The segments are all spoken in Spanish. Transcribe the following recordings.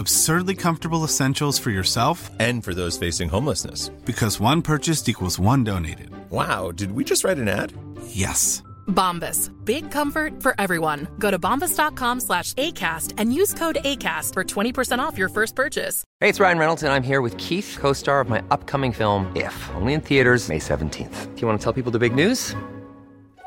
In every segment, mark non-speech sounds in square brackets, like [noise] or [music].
Absurdly comfortable essentials for yourself And for those facing homelessness. because one purchased equals one donated. Wow, did we just write an ad? Yes. Bombas. Big comfort for everyone. Go to bombas.com slash ACAST and use code ACAST for 20% off your first purchase. Hey, it's Ryan Reynolds, and I'm here with Keith, co star of my upcoming film, If, only in theaters, May 17th. Do you want to tell people the big news?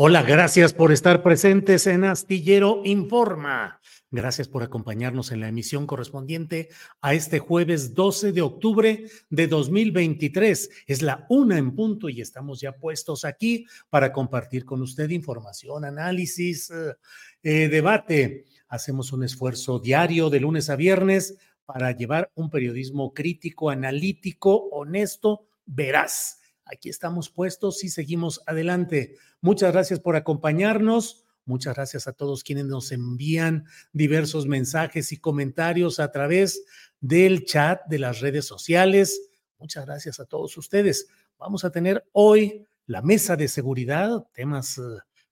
Hola, gracias por estar presentes en Astillero Informa. Gracias por acompañarnos en la emisión correspondiente a este jueves 12 de octubre de 2023. Es la una en punto y estamos ya puestos aquí para compartir con usted información, análisis, eh, eh, debate. Hacemos un esfuerzo diario de lunes a viernes para llevar un periodismo crítico, analítico, honesto, veraz. Aquí estamos puestos y seguimos adelante. Muchas gracias por acompañarnos. Muchas gracias a todos quienes nos envían diversos mensajes y comentarios a través del chat de las redes sociales. Muchas gracias a todos ustedes. Vamos a tener hoy la mesa de seguridad, temas eh,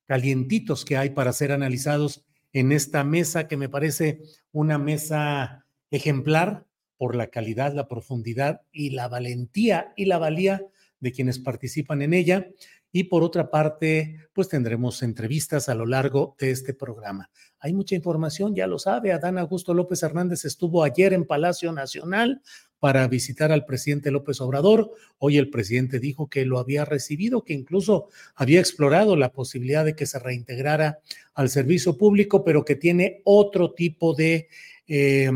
calientitos que hay para ser analizados en esta mesa que me parece una mesa ejemplar por la calidad, la profundidad y la valentía y la valía de quienes participan en ella. Y por otra parte, pues tendremos entrevistas a lo largo de este programa. Hay mucha información, ya lo sabe. Adán Augusto López Hernández estuvo ayer en Palacio Nacional para visitar al presidente López Obrador. Hoy el presidente dijo que lo había recibido, que incluso había explorado la posibilidad de que se reintegrara al servicio público, pero que tiene otro tipo de... Eh,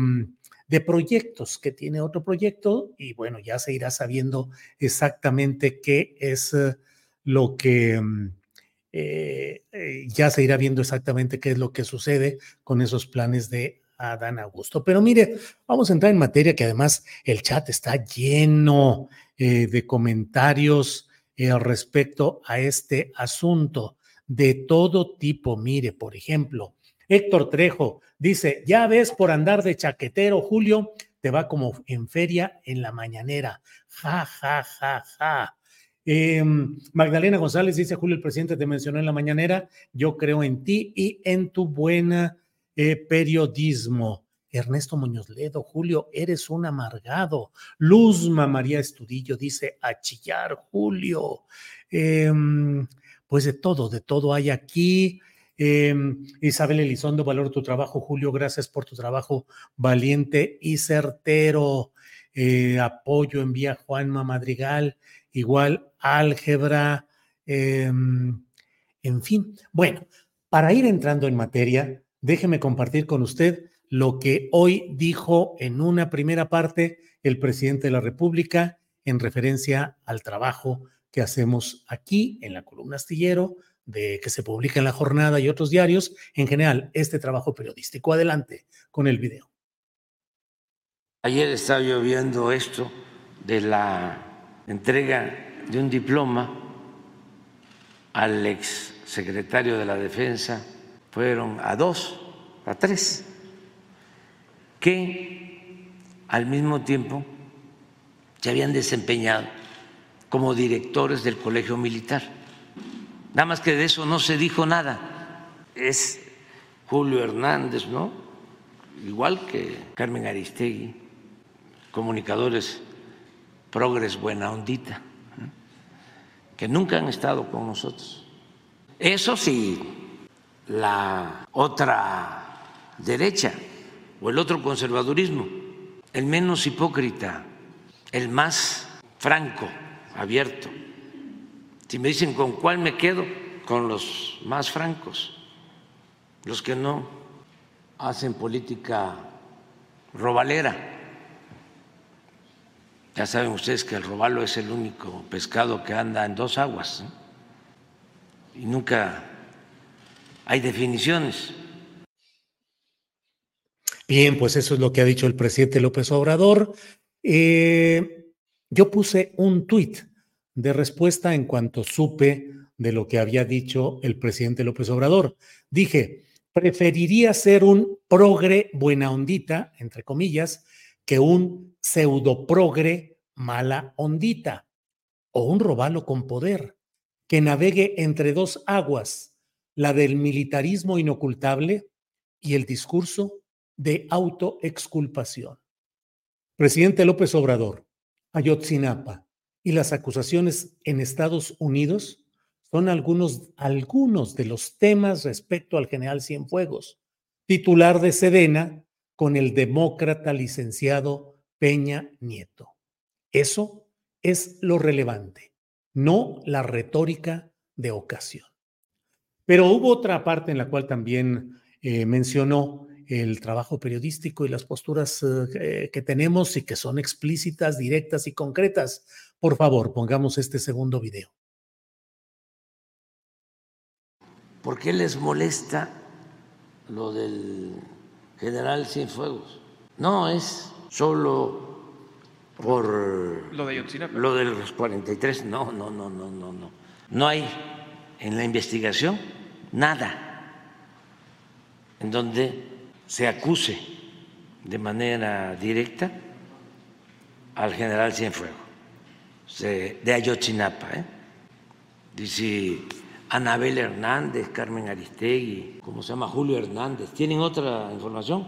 de proyectos, que tiene otro proyecto y bueno, ya se irá sabiendo exactamente qué es eh, lo que, mm, eh, eh, ya se irá viendo exactamente qué es lo que sucede con esos planes de Adán Augusto. Pero mire, vamos a entrar en materia que además el chat está lleno de comentarios respecto a este asunto de todo tipo. Mire, por ejemplo, Héctor Trejo dice, ya ves por andar de chaquetero, Julio, te va como en feria en la mañanera. Ja, ja, ja, ja. Eh, Magdalena González dice, Julio, el presidente te mencionó en la mañanera, yo creo en ti y en tu buena eh, periodismo. Ernesto Muñoz Ledo, Julio, eres un amargado. Luzma María Estudillo dice, a chillar, Julio. Eh, pues de todo, de todo hay aquí. Eh, Isabel Elizondo, valoro tu trabajo, Julio, gracias por tu trabajo valiente y certero. Eh, apoyo envía Juanma Madrigal, igual álgebra, eh, en fin. Bueno, para ir entrando en materia, déjeme compartir con usted lo que hoy dijo en una primera parte el presidente de la República en referencia al trabajo que hacemos aquí en la columna astillero, de que se publica en la jornada y otros diarios, en general, este trabajo periodístico. Adelante con el video. Ayer estaba yo viendo esto de la entrega de un diploma al ex secretario de la Defensa. Fueron a dos, a tres, que al mismo tiempo se habían desempeñado como directores del colegio militar. Nada más que de eso no se dijo nada. Es Julio Hernández, ¿no? Igual que Carmen Aristegui, comunicadores progres buena ondita, que nunca han estado con nosotros. Eso sí, la otra derecha o el otro conservadurismo, el menos hipócrita, el más franco, abierto. Si me dicen con cuál me quedo, con los más francos, los que no hacen política robalera. Ya saben ustedes que el robalo es el único pescado que anda en dos aguas y nunca hay definiciones. Bien, pues eso es lo que ha dicho el presidente López Obrador. Eh, yo puse un tuit de respuesta en cuanto supe de lo que había dicho el presidente López Obrador. Dije, preferiría ser un progre buena ondita, entre comillas, que un pseudo progre mala ondita o un robalo con poder que navegue entre dos aguas, la del militarismo inocultable y el discurso de autoexculpación. Presidente López Obrador, Ayotzinapa y las acusaciones en Estados Unidos son algunos, algunos de los temas respecto al general Cienfuegos, titular de Sedena con el demócrata licenciado Peña Nieto. Eso es lo relevante, no la retórica de ocasión. Pero hubo otra parte en la cual también eh, mencionó el trabajo periodístico y las posturas eh, que tenemos y que son explícitas, directas y concretas. Por favor, pongamos este segundo video. ¿Por qué les molesta lo del general Cienfuegos? No es solo por lo de Lo de los 43, no, no, no, no, no, no. No hay en la investigación nada en donde se acuse de manera directa al general Cienfuegos de Ayotzinapa. ¿eh? Dice Anabel Hernández, Carmen Aristegui, ¿cómo se llama? Julio Hernández. ¿Tienen otra información?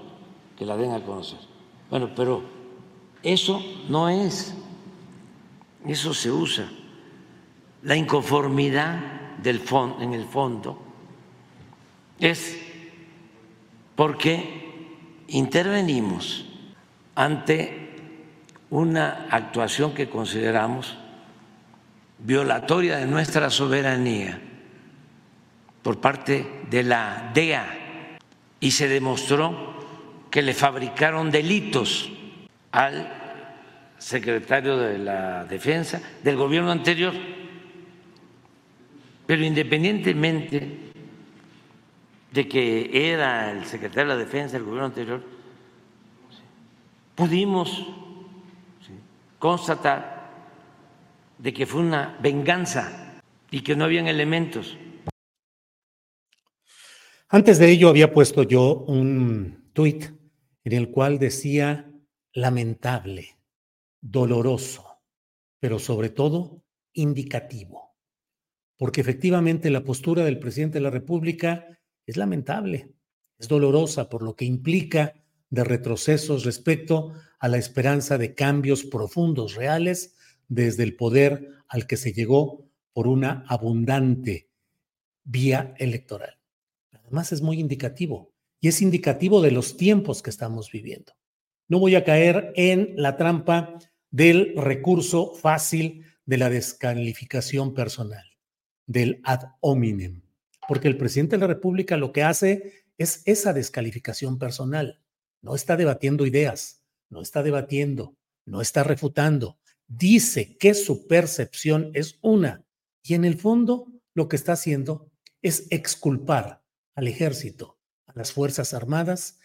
Que la den a conocer. Bueno, pero eso no es, eso se usa. La inconformidad en el fondo es porque intervenimos ante una actuación que consideramos violatoria de nuestra soberanía por parte de la DEA y se demostró que le fabricaron delitos al secretario de la Defensa del gobierno anterior. Pero independientemente de que era el secretario de la Defensa del gobierno anterior, pudimos constatar de que fue una venganza y que no habían elementos. Antes de ello había puesto yo un tuit en el cual decía lamentable, doloroso, pero sobre todo indicativo, porque efectivamente la postura del presidente de la República es lamentable, es dolorosa por lo que implica de retrocesos respecto a la esperanza de cambios profundos, reales, desde el poder al que se llegó por una abundante vía electoral. Además es muy indicativo y es indicativo de los tiempos que estamos viviendo. No voy a caer en la trampa del recurso fácil de la descalificación personal, del ad hominem porque el presidente de la República lo que hace es esa descalificación personal. No está debatiendo ideas, no está debatiendo, no está refutando. Dice que su percepción es una y en el fondo lo que está haciendo es exculpar al ejército, a las Fuerzas Armadas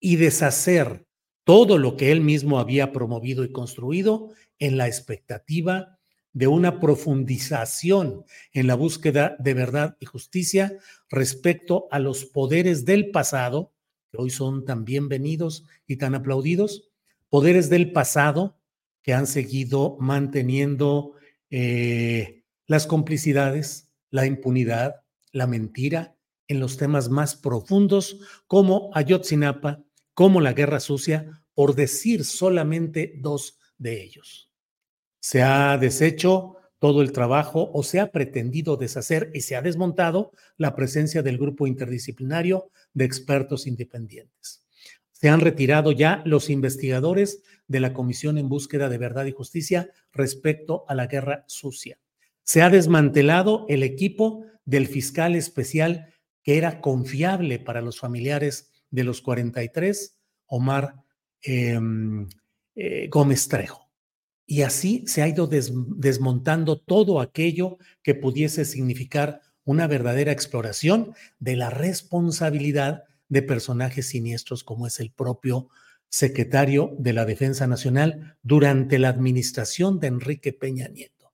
y deshacer todo lo que él mismo había promovido y construido en la expectativa de una profundización en la búsqueda de verdad y justicia respecto a los poderes del pasado, que hoy son tan bienvenidos y tan aplaudidos, poderes del pasado que han seguido manteniendo eh, las complicidades, la impunidad, la mentira en los temas más profundos como Ayotzinapa, como la guerra sucia, por decir solamente dos de ellos. Se ha deshecho todo el trabajo o se ha pretendido deshacer y se ha desmontado la presencia del grupo interdisciplinario de expertos independientes. Se han retirado ya los investigadores de la Comisión en Búsqueda de Verdad y Justicia respecto a la guerra sucia. Se ha desmantelado el equipo del fiscal especial que era confiable para los familiares de los 43, Omar em, eh, Gómez Trejo. Y así se ha ido desmontando todo aquello que pudiese significar una verdadera exploración de la responsabilidad de personajes siniestros como es el propio secretario de la Defensa Nacional durante la administración de Enrique Peña Nieto.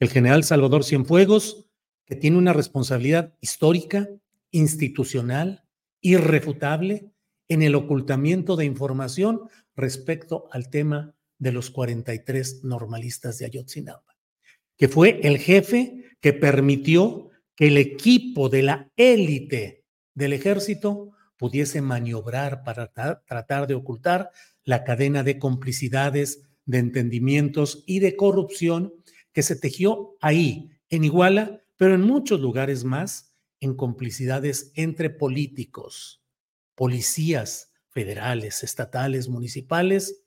El general Salvador Cienfuegos, que tiene una responsabilidad histórica, institucional, irrefutable en el ocultamiento de información respecto al tema de los 43 normalistas de Ayotzinapa, que fue el jefe que permitió que el equipo de la élite del ejército pudiese maniobrar para tratar de ocultar la cadena de complicidades, de entendimientos y de corrupción que se tejió ahí, en Iguala, pero en muchos lugares más, en complicidades entre políticos, policías federales, estatales, municipales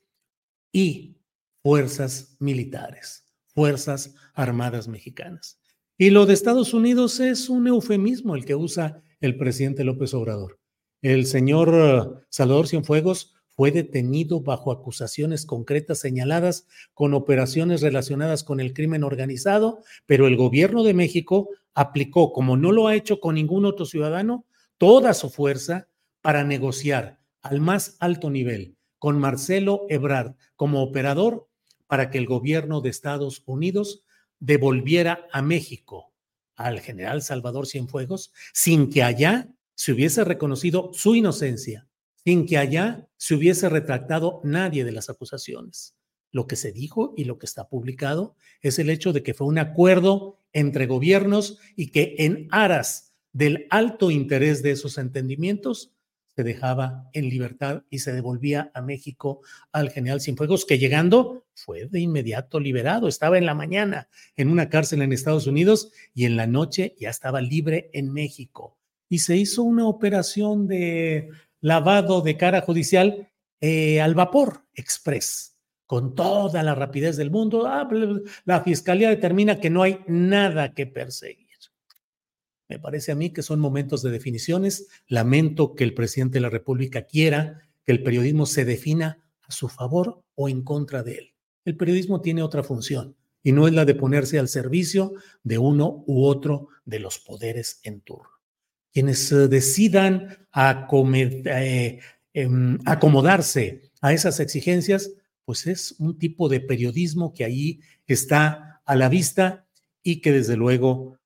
y fuerzas militares, fuerzas armadas mexicanas. Y lo de Estados Unidos es un eufemismo el que usa el presidente López Obrador. El señor eh, Salvador Cienfuegos fue detenido bajo acusaciones concretas señaladas con operaciones relacionadas con el crimen organizado, pero el gobierno de México aplicó, como no lo ha hecho con ningún otro ciudadano, toda su fuerza para negociar al más alto nivel con Marcelo Ebrard como operador para que el gobierno de Estados Unidos devolviera a México al general Salvador Cienfuegos sin que allá se hubiese reconocido su inocencia, sin que allá se hubiese retractado nadie de las acusaciones. Lo que se dijo y lo que está publicado es el hecho de que fue un acuerdo entre gobiernos y que en aras del alto interés de esos entendimientos se dejaba en libertad y se devolvía a México al general Cienfuegos, que llegando fue de inmediato liberado. Estaba en la mañana en una cárcel en Estados Unidos y en la noche ya estaba libre en México y se hizo una operación de lavado de cara judicial eh, al vapor express, con toda la rapidez del mundo. Ah, la fiscalía determina que no hay nada que perseguir. Me parece a mí que son momentos de definiciones. Lamento que el presidente de la República quiera que el periodismo se defina a su favor o en contra de él. El periodismo tiene otra función y no es la de ponerse al servicio de uno u otro de los poderes en turno quienes eh, decidan eh, em, acomodarse a esas exigencias, pues es un tipo de periodismo que ahí está a la vista y que desde luego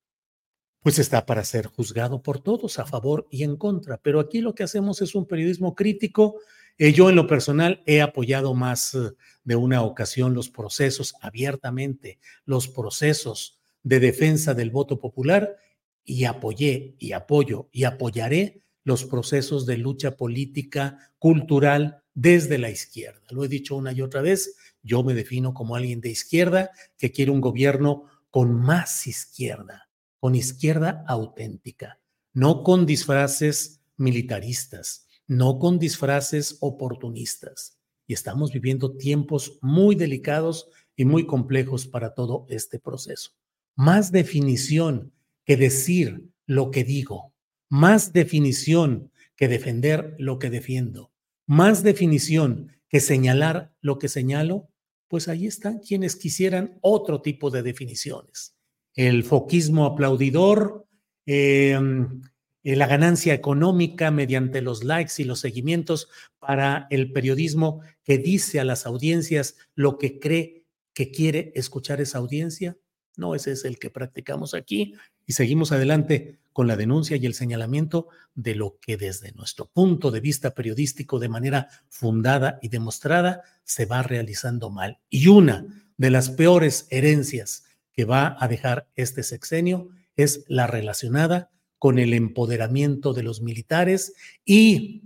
pues está para ser juzgado por todos, a favor y en contra. Pero aquí lo que hacemos es un periodismo crítico. Eh, yo en lo personal he apoyado más de una ocasión los procesos abiertamente, los procesos de defensa del voto popular y apoyé y apoyo y apoyaré los procesos de lucha política, cultural desde la izquierda. Lo he dicho una y otra vez, yo me defino como alguien de izquierda que quiere un gobierno con más izquierda, con izquierda auténtica, no con disfraces militaristas, no con disfraces oportunistas. Y estamos viviendo tiempos muy delicados y muy complejos para todo este proceso. Más definición que decir lo que digo, más definición que defender lo que defiendo, más definición que señalar lo que señalo, pues ahí están quienes quisieran otro tipo de definiciones. El foquismo aplaudidor, em, eh, la ganancia económica mediante los likes y los seguimientos para el periodismo que dice a las audiencias lo que cree que quiere escuchar esa audiencia. No, ese es el que practicamos aquí y seguimos adelante con la denuncia y el señalamiento de lo que desde nuestro punto de vista periodístico de manera fundada y demostrada se va realizando mal. Y una de las peores herencias que va a dejar este sexenio es la relacionada con el empoderamiento de los militares y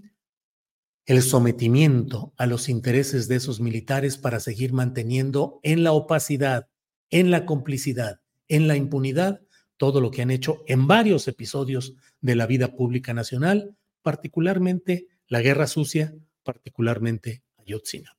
el sometimiento a los intereses de esos militares para seguir manteniendo en la opacidad, en la complicidad, en la impunidad, todo lo que han hecho en varios episodios de la vida pública nacional, particularmente la guerra sucia, particularmente Ayotzinapa.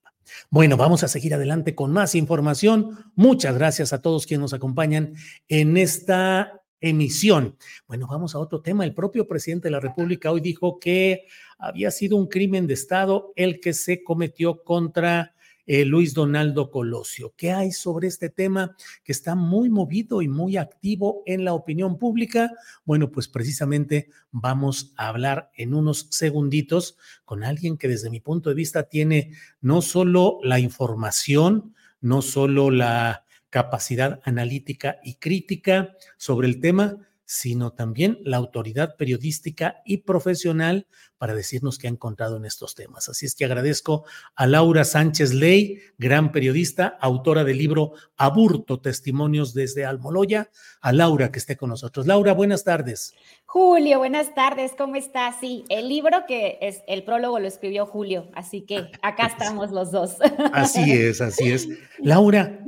Bueno, vamos a seguir adelante con más información. Muchas gracias a todos quienes nos acompañan en esta emisión. Bueno, vamos a otro tema. El propio presidente de la República hoy dijo que había sido un crimen de Estado el que se cometió contra eh, Luis Donaldo Colosio. ¿Qué hay sobre este tema que está muy movido y muy activo en la opinión pública? Bueno, pues precisamente vamos a hablar en unos segunditos con alguien que desde mi punto de vista tiene no solo la información, no solo la capacidad analítica y crítica sobre el tema, sino también la autoridad periodística y profesional para decirnos qué ha encontrado en estos temas. Así es que agradezco a Laura Sánchez Ley, gran periodista, autora del libro Aburto, Testimonios desde Almoloya, a Laura que esté con nosotros. Laura, buenas tardes. Julio, buenas tardes, ¿cómo estás? Sí, el libro que es el prólogo lo escribió Julio, así que acá estamos los dos. Así es, así es. Laura,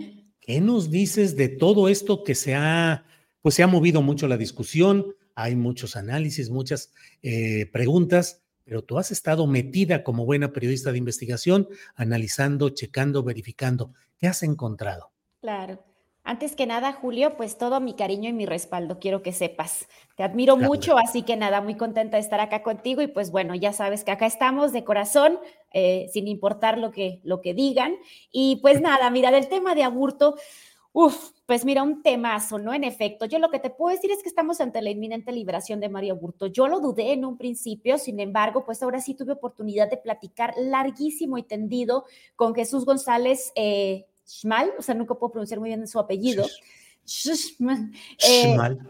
¿Qué nos dices de todo esto que se ha, pues se ha movido mucho la discusión? Hay muchos análisis, muchas eh, preguntas, pero tú has estado metida como buena periodista de investigación, analizando, checando, verificando. ¿Qué has encontrado? Claro. Antes que nada, Julio, pues todo mi cariño y mi respaldo, quiero que sepas. Te admiro mucho, así que nada, muy contenta de estar acá contigo y pues bueno, ya sabes que acá estamos de corazón, eh, sin importar lo que, lo que digan. Y pues nada, mira, del tema de aburto, uff, pues mira, un temazo, ¿no? En efecto, yo lo que te puedo decir es que estamos ante la inminente liberación de Mario Aburto. Yo lo dudé en un principio, sin embargo, pues ahora sí tuve oportunidad de platicar larguísimo y tendido con Jesús González. Eh, Schmal, o sea, nunca puedo pronunciar muy bien su apellido.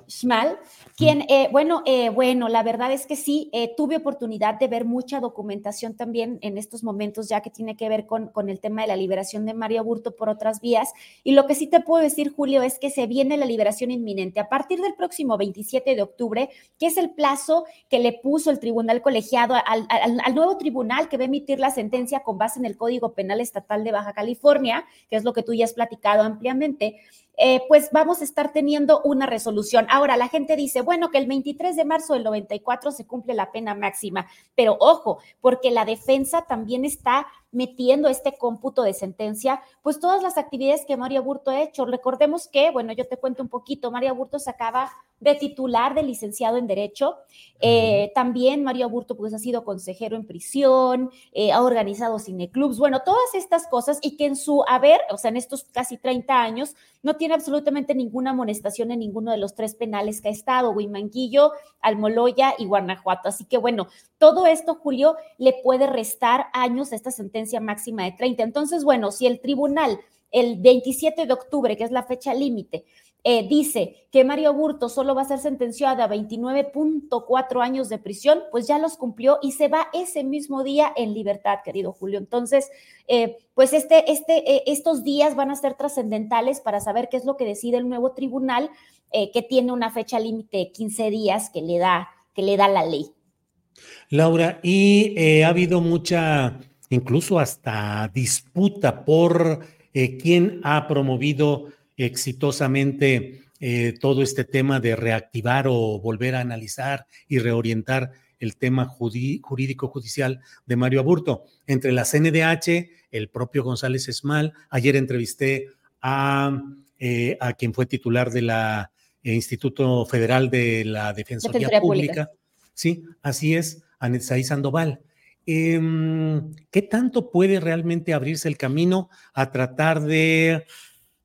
Schmal, quien, eh, bueno, eh, bueno, la verdad es que sí, tuve oportunidad de ver mucha documentación también en estos momentos, ya que tiene que ver con, con el tema de la liberación de Mario Burto por otras vías. Y lo que sí te puedo decir, Julio, es que se viene la liberación inminente. A partir del próximo 27 de octubre, que es el plazo que le puso el tribunal colegiado al, al nuevo tribunal que va a emitir la sentencia con base en el Código Penal Estatal de Baja California, que es lo que tú ya has platicado ampliamente eh, pues vamos a estar teniendo una resolución. Ahora, la gente dice, bueno, que el 23 de marzo del 94 se cumple la pena máxima, pero ojo, porque la defensa también está metiendo este cómputo de sentencia, pues todas las actividades que Mario Burto ha hecho. Recordemos que, bueno, yo te cuento un poquito, Mario Burto se acaba de titular de licenciado en Derecho. Eh, también Mario Burto pues ha sido consejero en prisión, eh, ha organizado cineclubs, bueno, todas estas cosas y que en su haber, o sea, en estos casi 30 años, no tiene absolutamente ninguna amonestación en ninguno de los tres penales que ha estado, Huimanguillo, Almoloya y Guanajuato. Así que bueno, todo esto, Julio, le puede restar años a esta sentencia máxima de 30. Entonces, bueno, si el tribunal el 27 de octubre, que es la fecha límite, eh, dice que Mario Burto solo va a ser sentenciado a 29.4 años de prisión, pues ya los cumplió y se va ese mismo día en libertad, querido Julio. Entonces, eh, pues este, este, eh, estos días van a ser trascendentales para saber qué es lo que decide el nuevo tribunal, que tiene una fecha límite de 15 días que le da, que le da la ley. Laura, y ha habido mucha, incluso hasta disputa por quién ha promovido exitosamente eh, todo este tema de reactivar o volver a analizar y reorientar el tema jurídico judicial de Mario Aburto. Entre la CNDH, el propio González Esmal, ayer entrevisté a, eh, a quien fue titular del eh, Instituto Federal de la Defensoría, Pública. Sí, así es, Anetzaí Sandoval. Em, ¿Qué tanto puede realmente abrirse el camino a tratar de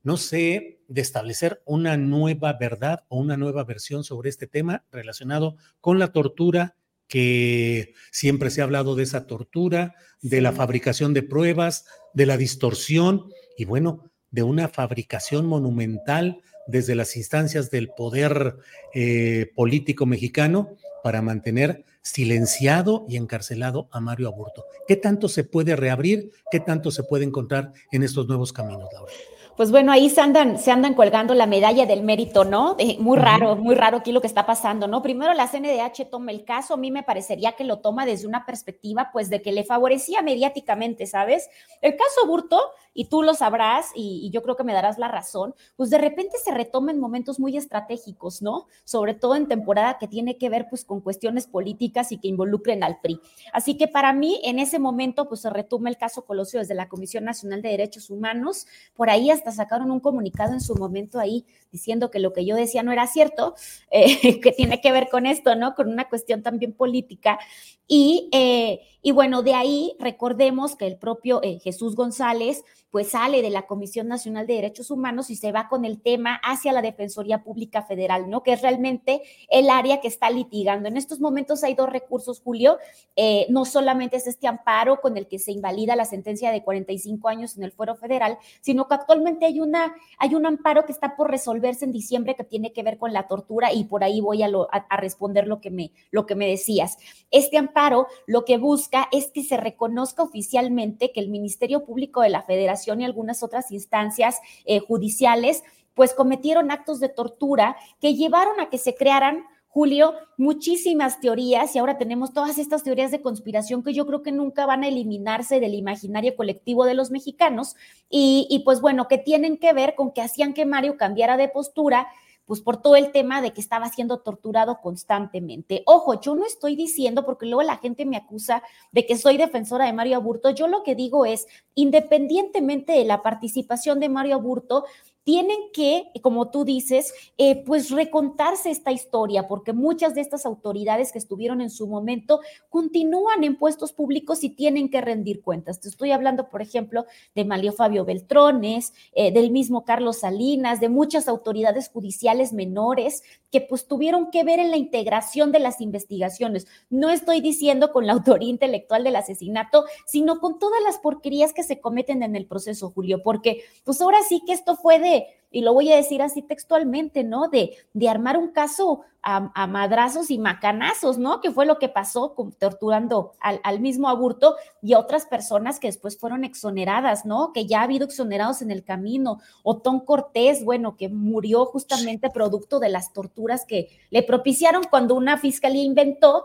no sé, de establecer una nueva verdad o una nueva versión sobre este tema relacionado con la tortura, que siempre se ha hablado de esa tortura, de la fabricación de pruebas, de la distorsión y bueno, de una fabricación monumental desde las instancias del poder eh, político mexicano para mantener silenciado y encarcelado a Mario Aburto. ¿Qué tanto se puede reabrir? ¿Qué tanto se puede encontrar en estos nuevos caminos, Laura? pues bueno, ahí se andan, se andan colgando la medalla del mérito, ¿no? muy raro, muy raro aquí lo que está pasando, ¿no? Primero la CNDH toma el caso, a mí me parecería que lo toma desde una perspectiva, pues, de que le favorecía mediáticamente, ¿sabes? El caso Burto, y tú lo sabrás, y, yo creo que me darás la razón, pues de repente se retoma en momentos muy estratégicos, ¿no? Sobre todo en temporada que tiene que ver, pues, con cuestiones políticas y que involucren al PRI. Así que para mí, en ese momento, pues, se retoma el caso Colosio desde la Comisión Nacional de Derechos Humanos, por ahí hasta sacaron un comunicado en su momento ahí diciendo que lo que yo decía no era cierto, [laughs] eh, que tiene que ver con esto, ¿no? Con una cuestión también política. Y, eh, y bueno, de ahí recordemos que el propio eh, Jesús González pues sale de la Comisión Nacional de Derechos Humanos y se va con el tema hacia la Defensoría Pública Federal, ¿no? Que es realmente el área que está litigando. En estos momentos hay dos recursos, Julio. Eh, no solamente es este amparo con el que se invalida la sentencia de 45 años en el fuero federal, sino que actualmente hay, una, hay un amparo que está por resolverse en diciembre que tiene que ver con la tortura y por ahí voy a, a responder lo que, me, lo que me decías. Este amparo lo que busca es que se reconozca oficialmente que el Ministerio Público de la Federación y algunas otras instancias eh, judiciales, pues cometieron actos de tortura que llevaron a que se crearan Julio, muchísimas teorías y ahora tenemos todas estas teorías de conspiración que yo creo que nunca van a eliminarse del imaginario colectivo de los mexicanos y, y pues bueno, que tienen que ver con que hacían que Mario cambiara de postura pues por todo el tema de que estaba siendo torturado constantemente. Ojo, yo no estoy diciendo, porque luego la gente me acusa de que soy defensora de Mario Aburto, yo lo que digo es, independientemente de la participación de Mario Aburto, tienen que, como tú dices, eh, pues recontarse esta historia, porque muchas de estas autoridades que estuvieron en su momento continúan en puestos públicos y tienen que rendir cuentas. Te estoy hablando, por ejemplo, de Malio Fabio Beltrones, eh, del mismo Carlos Salinas, de muchas autoridades judiciales menores que pues tuvieron que ver en la integración de las investigaciones. No estoy diciendo con la autoría intelectual del asesinato, sino con todas las porquerías que se cometen en el proceso, Julio, porque pues ahora sí que esto fue de y lo voy a decir así textualmente, ¿no? De, de armar un caso a, madrazos y macanazos, ¿no? Que fue lo que pasó torturando al, al, mismo aburto y a otras personas que después fueron exoneradas, ¿no? Que ya ha habido exonerados en el camino. Otón Cortés, bueno, que murió justamente producto de las torturas que le propiciaron cuando una fiscalía inventó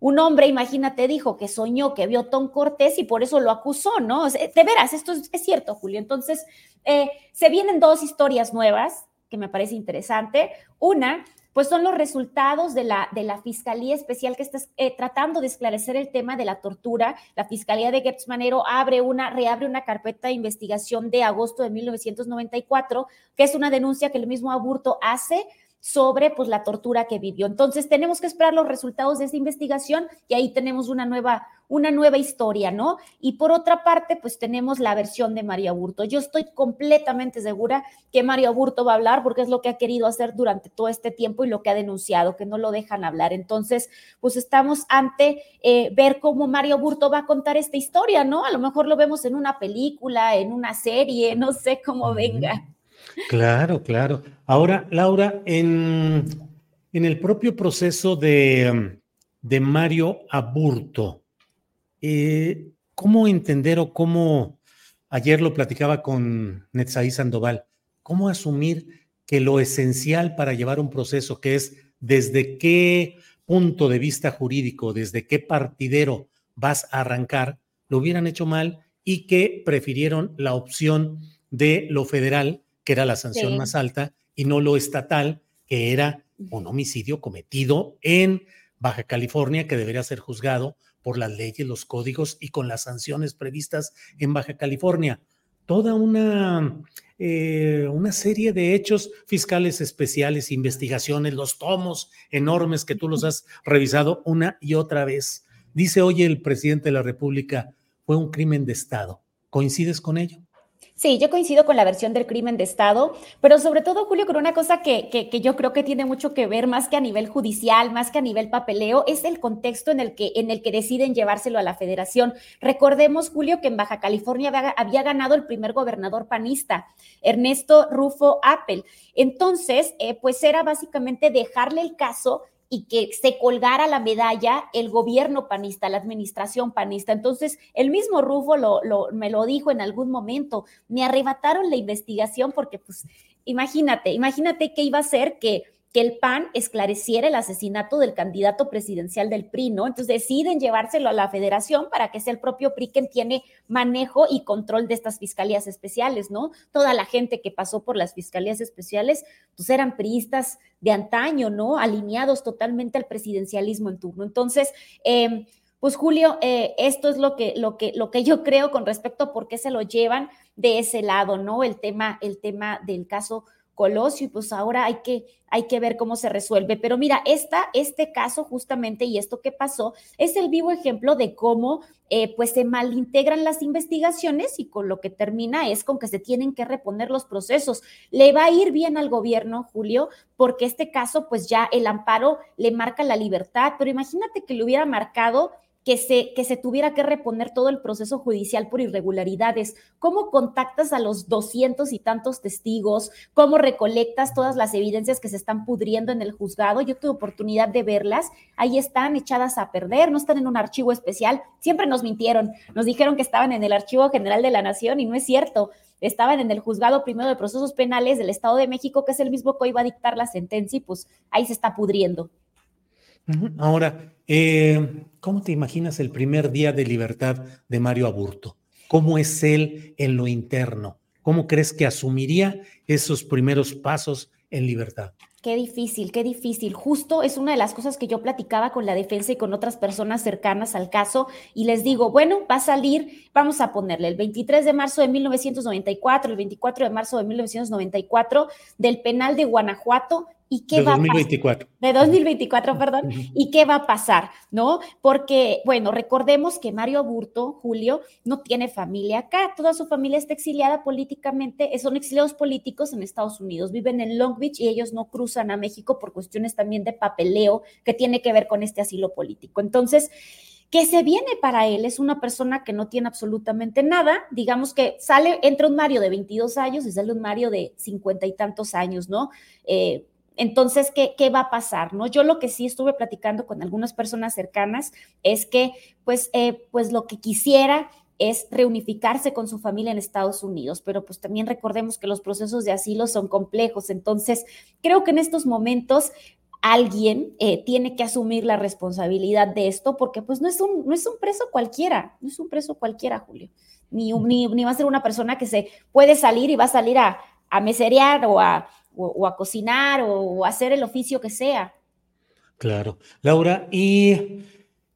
un hombre, imagínate, dijo que soñó que vio Tom Cortés y por eso lo acusó, ¿no? de veras, esto es, cierto, Julio. Entonces, eh, se vienen dos historias nuevas que me parece interesante. Una, pues son los resultados de la, de la Fiscalía Especial que está eh, tratando de esclarecer el tema de la tortura. La Fiscalía de Gertz Manero abre una, reabre una carpeta de investigación de agosto de 1994, que es una denuncia que el mismo Aburto hace sobre pues la tortura que vivió. Entonces tenemos que esperar los resultados de esta investigación y ahí tenemos una nueva una nueva historia, ¿no? Y por otra parte, pues tenemos la versión de María Burto. Yo estoy completamente segura que María Burto va a hablar porque es lo que ha querido hacer durante todo este tiempo y lo que ha denunciado, que no lo dejan hablar. Entonces, pues estamos ante eh, ver cómo María Burto va a contar esta historia, ¿no? A lo mejor lo vemos en una película, en una serie, no sé cómo venga. Claro, claro. Ahora, Laura, en, en el propio proceso de, de Mario Aburto, eh, ¿cómo entender o cómo, ayer lo platicaba con Netzaí Sandoval, cómo asumir que lo esencial para llevar un proceso, que es desde qué punto de vista jurídico, desde qué partidero vas a arrancar, lo hubieran hecho mal y que prefirieron la opción de lo federal que era la sanción más alta, y no lo estatal, que era un homicidio cometido en Baja California, que debería ser juzgado por las leyes, los códigos y con las sanciones previstas en Baja California. Toda una, eh, una serie de hechos fiscales especiales, investigaciones, los tomos enormes que tú los has revisado una y otra vez. Dice hoy el presidente de la República, fue un crimen de Estado. ¿Coincides con ello? Sí, yo coincido con la versión del crimen de Estado, pero sobre todo, Julio, con una cosa que, que, yo creo que tiene mucho que ver, más que a nivel judicial, más que a nivel papeleo, es el contexto en el que, en el que deciden llevárselo a la federación. Recordemos, Julio, que en Baja California había, ganado el primer gobernador panista, Ernesto Rufo Appel. Entonces, eh, pues era básicamente dejarle el caso y que se colgara la medalla el gobierno panista, la administración panista. Entonces, el mismo Rufo lo, me lo dijo en algún momento, me arrebataron la investigación porque, pues, imagínate, imagínate qué iba a ser que que el PAN esclareciera el asesinato del candidato presidencial del PRI, ¿no? Entonces deciden llevárselo a la federación para que sea el propio PRI quien tiene manejo y control de estas fiscalías especiales, ¿no? Toda la gente que pasó por las fiscalías especiales, pues eran priistas de antaño, ¿no? Alineados totalmente al presidencialismo en turno. Entonces, eh, pues Julio, eh, esto es lo que, lo, que, lo que yo creo con respecto a por qué se lo llevan de ese lado, ¿no? El tema, el tema del caso Colosio y pues ahora hay que, hay que ver cómo se resuelve. Pero mira, esta, este caso justamente y esto que pasó es el vivo ejemplo de cómo eh, pues se malintegran las investigaciones y con lo que termina es con que se tienen que reponer los procesos. Le va a ir bien al gobierno, Julio, porque este caso pues ya el amparo le marca la libertad, pero imagínate que le hubiera marcado que se, que se tuviera que reponer todo el proceso judicial por irregularidades. ¿Cómo contactas a los doscientos y tantos testigos? ¿Cómo recolectas todas las evidencias que se están pudriendo en el juzgado? Yo tuve oportunidad de verlas. Ahí están echadas a perder, no están en un archivo especial. Siempre nos mintieron. Nos dijeron que estaban en el Archivo General de la Nación y no es cierto. Estaban en el juzgado primero de procesos penales del Estado de México, que es el mismo que iba a dictar la sentencia y pues ahí se está pudriendo. Ahora, eh, ¿cómo te imaginas el primer día de libertad de Mario Aburto? ¿Cómo es él en lo interno? ¿Cómo crees que asumiría esos primeros pasos en libertad? Qué difícil, qué difícil. Justo es una de las cosas que yo platicaba con la defensa y con otras personas cercanas al caso y les digo, bueno, va a salir, vamos a ponerle el 23 de marzo de 1994, el 24 de marzo de 1994 del penal de Guanajuato ¿Y qué de va 2024. A pasar? De 2024, perdón. ¿Y qué va a pasar? ¿No? Porque, bueno, recordemos que Mario Aburto, Julio, no tiene familia acá. Toda su familia está exiliada políticamente, son exiliados políticos en Estados Unidos. Viven en Long Beach y ellos no cruzan a México por cuestiones también de papeleo que tiene que ver con este asilo político. Entonces, ¿qué se viene para él es una persona que no tiene absolutamente nada, digamos que sale, entra un Mario de 22 años y sale un Mario de 50 y tantos años, ¿no? Eh, entonces, ¿qué, ¿qué, va a pasar? ¿no? Yo lo que sí estuve platicando con algunas personas cercanas es que, pues, eh, pues lo que quisiera es reunificarse con su familia en Estados Unidos, pero pues también recordemos que los procesos de asilo son complejos, entonces creo que en estos momentos alguien eh, tiene que asumir la responsabilidad de esto, porque pues no es un, no es un preso cualquiera, no es un preso cualquiera, Julio, ni, ni, ni va a ser una persona que se puede salir y va a salir a, a meserear o a o, a cocinar o, a hacer el oficio que sea. Claro. Laura, y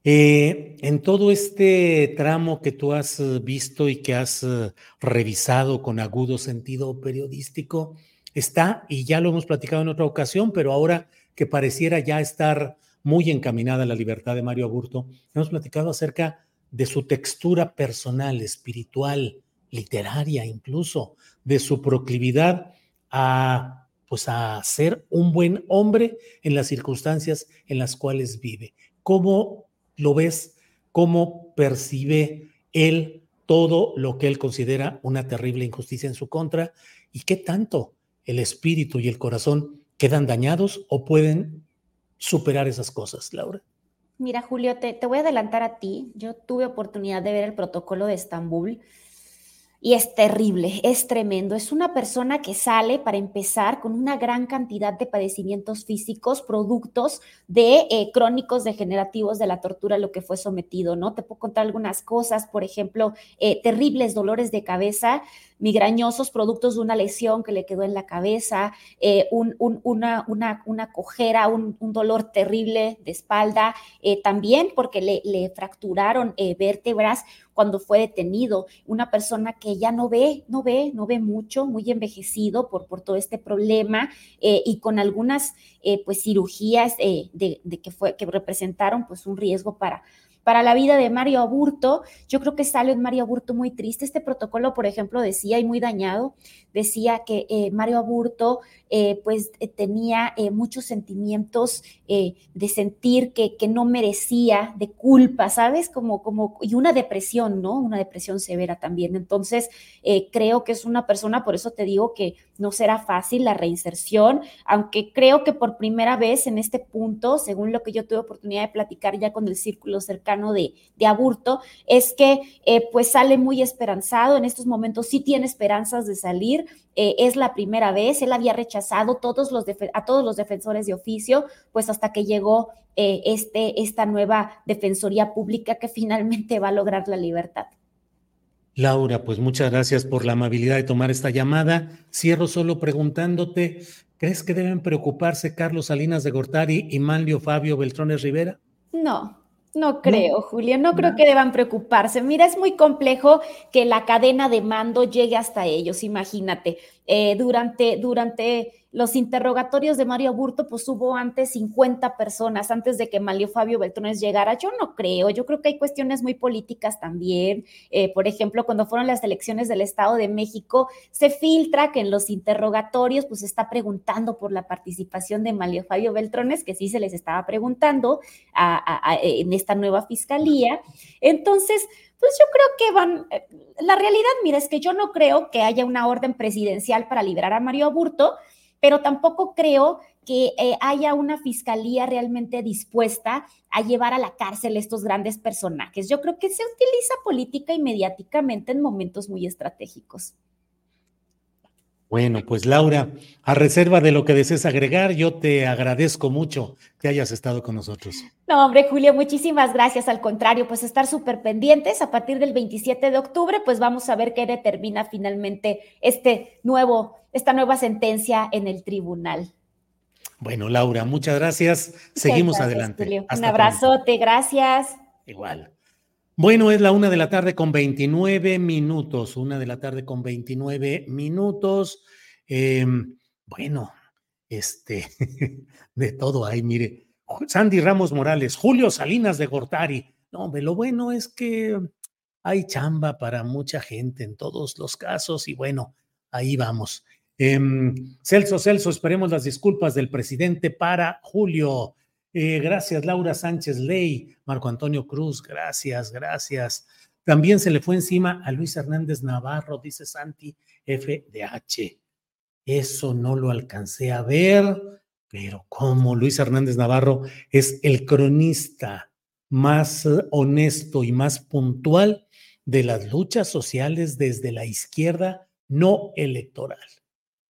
eh, en todo este tramo que tú has visto y que has eh, revisado con agudo sentido periodístico, está, y ya lo hemos platicado en otra ocasión, pero ahora que pareciera ya estar muy encaminada la libertad de Mario Aburto, hemos platicado acerca de su textura personal, espiritual, literaria incluso, de su proclividad a pues a ser un buen hombre en las circunstancias en las cuales vive. ¿Cómo lo ves? ¿Cómo percibe él todo lo que él considera una terrible injusticia en su contra? ¿Y qué tanto el espíritu y el corazón quedan dañados o pueden superar esas cosas, Laura? Mira, Julio, te, voy a adelantar a ti. Yo tuve oportunidad de ver el protocolo de Estambul y es terrible, es tremendo. Es una persona que sale, para empezar, con una gran cantidad de padecimientos físicos, productos de eh, crónicos degenerativos de la tortura a lo que fue sometido, ¿no? Te puedo contar algunas cosas, por ejemplo, eh, terribles dolores de cabeza, migrañosos productos de una lesión que le quedó en la cabeza, eh, una, una, una, cojera, un, dolor terrible de espalda, también porque le, fracturaron vértebras cuando fue detenido, una persona que ya no ve, no ve, no ve mucho, muy envejecido por, por todo este problema y con algunas pues cirugías de, de, que, fue, que representaron pues un riesgo para, para la vida de Mario Aburto. Yo creo que sale un Mario Aburto muy triste. Este protocolo, por ejemplo, decía y muy dañado, decía que eh, Mario Aburto eh, pues eh, tenía muchos sentimientos de sentir que, que, no merecía, de culpa, ¿sabes? Como, como, y una depresión, ¿no? Una depresión severa también. Entonces, creo que es una persona, por eso te digo que, no será fácil la reinserción, aunque creo que por primera vez en este punto, según lo que yo tuve oportunidad de platicar ya con el círculo cercano de, de Aburto, es que eh, pues sale muy esperanzado, en estos momentos sí tiene esperanzas de salir, eh, es la primera vez, él había rechazado todos los a todos los defensores de oficio, pues hasta que llegó eh, este, esta nueva Defensoría Pública que [laughs] finalmente va a lograr la libertad. Laura, pues muchas gracias por la amabilidad de tomar esta llamada. Cierro solo preguntándote, ¿crees que deben preocuparse Carlos Salinas de Gortari y Manlio Fabio Beltrones Rivera? No, no creo, Julio, no creo que deban preocuparse. Mira, es muy complejo que la cadena de mando llegue hasta ellos, imagínate. Eh, durante, durante los interrogatorios de Mario Burto, pues hubo antes 50 personas, antes de que Mario Fabio Beltrones llegara. Yo no creo, yo creo que hay cuestiones muy políticas también. Eh, por ejemplo, cuando fueron las elecciones del Estado de México, se filtra que en los interrogatorios, pues se está preguntando por la participación de Mario Fabio Beltrones, que sí se les estaba preguntando en esta nueva fiscalía. Entonces, pues yo creo que van, eh, la realidad, mira, es que yo no creo que haya una orden presidencial para liberar a Mario Aburto, pero tampoco creo que eh, haya una fiscalía realmente dispuesta a llevar a la cárcel estos grandes personajes. Yo creo que se utiliza política y mediáticamente en momentos muy estratégicos. Bueno, pues Laura, a reserva de lo que desees agregar, yo te agradezco mucho que hayas estado con nosotros. No, hombre, Julio, muchísimas gracias. Al contrario, pues estar súper pendientes. A partir del 27 de octubre, pues vamos a ver qué determina finalmente este nuevo, esta nueva sentencia en el tribunal. Bueno, Laura, muchas gracias. Seguimos adelante. Un abrazote, gracias. Igual. Bueno, es la una de la tarde con 29 minutos, una de la tarde con 29 minutos. Em, bueno, este, [laughs] de todo hay, mire. Sandy Ramos Morales, Julio Salinas de Gortari. No, hombre, lo bueno es que hay chamba para mucha gente en todos los casos y bueno, ahí vamos. Em, Celso, Celso, esperemos las disculpas del presidente para Julio. Eh, gracias, Laura Sánchez Ley, Marco Antonio Cruz, gracias, gracias. También se le fue encima a Luis Hernández Navarro, dice Santi FDH. Eso no lo alcancé a ver, pero como Luis Hernández Navarro es el cronista más honesto y más puntual de las luchas sociales desde la izquierda no electoral,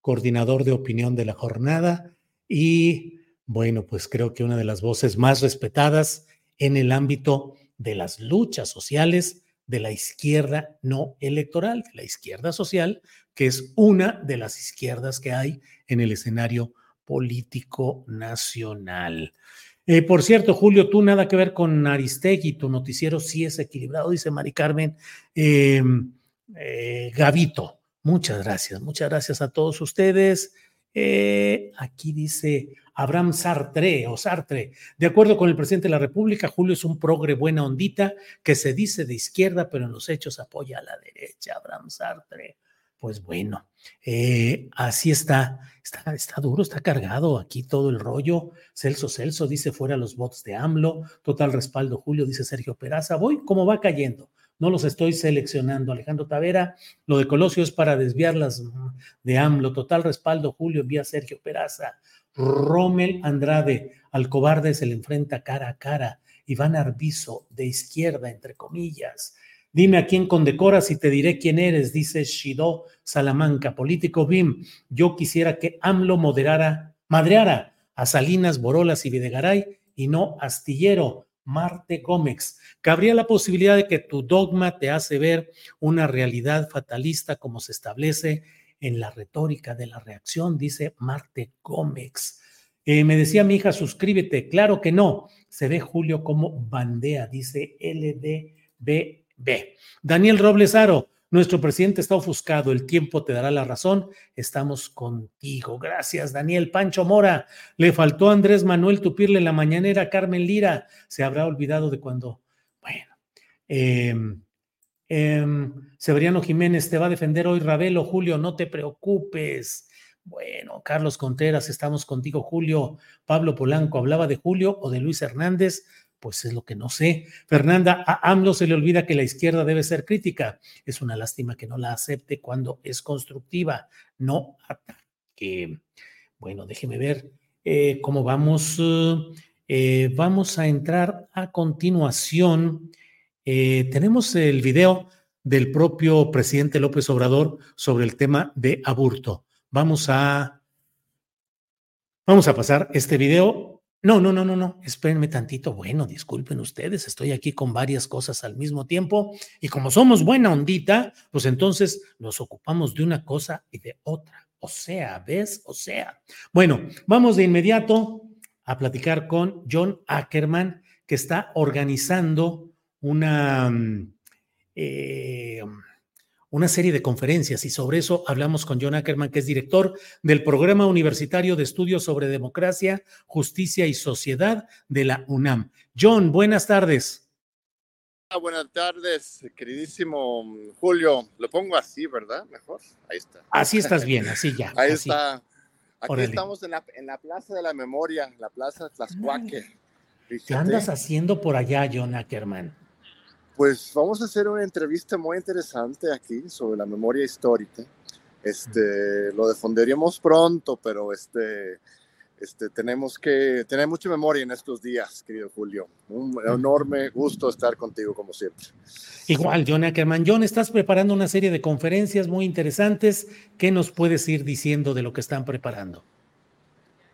coordinador de opinión de la jornada y bueno, pues creo que una de las voces más respetadas en el ámbito de las luchas sociales de la izquierda no electoral, de la izquierda social, que es una de las izquierdas que hay en el escenario político nacional. Eh, por cierto, Julio, tú nada que ver con Aristegui, tu noticiero sí es equilibrado, dice Mari Carmen em, eh, Gavito. Muchas gracias, muchas gracias a todos ustedes. Eh, aquí dice Abraham Sartre o Sartre. De acuerdo con el presidente de la República, Julio es un progre buena ondita que se dice de izquierda, pero en los hechos apoya a la derecha. Abraham Sartre. Pues bueno, eh, así está. está. Está duro, está cargado aquí todo el rollo. Celso Celso dice fuera los votos de AMLO. Total respaldo, Julio, dice Sergio Peraza. Voy como va cayendo no los estoy seleccionando. Alejandro Tavera, lo de Colosio es para desviarlas de AMLO. Total respaldo, Julio envía Sergio Peraza. Rommel Andrade, al cobarde se le enfrenta cara a cara. Iván Arbizo, de izquierda, entre comillas. Dime a quién condecoras y te diré quién eres, dice Shido Salamanca, político BIM. Yo quisiera que AMLO moderara, madreara a Salinas, Borolas y Videgaray y no Astillero, Marte Gómez. Cabría la posibilidad de que tu dogma te hace ver una realidad fatalista como se establece en la retórica de la reacción, dice Marte Gómez. Eh, me decía mi hija, suscríbete. Claro que no. Se ve Julio como bandea, dice LDBB. Daniel Roblesaro, nuestro presidente está ofuscado. El tiempo te dará la razón. Estamos contigo. Gracias, Daniel. Pancho Mora, le faltó a Andrés Manuel tupirle la mañanera Carmen Lira. Se habrá olvidado de cuando. Bueno. Eh, Em, Severiano Jiménez te va a defender hoy, Ravelo, Julio, no te preocupes. Bueno, Carlos Contreras, estamos contigo, Julio. Pablo Polanco, ¿hablaba de Julio o de Luis Hernández? Pues es lo que no sé. Fernanda, a AMLO se le olvida que la izquierda debe ser crítica. Es una lástima que no la acepte cuando es constructiva, no ataque. Bueno, déjeme ver eh, cómo vamos. Eh, vamos a entrar a continuación. Eh, tenemos el video del propio presidente López Obrador sobre el tema de aborto. Vamos a, vamos a pasar este video. No, no, no, no, no, espérenme tantito. Bueno, disculpen ustedes, estoy aquí con varias cosas al mismo tiempo y como somos buena ondita, pues entonces nos ocupamos de una cosa y de otra. O sea, ¿ves? O sea. Bueno, vamos de inmediato a platicar con John Ackerman, que está organizando una... Mm, eh, una serie de conferencias y sobre eso hablamos con John Ackerman, que es director del Programa Universitario de Estudios sobre Democracia, Justicia y Sociedad de la UNAM. John, buenas tardes. buenas tardes, queridísimo Julio. Lo pongo así, ¿verdad? Mejor. Ahí está. Así estás bien, [laughs] así ya. Ahí está. Aquí estamos en la, en la, Plaza de la Memoria, la Plaza Tlaxcuaque. ¿Qué andas haciendo por allá, John Ackerman? Pues vamos a hacer una entrevista muy interesante aquí sobre la memoria histórica. Este, lo defenderíamos pronto, pero este, este, tenemos que tener mucha memoria en estos días, querido Julio. Un enorme gusto estar contigo, como siempre. Igual, John Ackerman. John, estás preparando una serie de conferencias muy interesantes. ¿Qué nos puedes ir diciendo de lo que están preparando?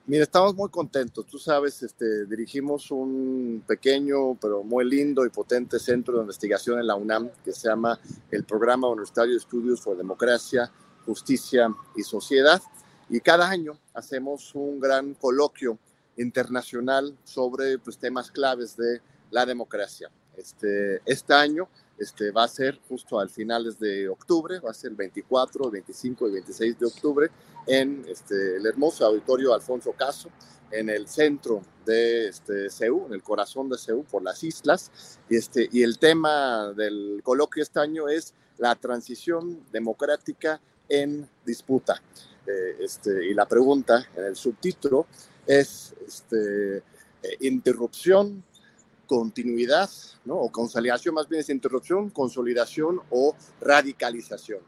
Mira, estamos muy contentos. Tú sabes, este, dirigimos un pequeño pero muy lindo y potente centro de investigación en la UNAM que se llama el Programa Universitario de Estudios por Democracia, Justicia y Sociedad. Y cada año hacemos un gran coloquio internacional sobre pues, temas claves de la democracia. Este, este año este, va a ser justo al finales de octubre, va a ser el 24, 25 y 26 de octubre en este, el hermoso auditorio Alfonso Caso, en el centro de este, Ceú, en el corazón de Ceú, por las islas. Este, y el tema del coloquio este año es la transición democrática en disputa. Eh, este, y la pregunta en el subtítulo es este, eh, interrupción continuidad, ¿no? o consolidación, más bien es interrupción, consolidación o radicalización.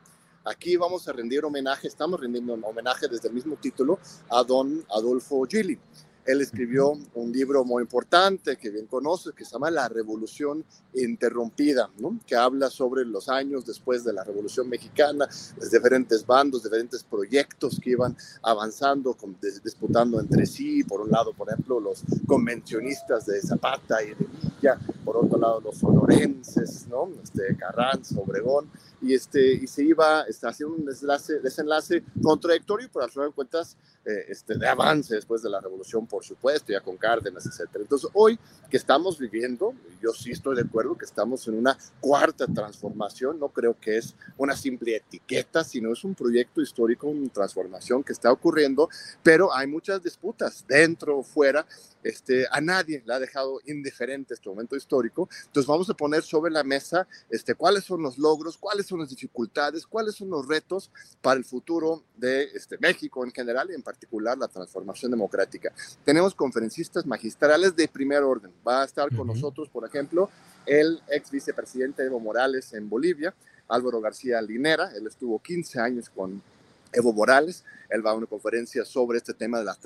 Aquí vamos a rendir homenaje, estamos rendiendo homenaje desde el mismo título a don Adolfo Gili. Él escribió un libro muy importante que bien conoces, que se llama La Revolución Interrumpida, ¿no? que habla sobre los años después de la Revolución Mexicana, los diferentes bandos, diferentes proyectos que iban avanzando, disputando entre sí. Por un lado, por ejemplo, los convencionistas de Zapata y de Villa, por otro lado, los sonorenses, ¿no? este, Carranza, Obregón y, este, y se iba este, haciendo un desenlace, desenlace contradictorio, pero al final de cuentas eh, este, de avance después de la revolución, por supuesto, ya con Cárdenas, etc. Entonces, hoy que estamos viviendo, yo sí estoy de acuerdo que estamos en una cuarta transformación, no creo que es una simple etiqueta, sino es un proyecto histórico, una transformación que está ocurriendo, pero hay muchas disputas dentro o fuera este, a nadie le ha dejado indiferente este momento histórico. Entonces vamos a poner sobre la mesa este, cuáles son los logros, cuáles son las dificultades, cuáles son los retos para el futuro de este, México en general y en particular la transformación democrática. Tenemos conferencistas magistrales de primer orden. Va a estar con nosotros, por ejemplo, el ex vicepresidente Evo Morales en Bolivia, Álvaro García Linera. Él estuvo 15 años con Evo Morales. Él va a una conferencia sobre este tema de las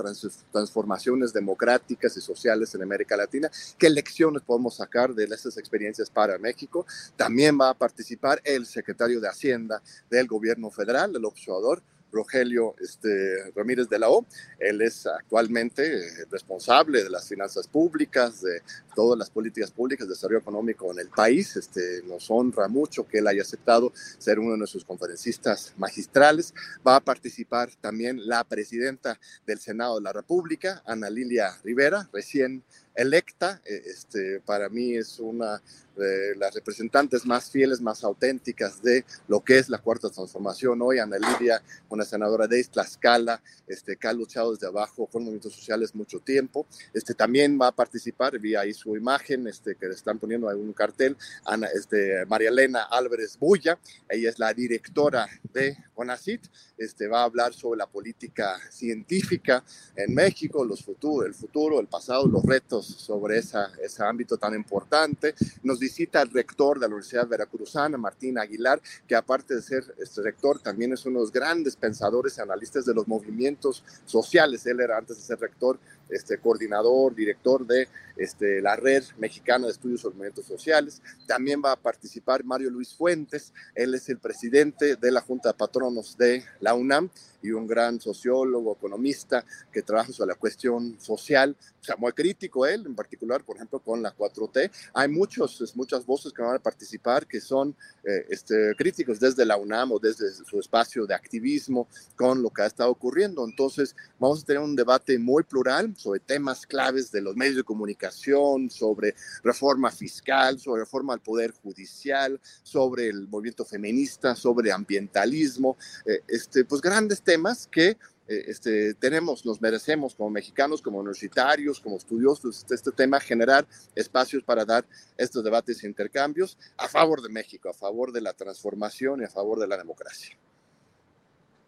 transformaciones democráticas y sociales en América Latina. ¿Qué lecciones podemos sacar de estas experiencias para México? También va a participar el secretario de Hacienda del gobierno federal, el observador, Rogelio este, Ramírez de la O. Él es actualmente eh, responsable de las finanzas públicas, de todas las políticas públicas de desarrollo económico en el país. Este, nos honra mucho que él haya aceptado ser uno de nuestros conferencistas magistrales. Va a participar también la presidenta del Senado de la República, Ana Lilia Rivera, recién electa, este, para mí es una de las representantes más fieles, más auténticas de lo que es la cuarta transformación. Hoy Ana Lidia, una senadora de Tlaxcala, este, que ha luchado desde abajo con movimientos sociales mucho tiempo, este, también va a participar, vi ahí su imagen, este, que le están poniendo un cartel, Ana, este, María Elena Álvarez Bulla, ella es la directora de CONACIT, este, va a hablar sobre la política científica en México, los futuros, el futuro, el pasado, los retos sobre esa, ese ámbito tan importante. Nos visita el rector de la Universidad Veracruzana, Martín Aguilar, que aparte de ser este rector, también es uno de los grandes pensadores y analistas de los movimientos sociales. Él era antes de ser rector este, coordinador, director de este, la Red Mexicana de Estudios sobre Movimientos Sociales. También va a participar Mario Luis Fuentes, él es el presidente de la Junta de Patronos de la UNAM y un gran sociólogo, economista que trabaja sobre la cuestión social, o sea, muy crítico él, en particular, por ejemplo, con la 4T. Hay muchos, muchas voces que van a participar que son eh, este, críticos desde la UNAM o desde su espacio de activismo con lo que ha estado ocurriendo. Entonces, vamos a tener un debate muy plural sobre temas claves de los medios de comunicación, sobre reforma fiscal, sobre reforma al poder judicial, sobre el movimiento feminista, sobre ambientalismo, eh, este, pues grandes temas que eh, este, tenemos, nos merecemos como mexicanos, como universitarios, como estudiosos, este, este, tema, generar espacios para dar estos debates e intercambios a favor de México, a favor de la transformación y a favor de la democracia.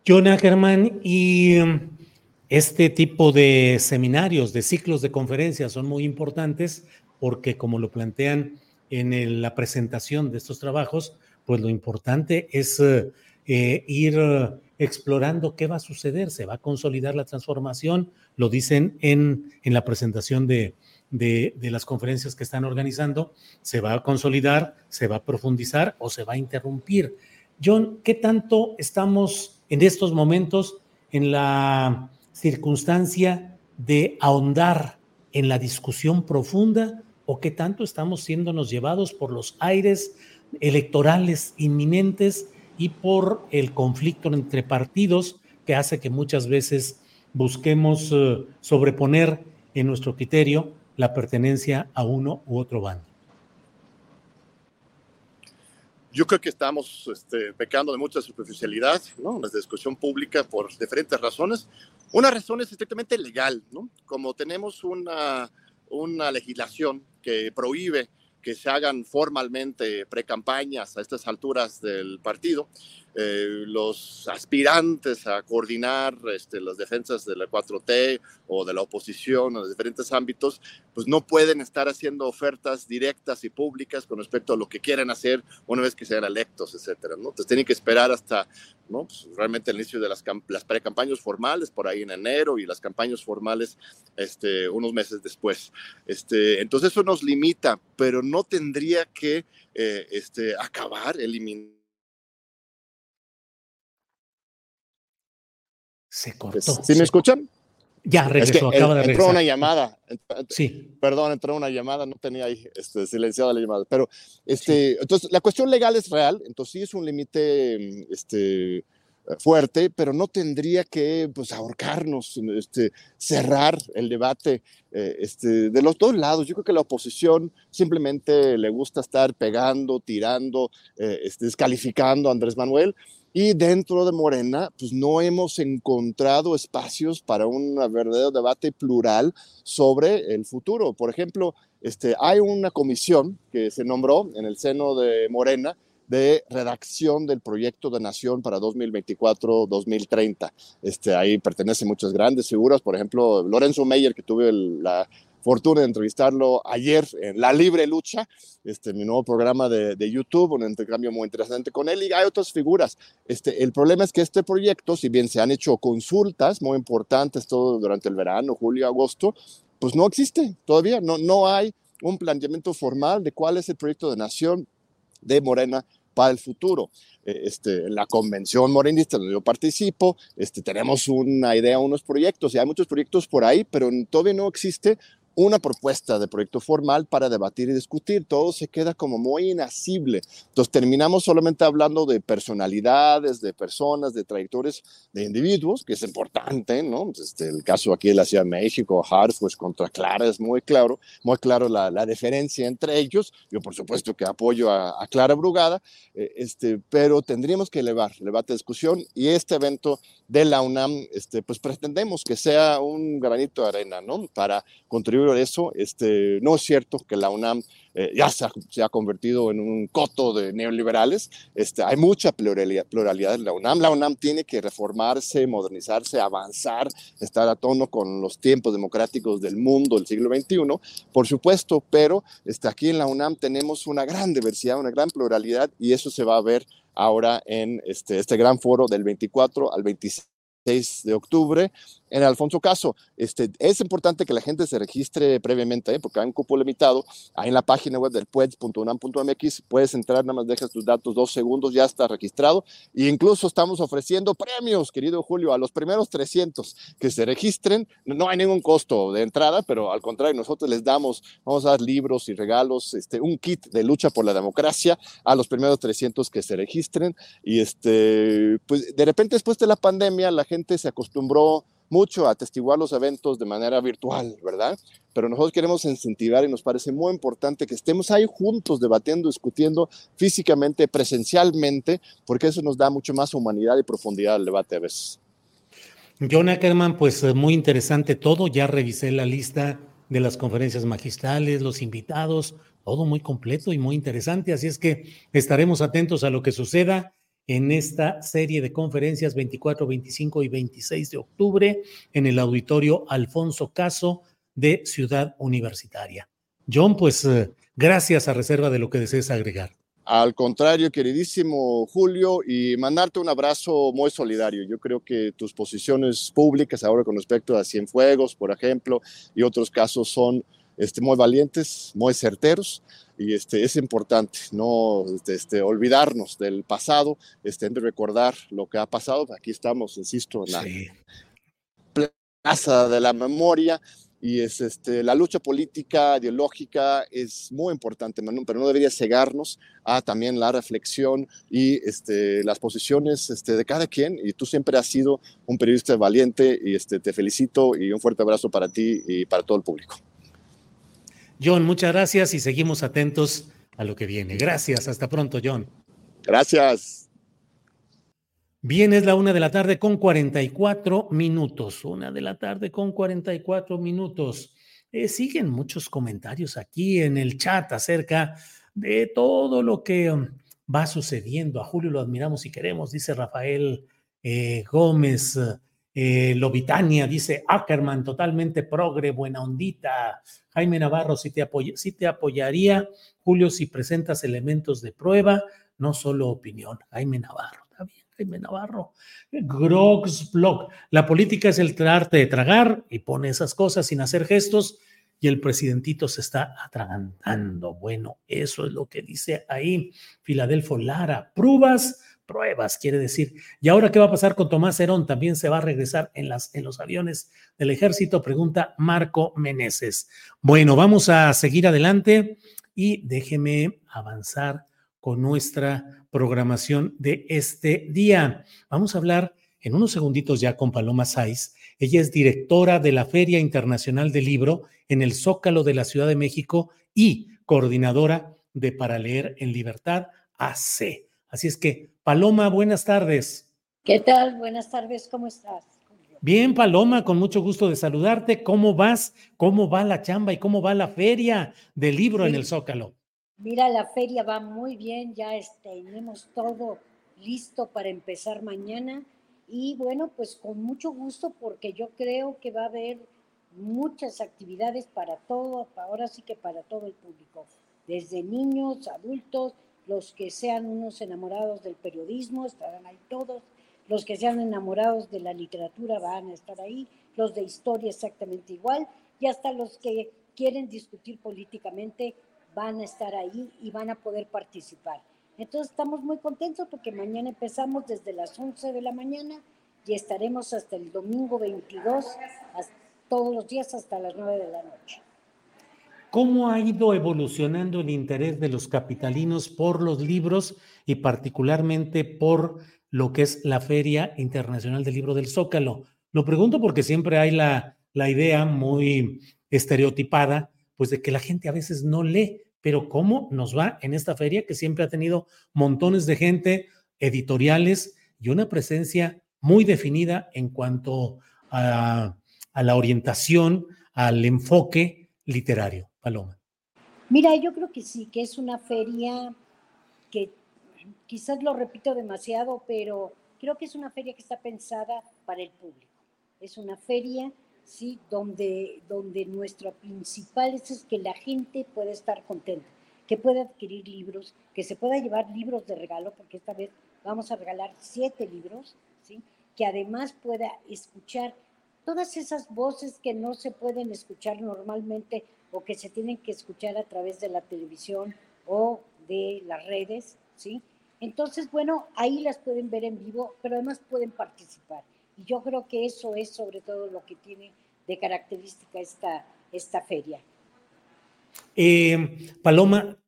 John Ackerman, y um, este tipo de seminarios, de ciclos de conferencias son muy importantes porque, como lo plantean en la presentación de estos trabajos, pues lo importante es uh, eh, ir explorando qué va a suceder, se va a consolidar la transformación, lo dicen en, en la presentación de, de, las conferencias que están organizando, se va a consolidar, se va a profundizar o se va a interrumpir. John, ¿qué tanto estamos en estos momentos en la circunstancia de ahondar en la discusión profunda o qué tanto estamos siéndonos llevados por los aires electorales inminentes y por el conflicto entre partidos que hace que muchas veces busquemos uh, sobreponer en nuestro criterio la pertenencia a uno u otro bando. Yo creo que estamos este, pecando de mucha superficialidad, ¿no? La discusión pública por diferentes razones. Una razón es estrictamente legal, ¿no? Como tenemos una, una legislación que prohíbe que se hagan formalmente precampañas a estas alturas del partido. Eh, los aspirantes a coordinar este, las defensas de la 4T o de la oposición en los diferentes ámbitos, pues no pueden estar haciendo ofertas directas y públicas con respecto a lo que quieren hacer una vez que sean electos, etcétera, ¿no? Entonces tienen que esperar hasta, ¿no? Pues realmente el inicio de las, las precampañas formales por ahí en enero y las campañas formales este, unos meses después. Este, entonces eso nos limita, pero no tendría que eh, este, acabar, eliminar Se cortó. ¿Sí me escuchan? Ya, regresó, es que acaba de entró regresar. una llamada. Sí. Perdón, entró una llamada, no tenía ahí este, silenciada la llamada. Pero, este, entonces, la cuestión legal es real, entonces sí es un límite este, fuerte, pero no tendría que pues, ahorcarnos, este, cerrar el debate eh, este, de los dos lados. Yo creo que la oposición simplemente le gusta estar pegando, tirando, eh, este, descalificando a Andrés Manuel. Y dentro de Morena, pues no hemos encontrado espacios para un verdadero debate plural sobre el futuro. Por ejemplo, este, hay una comisión que se nombró en el seno de Morena de redacción del proyecto de nación para 2024-2030. Este, ahí pertenecen muchas grandes figuras, por ejemplo, Lorenzo Meyer, que tuve el, la fortuna de entrevistarlo ayer en La Libre Lucha, este, mi nuevo programa de, de, YouTube, un intercambio muy interesante con él, y hay otras figuras. Este, el problema es que este proyecto, si bien se han hecho consultas muy importantes todo durante el verano, julio, agosto, pues no existe todavía, no, no hay un planteamiento formal de cuál es el proyecto de nación de Morena para el futuro. Este, la convención morenista donde yo participo, este, tenemos una idea, unos proyectos, y hay muchos proyectos por ahí, pero todavía no existe una propuesta de proyecto formal para debatir y discutir. Todo se queda como muy inasible. Entonces terminamos solamente hablando de personalidades, de personas, de trayectorias de individuos, que es importante, ¿no? Pues, este, el caso aquí de la Ciudad de México, Harfuch contra Clara, es muy claro, muy claro la, la diferencia entre ellos. Yo, por supuesto, que apoyo a, a Clara Brugada, eh, este, pero tendríamos que elevar el debate de discusión y este evento de la UNAM, este, pues pretendemos que sea un granito de arena, ¿no? Para contribuir a eso. Este, no es cierto que la UNAM eh, ya se ha, convertido en un coto de neoliberales. Este, hay mucha pluralidad, pluralidad en la UNAM. La UNAM tiene que reformarse, modernizarse, avanzar, estar a tono con los tiempos democráticos del mundo del siglo XXI, por supuesto, pero este, aquí en la UNAM tenemos una gran diversidad, una gran pluralidad y eso se va a ver ahora en este, este gran foro del 24 al 26 de octubre en Alfonso Caso. Este, es importante que la gente se registre previamente, ¿eh? porque hay un cupo limitado. Ahí en la página web del pueds.unam.mx puedes entrar, nada más dejas tus datos dos segundos, ya está registrado. E incluso estamos ofreciendo premios, querido Julio, a los primeros 300 que se registren. No hay ningún costo de entrada, pero al contrario, nosotros les damos, vamos a dar libros y regalos, este, un kit de lucha por la democracia a los primeros 300 que se registren. Y este, pues de repente después de la pandemia, la gente se acostumbró mucho a atestiguar los eventos de manera virtual, ¿verdad? Pero nosotros queremos incentivar y nos parece muy importante que estemos ahí juntos debatiendo, discutiendo físicamente, presencialmente, porque eso nos da mucho más humanidad y profundidad al debate a veces. John Ackerman, pues eh, muy interesante todo, ya revisé la lista de las conferencias magistrales, los invitados, todo muy completo y muy interesante, así es que estaremos atentos a lo que suceda en esta serie de conferencias 24, 25 y 26 de octubre en el auditorio Alfonso Caso de Ciudad Universitaria. John, pues eh, gracias a reserva de lo que desees agregar. Al contrario, queridísimo Julio, y mandarte un abrazo muy solidario. Yo creo que tus posiciones públicas ahora con respecto a Cienfuegos, por ejemplo, y otros casos son este, muy valientes, muy certeros y este, es importante no este, este, olvidarnos del pasado, este, recordar lo que ha pasado. Aquí estamos, insisto, en la plaza de la memoria y es este, la lucha política, ideológica es muy importante, pero no debería cegarnos a también la reflexión y este, las posiciones este, de cada quien. Y tú siempre has sido un periodista valiente y este, te felicito y un fuerte abrazo para ti y para todo el público. John, muchas gracias y seguimos atentos a lo que viene. Gracias, hasta pronto, John. Gracias. Bien, es la una de la tarde con 44 minutos. Una de la tarde con 44 minutos. Eh, siguen muchos comentarios aquí en el chat acerca de todo lo que um, va sucediendo. A Julio lo admiramos y queremos, dice Rafael eh, Gómez. Eh, Lobitania dice Ackerman, totalmente progre, buena ondita. Jaime Navarro, si te, si te apoyaría, Julio, si presentas elementos de prueba, no solo opinión. Jaime Navarro, está bien, Jaime Navarro. Grogs Blog, la política es el arte de tragar y pone esas cosas sin hacer gestos y el presidentito se está atragantando. Bueno, eso es lo que dice ahí Filadelfo Lara. Pruebas pruebas, quiere decir. ¿Y ahora qué va a pasar con Tomás Herón? ¿También se va a regresar en, las, en los aviones del ejército? Pregunta Marco Meneses. Bueno, vamos a seguir adelante y déjeme avanzar con nuestra programación de este día. Vamos a hablar en unos segunditos ya con Paloma Saiz. Ella es directora de la Feria Internacional del Libro en el Zócalo de la Ciudad de México y coordinadora de Para Leer en Libertad AC. Así es que, Paloma, buenas tardes. ¿Qué tal? Buenas tardes, ¿cómo estás? Bien, Paloma, con mucho gusto de saludarte. ¿Cómo vas? ¿Cómo va la chamba y cómo va la feria del libro en el Zócalo? Mira, la feria va muy bien, ya tenemos todo listo para empezar mañana y bueno, pues con mucho gusto porque yo creo que va a haber muchas actividades para todo, ahora sí que para todo el público, desde niños, adultos, los que sean unos enamorados del periodismo estarán ahí todos, los que sean enamorados de la literatura van a estar ahí, los de historia exactamente igual, y hasta los que quieren discutir políticamente van a estar ahí y van a poder participar. Entonces estamos muy contentos porque mañana empezamos desde las 11 de la mañana y estaremos hasta el domingo 22, todos los días hasta las 9 de la noche. ¿Cómo ha ido evolucionando el interés de los capitalinos por los libros y particularmente por lo que es la Feria Internacional del Libro del Zócalo? Lo pregunto porque siempre hay la, la idea muy estereotipada, pues de que la gente a veces no lee, pero ¿cómo nos va en esta feria que siempre ha tenido montones de gente, editoriales y una presencia muy definida en cuanto a, a la orientación, al enfoque literario? Paloma. Mira, yo creo que sí, que es una feria que quizás lo repito demasiado, pero creo que es una feria que está pensada para el público. Es una feria, sí, donde, donde nuestro principal es, que la gente pueda estar contenta, que pueda adquirir libros, que se pueda llevar libros de regalo, porque esta vez vamos a regalar siete libros, ¿sí? que además pueda escuchar todas esas voces que no se pueden escuchar normalmente o que se tienen que escuchar a través de la televisión o de las redes, ¿sí? Entonces, bueno, ahí las pueden ver en vivo, pero además pueden participar. Y yo creo que eso es sobre todo lo que tiene de característica esta, esta feria. Eh, Paloma,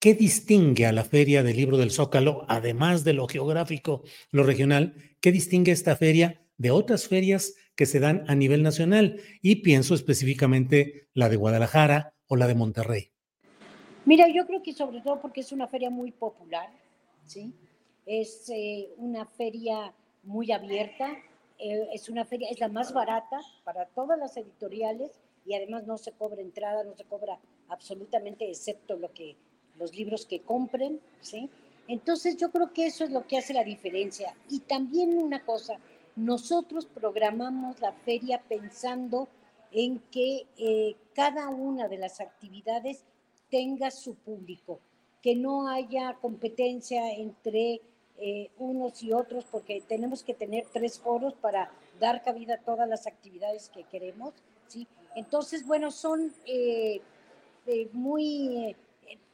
¿qué distingue a la Feria del Libro del Zócalo, además de lo geográfico, lo regional? ¿Qué distingue esta feria de otras ferias que se dan a nivel nacional? Y pienso específicamente la de Guadalajara o la de Monterrey. Mira, yo creo que sobre todo porque es una feria muy popular, ¿sí? Es eh, una feria muy abierta, eh, es una feria, es la más barata para todas las editoriales y además no se cobra entrada, no se cobra absolutamente excepto lo que los libros que compren, ¿sí? Entonces yo creo que eso es lo que hace la diferencia. Y también una cosa, nosotros programamos la feria pensando en que eh, cada una de las actividades tenga su público que no haya competencia entre eh, unos y otros, porque tenemos que tener tres foros para dar cabida a todas las actividades que queremos, ¿sí? Entonces, bueno, son eh, muy,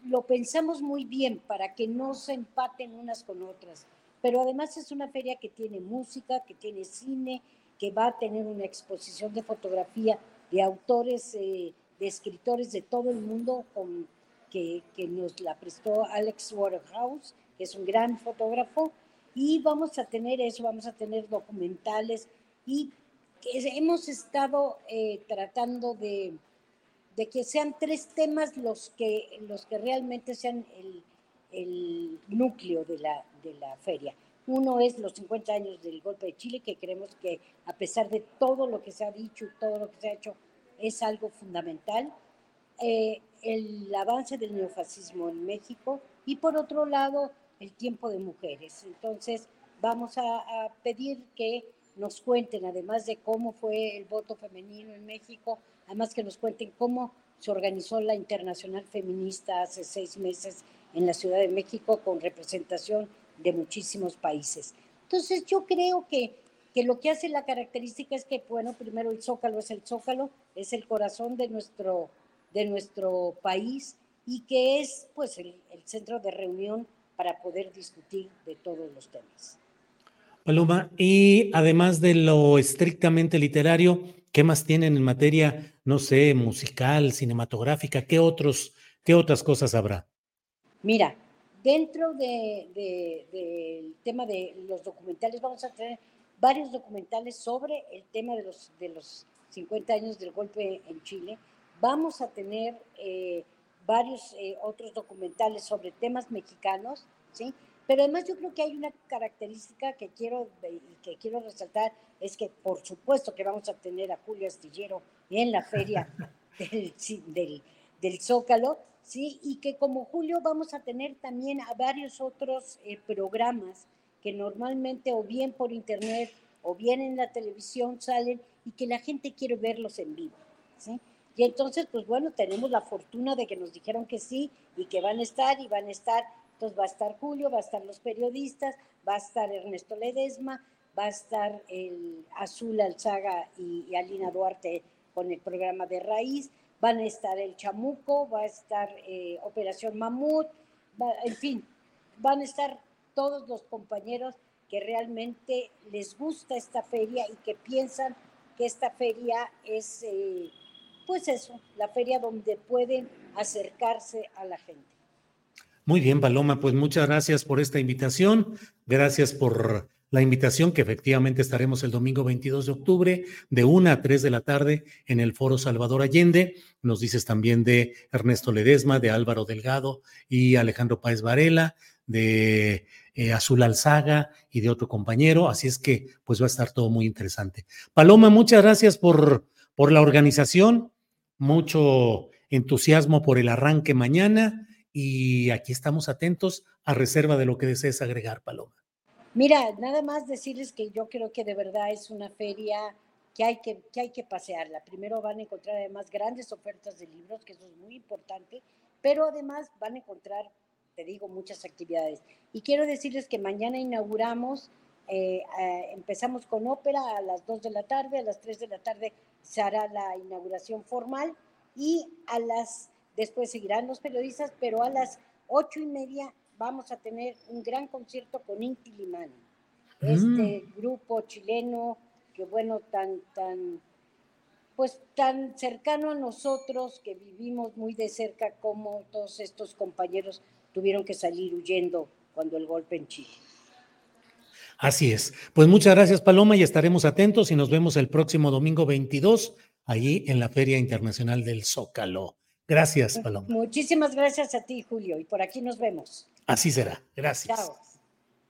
lo pensamos muy bien para que no se empaten unas con otras, pero además es una feria que tiene música, que tiene cine, que va a tener una exposición de fotografía de autores, de escritores de todo el mundo con que, nos la prestó Alex Waterhouse, que es un gran fotógrafo, y vamos a tener eso, vamos a tener documentales y hemos estado eh, tratando de, de, que sean tres temas los que, los que realmente sean el, el núcleo de la, de la feria. Uno es los 50 años del golpe de Chile, que creemos que a pesar de todo lo que se ha dicho todo lo que se ha hecho, es algo fundamental. Eh, el avance del neofascismo en México y por otro lado el tiempo de mujeres. Entonces vamos a, pedir que nos cuenten, además de cómo fue el voto femenino en México, además que nos cuenten cómo se organizó la Internacional Feminista hace seis meses en la Ciudad de México con representación de muchísimos países. Entonces yo creo que, que lo que hace la característica es que, bueno, primero el zócalo es el zócalo, es el corazón de nuestro de nuestro país y que es pues el, centro de reunión para poder discutir de todos los temas. Paloma, y además de lo estrictamente literario, ¿qué más tienen en materia, no sé, musical, cinematográfica? ¿Qué, otros, qué otras cosas habrá? Mira, dentro del de, tema de los documentales, vamos a tener varios documentales sobre el tema de los, de los 50 años del golpe en Chile, Vamos a tener eh, varios eh, otros documentales sobre temas mexicanos, ¿sí? Pero además yo creo que hay una característica que quiero, que quiero resaltar, es que por supuesto que vamos a tener a Julio Astillero en la feria [laughs] del, del, Zócalo, ¿sí? Y que como Julio vamos a tener también a varios otros eh, programas que normalmente o bien por internet o bien en la televisión salen y que la gente quiere verlos en vivo, ¿sí? Y entonces, pues bueno, tenemos la fortuna de que nos dijeron que sí y que van a estar y van a estar. Entonces va a estar Julio, va a estar los periodistas, va a estar Ernesto Ledesma, va a estar el Azul Alzaga y, Alina Duarte con el programa de Raíz, van a estar el Chamuco, va a estar eh, Operación Mamut, en fin, van a estar todos los compañeros que realmente les gusta esta feria y que piensan que esta feria es... Eh, pues eso, la feria donde pueden acercarse a la gente. Muy bien, Paloma, pues muchas gracias por esta invitación. Gracias por la invitación que efectivamente estaremos el domingo 22 de octubre de 1 a 3 de la tarde en el Foro Salvador Allende. Nos dices también de Ernesto Ledesma, de Álvaro Delgado y Alejandro Páez Varela, de eh, Azul Alzaga y de otro compañero. Así es que pues va a estar todo muy interesante. Paloma, muchas gracias por, por la organización, mucho entusiasmo por el arranque mañana y aquí estamos atentos a reserva de lo que desees agregar, Paloma. Mira, nada más decirles que yo creo que de verdad es una feria que hay que, que hay que pasearla. Primero van a encontrar además grandes ofertas de libros, que eso es muy importante, pero además van a encontrar, te digo, muchas actividades. Y quiero decirles que mañana inauguramos, eh, empezamos con ópera a las 2 de la tarde, a las 3 de la tarde se hará la inauguración formal y a las, después seguirán los periodistas, pero a las ocho y media vamos a tener un gran concierto con Inti Limani, este mm. grupo chileno que bueno, tan, tan, pues tan cercano a nosotros, que vivimos muy de cerca, como todos estos compañeros tuvieron que salir huyendo cuando el golpe en Chile. Así es. Pues muchas gracias, Paloma, y estaremos atentos y nos vemos el próximo domingo 22, allí en la Feria Internacional del Zócalo. Gracias, Paloma. Muchísimas gracias a ti, Julio, y por aquí nos vemos. Así será. Gracias.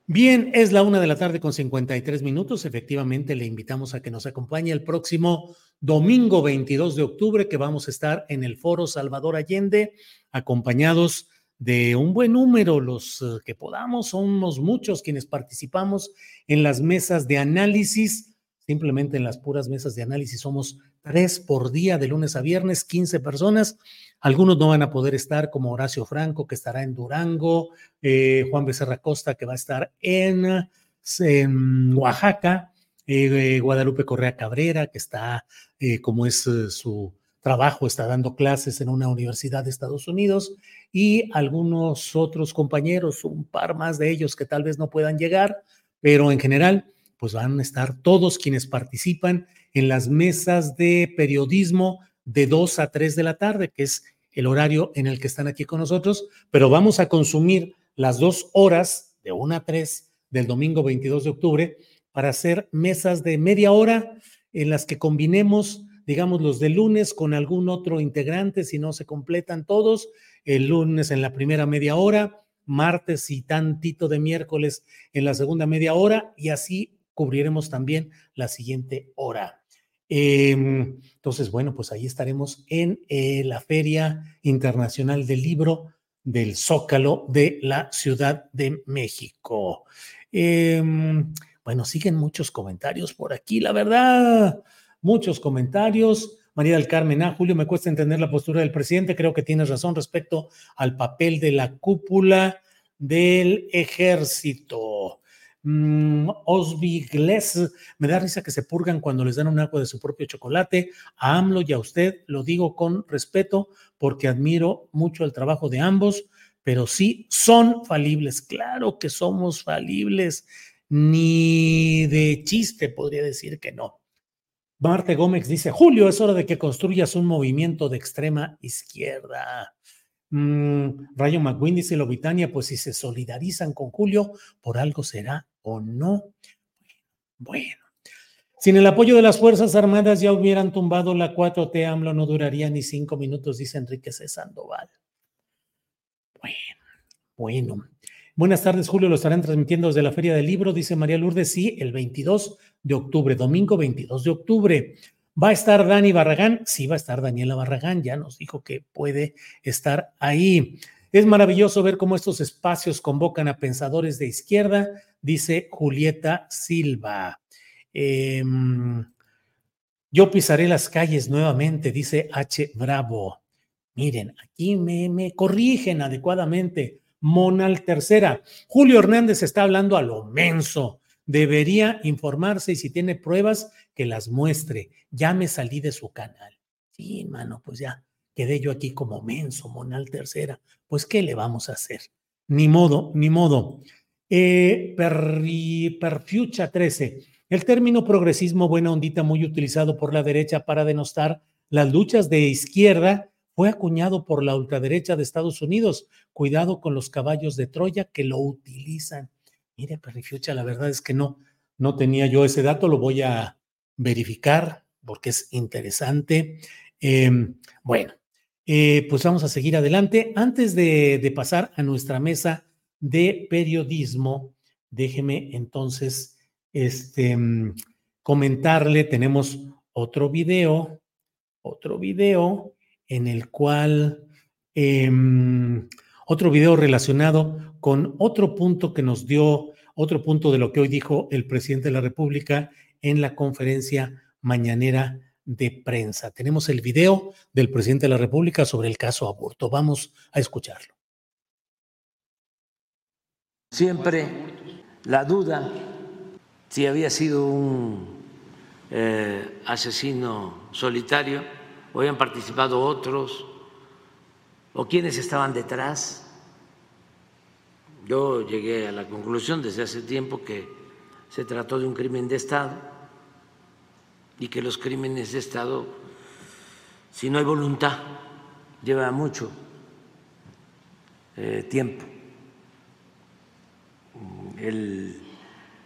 Bien, es la una de la tarde con 53 minutos. Efectivamente, le invitamos a que nos acompañe el próximo domingo 22 de octubre, que vamos a estar en el Foro Salvador Allende, acompañados de un buen número, los eh, que podamos, somos muchos quienes participamos en las mesas de análisis, simplemente en las puras mesas de análisis somos tres por día de lunes a viernes, 15 personas. Algunos no van a poder estar, como Horacio Franco, que estará en Durango, eh, Juan Becerra Costa, que va a estar en, Oaxaca, eh, Guadalupe Correa Cabrera, que está, eh, como es su trabajo, está dando clases en una universidad de Estados Unidos, y algunos otros compañeros, un par más de ellos que tal vez no puedan llegar, pero en general, pues van a estar todos quienes participan en las mesas de periodismo de 2 a 3 de la tarde, que es el horario en el que están aquí con nosotros, pero vamos a consumir las dos horas de 1 a 3 del domingo 22 de octubre para hacer mesas de media hora en las que combinemos, digamos, los de lunes con algún otro integrante, si no se completan todos, el lunes en la primera media hora, martes y tantito de miércoles en la segunda media hora, y así cubriremos también la siguiente hora. Em, entonces, bueno, pues ahí estaremos en eh, la Feria Internacional del Libro del Zócalo de la Ciudad de México. Em, bueno, siguen muchos comentarios por aquí, la verdad, muchos comentarios. María del Carmen, ah, Julio, me cuesta entender la postura del presidente, creo que tienes razón respecto al papel de la cúpula del ejército. Mm, Osby Gless, me da risa que se purgan cuando les dan un agua de su propio chocolate. A AMLO y a usted lo digo con respeto porque admiro mucho el trabajo de ambos, pero sí son falibles. Claro que somos falibles. Ni de chiste podría decir que no. Marte Gómez dice, Julio, es hora de que construyas un movimiento de extrema izquierda. Mm, Rayo McWin dice Lobitania, pues si se solidarizan con Julio, por algo será o no. Bueno, sin el apoyo de las Fuerzas Armadas ya hubieran tumbado la 4T, AMLO no duraría ni cinco minutos, dice Enrique C. Sandoval. Bueno, bueno. Buenas tardes, Julio. Lo estarán transmitiendo desde la Feria del Libro, dice María Lourdes. Sí, el 22 de octubre, domingo 22 de octubre. ¿Va a estar Dani Barragán? Sí, va a estar Daniela Barragán. Ya nos dijo que puede estar ahí. Es maravilloso ver cómo estos espacios convocan a pensadores de izquierda, dice Julieta Silva. Em, yo pisaré las calles nuevamente, dice H. Bravo. Miren, aquí me, me corrigen adecuadamente. Monal tercera. Julio Hernández está hablando a lo menso. Debería informarse y si tiene pruebas, que las muestre. Ya me salí de su canal. Sí, mano, pues ya quedé yo aquí como menso, Monal tercera. Pues, ¿qué le vamos a hacer? Ni modo, ni modo. Eh, perfiucha 13. El término progresismo buena ondita muy utilizado por la derecha para denostar las luchas de izquierda fue acuñado por la ultraderecha de Estados Unidos. Cuidado con los caballos de Troya que lo utilizan. Mire, Perrifiucha, la verdad es que no, no tenía yo ese dato, lo voy a verificar porque es interesante. Em, bueno, eh, pues vamos a seguir adelante. Antes de, de, pasar a nuestra mesa de periodismo, déjeme entonces este, mm, comentarle, tenemos otro video, otro video en el cual, eh, otro video relacionado con otro punto que nos dio, otro punto de lo que hoy dijo el presidente de la República en la conferencia mañanera de prensa. Tenemos el video del presidente de la República sobre el caso aborto. Vamos a escucharlo. Siempre la duda si había sido un eh, asesino solitario o habían participado otros o quienes estaban detrás. Yo llegué a la conclusión desde hace tiempo que se trató de un crimen de Estado y que los crímenes de Estado, si no hay voluntad, lleva mucho eh, tiempo el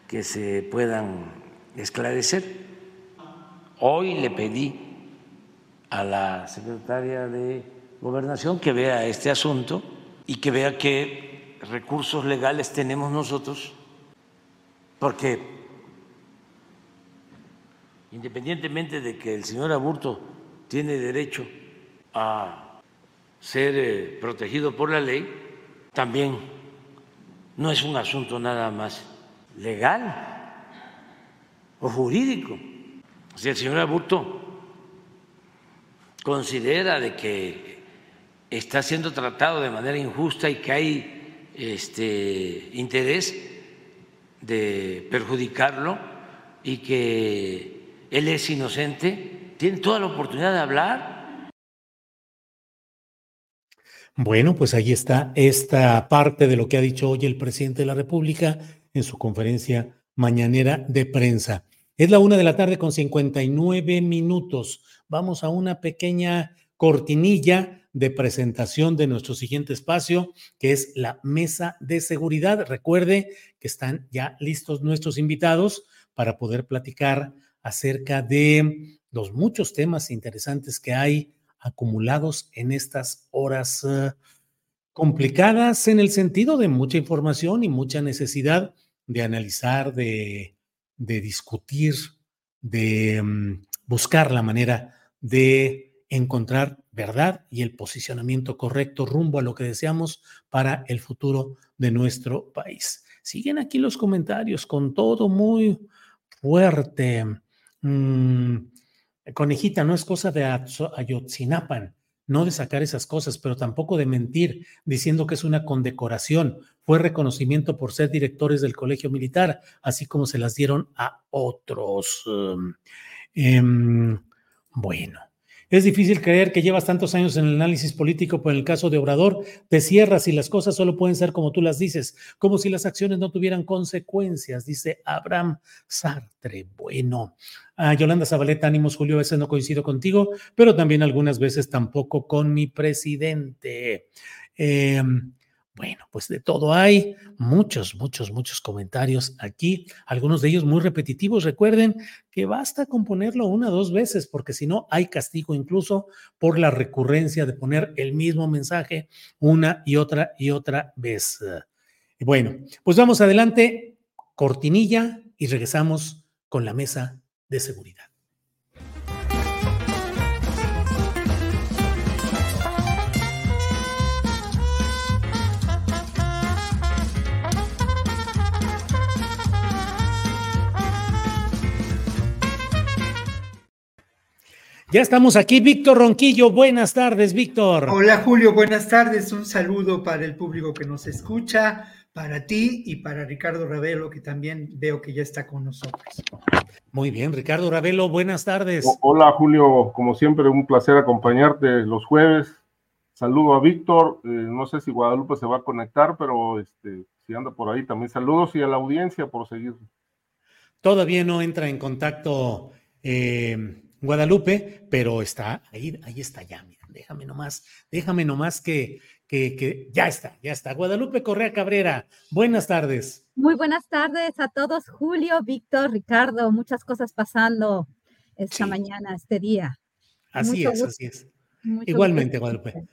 que se puedan esclarecer. Hoy le pedí a la secretaria de Gobernación que vea este asunto y que vea recursos legales tenemos nosotros, porque independientemente de que el señor Aburto tiene derecho a ser eh, protegido por la ley, también no es un asunto nada más legal o jurídico. Si el señor Aburto considera de que está siendo tratado de manera injusta y que hay este interés de perjudicarlo y que él es inocente, tiene toda la oportunidad de hablar. Bueno, pues ahí está esta parte de lo que ha dicho hoy el presidente de la República en su conferencia mañanera de prensa. Es la una de la tarde con 59 minutos. Vamos a una pequeña cortinilla de presentación de nuestro siguiente espacio, que es la mesa de seguridad. Recuerde que están ya listos nuestros invitados para poder platicar acerca de los muchos temas interesantes que hay acumulados en estas horas uh, complicadas en el sentido de mucha información y mucha necesidad de analizar, de de discutir, de mm, buscar la manera de encontrar verdad y el posicionamiento correcto rumbo a lo que deseamos para el futuro de nuestro país. Siguen aquí los comentarios con todo muy fuerte. Mm, conejita, no es cosa de Ayotzinapan no de sacar esas cosas, pero tampoco de mentir diciendo que es una condecoración. Fue reconocimiento por ser directores del colegio militar, así como se las dieron a otros. Eh, bueno, es difícil creer que llevas tantos años en el análisis político, pero en el caso de Obrador te cierras y las cosas solo pueden ser como tú las dices, como si las acciones no tuvieran consecuencias, dice Abraham Sartre. Bueno, a Yolanda Zabaleta, ánimos Julio, a veces no coincido contigo, pero también algunas veces tampoco con mi presidente. Eh, bueno, pues de todo hay, muchos, muchos, muchos comentarios aquí, algunos de ellos muy repetitivos. Recuerden que basta con ponerlo una o dos veces, porque si no hay castigo incluso por la recurrencia de poner el mismo mensaje una y otra y otra vez. Bueno, pues vamos adelante, cortinilla y regresamos con la mesa de seguridad. Ya estamos aquí, Víctor Ronquillo. Buenas tardes, Víctor. Hola, Julio. Buenas tardes. Un saludo para el público que nos escucha, para ti y para Ricardo Ravelo, que también veo que ya está con nosotros. Muy bien, Ricardo Ravelo, buenas tardes. hola, Julio. Como siempre, un placer acompañarte los jueves. Saludo a Víctor. Eh, no sé si Guadalupe se va a conectar, pero este, si anda por ahí también saludos y a la audiencia por seguir. Todavía no entra en contacto. Eh Guadalupe, pero está ahí, ahí está ya, mira, déjame nomás, déjame nomás que, que, que ya está, ya está. Guadalupe Correa Cabrera, buenas tardes. Muy buenas tardes a todos, Julio, Víctor, Ricardo, muchas cosas pasando esta mañana, este día. Así es, así es. Igualmente, Guadalupe.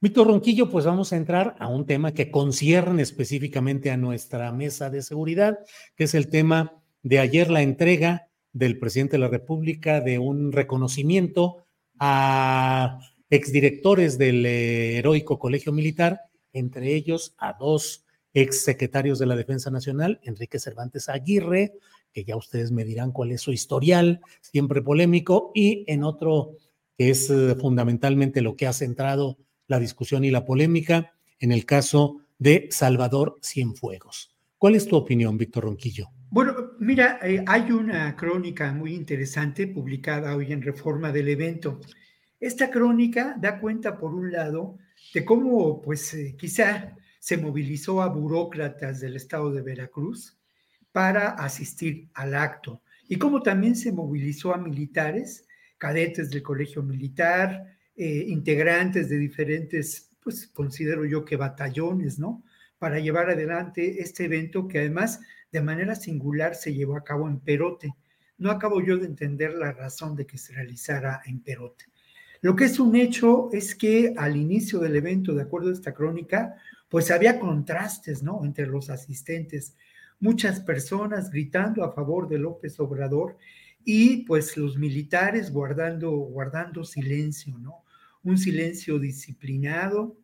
Víctor Ronquillo, pues vamos a entrar a un tema que concierne específicamente a nuestra mesa de seguridad, que es el tema de ayer la entrega del presidente de la República de un reconocimiento a exdirectores del eh, heroico Colegio Militar, entre ellos a dos exsecretarios de la Defensa Nacional, Enrique Cervantes Aguirre, que ya ustedes me dirán cuál es su historial, siempre polémico, y en otro que es eh, fundamentalmente lo que ha centrado la discusión y la polémica, en el caso de Salvador Cienfuegos. ¿Cuál es tu opinión, Víctor Ronquillo? Bueno, mira, eh, hay una crónica muy interesante publicada hoy en Reforma del evento. Esta crónica da cuenta, por un lado, de cómo, pues, eh, quizá se movilizó a burócratas del estado de Veracruz para asistir al acto y cómo también se movilizó a militares, cadetes del colegio militar, eh, integrantes de diferentes, pues considero yo que batallones, ¿no? Para llevar adelante este evento que además de manera singular se llevó a cabo en Perote. No acabo yo de entender la razón de que se realizara en Perote. Lo que es un hecho es que al inicio del evento, de acuerdo a esta crónica, pues había contrastes, ¿no? Entre los asistentes, muchas personas gritando a favor de López Obrador y pues los militares guardando, guardando silencio, ¿no? Un silencio disciplinado,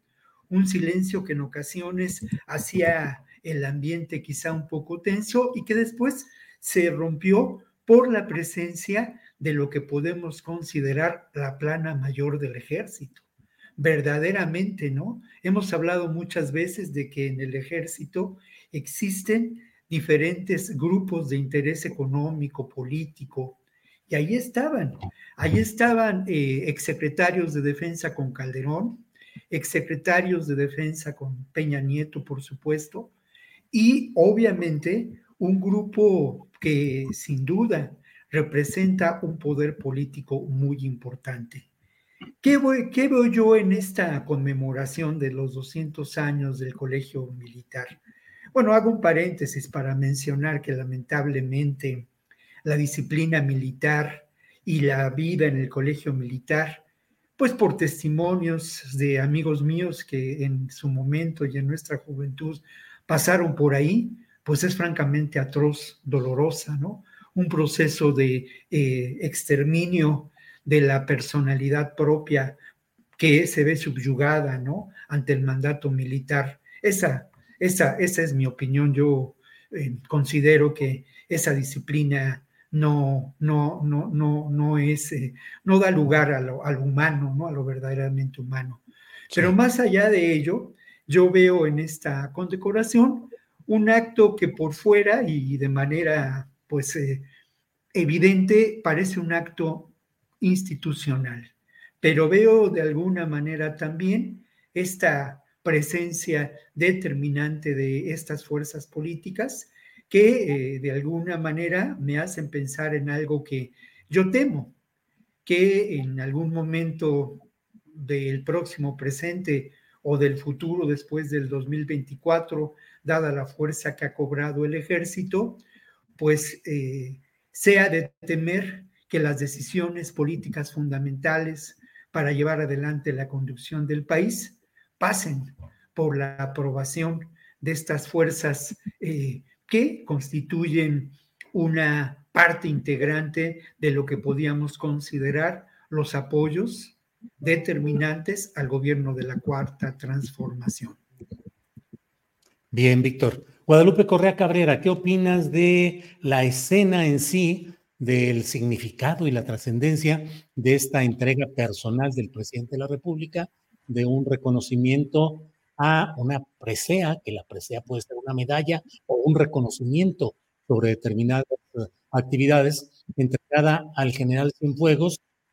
un silencio que en ocasiones hacía el ambiente quizá un poco tenso y que después se rompió por la presencia de lo que podemos considerar la plana mayor del ejército. Verdaderamente, ¿no? Hemos hablado muchas veces de que en el ejército existen diferentes grupos de interés económico, político, y ahí estaban, ahí estaban eh, exsecretarios de defensa con Calderón, exsecretarios de defensa con Peña Nieto, por supuesto, y obviamente un grupo que sin duda representa un poder político muy importante. ¿Qué, ¿Qué, veo yo en esta conmemoración de los 200 años del Colegio Militar? Bueno, hago un paréntesis para mencionar que lamentablemente la disciplina militar y la vida en el Colegio Militar, pues por testimonios de amigos míos que en su momento y en nuestra juventud pasaron por ahí, pues es francamente atroz, dolorosa, ¿no? Un proceso de eh, exterminio de la personalidad propia que se ve subyugada, ¿no? Ante el mandato militar. Esa, esa, esa es mi opinión. Yo eh, considero que esa disciplina no, no, no, no, no es, eh, no da lugar a lo, humano, ¿no? A lo verdaderamente humano. Pero más allá de ello, yo veo en esta condecoración un acto que por fuera y de manera pues eh, evidente parece un acto institucional, pero veo de alguna manera también esta presencia determinante de estas fuerzas políticas que eh, de alguna manera me hacen pensar en algo que yo temo, que en algún momento del próximo presente o del futuro después del 2024, dada la fuerza que ha cobrado el ejército, pues eh, sea de temer que las decisiones políticas fundamentales para llevar adelante la conducción del país pasen por la aprobación de estas fuerzas eh, que constituyen una parte integrante de lo que podíamos considerar los apoyos determinantes al gobierno de la cuarta transformación. Bien, Víctor. Guadalupe Correa Cabrera, ¿qué opinas de la escena en sí, del significado y la trascendencia de esta entrega personal del presidente de la República de un reconocimiento a una presea, que la presea puede ser una medalla o un reconocimiento sobre determinadas actividades entregada al general Cienfuegos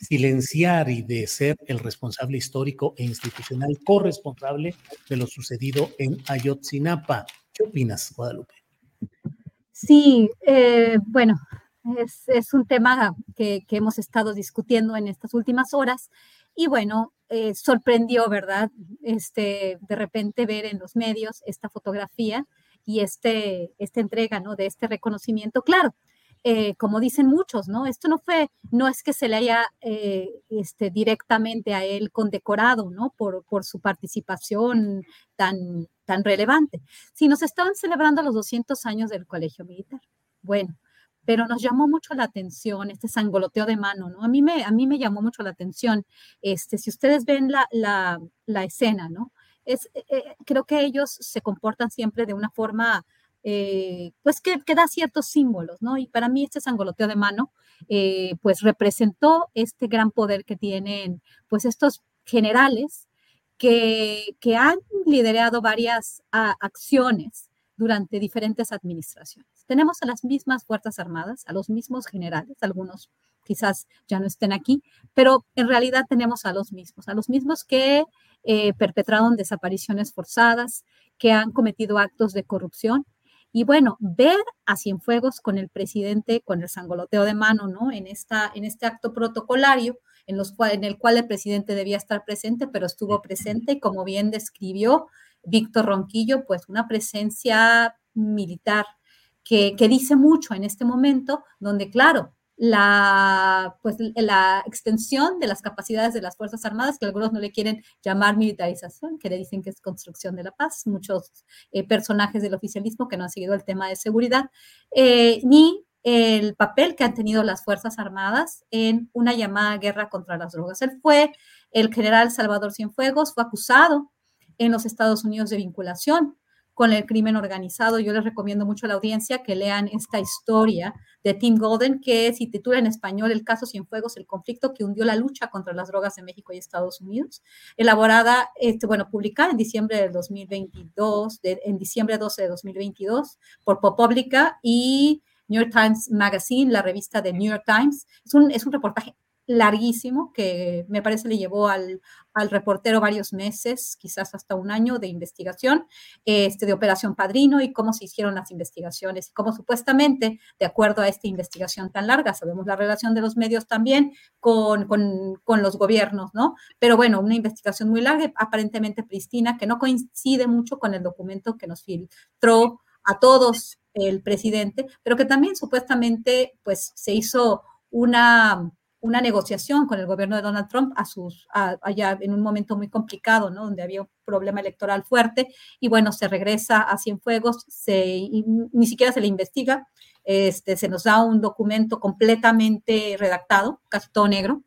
Silenciar y de ser el responsable histórico e institucional corresponsable de lo sucedido en Ayotzinapa. ¿Qué opinas, Guadalupe? Sí, eh, bueno, es, un tema que, que, hemos estado discutiendo en estas últimas horas y bueno, eh, sorprendió, ¿verdad? Este, de repente ver en los medios esta fotografía y este, esta entrega, ¿no? De este reconocimiento. Claro, eh, como dicen muchos, ¿no? Esto no fue, no es que se le haya eh, este, directamente a él condecorado, ¿no? Por, por su participación tan, tan relevante, sino se estaban celebrando los 200 años del Colegio Militar. Bueno, pero nos llamó mucho la atención este sangoloteo de mano, ¿no? A mí me, a mí me llamó mucho la atención, este, si ustedes ven la, la, la escena, ¿no? Es, eh, creo que ellos se comportan siempre de una forma eh, pues que, que, da ciertos símbolos, ¿no? Y para mí este sangoloteo de mano, eh, pues representó este gran poder que tienen, pues estos generales que, han liderado varias acciones durante diferentes administraciones. Tenemos a las mismas Fuerzas Armadas, a los mismos generales, algunos quizás ya no estén aquí, pero en realidad tenemos a los mismos, a los mismos que eh, perpetraron desapariciones forzadas, que han cometido actos de corrupción, y bueno, ver a Cienfuegos con el presidente, con el sangoloteo de mano, ¿no? En, esta, en este acto protocolario, en, los cual, en el cual el presidente debía estar presente, pero estuvo presente y como bien describió Víctor Ronquillo, pues una presencia militar que, que dice mucho en este momento, donde claro, la, pues, la extensión de las capacidades de las Fuerzas Armadas, que algunos no le quieren llamar militarización, que le dicen que es construcción de la paz, muchos eh, personajes del oficialismo que no han seguido el tema de seguridad, eh, ni el papel que han tenido las Fuerzas Armadas en una llamada guerra contra las drogas. Él fue el general Salvador Cienfuegos, fue acusado en los Estados Unidos de vinculación con el crimen organizado. Yo les recomiendo mucho a la audiencia que lean esta historia de Tim Golden, que se titula en español El caso Cienfuegos, el conflicto que hundió la lucha contra las drogas en México y Estados Unidos, elaborada, este, bueno, publicada en diciembre del 2022, de, en diciembre 12 de 2022 por ProPublica y New York Times Magazine, la revista de New York Times. Es un reportaje larguísimo que me parece le llevó al, al, reportero varios meses, quizás hasta un año de investigación, este, de Operación Padrino y cómo se hicieron las investigaciones y cómo supuestamente, de acuerdo a esta investigación tan larga, sabemos la relación de los medios también con, con, con los gobiernos, ¿no? Pero bueno, una investigación muy larga, aparentemente pristina, que no coincide mucho con el documento que nos filtró a todos el presidente, pero que también supuestamente pues se hizo una una negociación con el gobierno de Donald Trump a sus, allá en un momento muy complicado, ¿no? Donde había un problema electoral fuerte y bueno, se regresa a Cienfuegos, se, ni siquiera se le investiga, este, se nos da un documento completamente redactado, casi todo negro,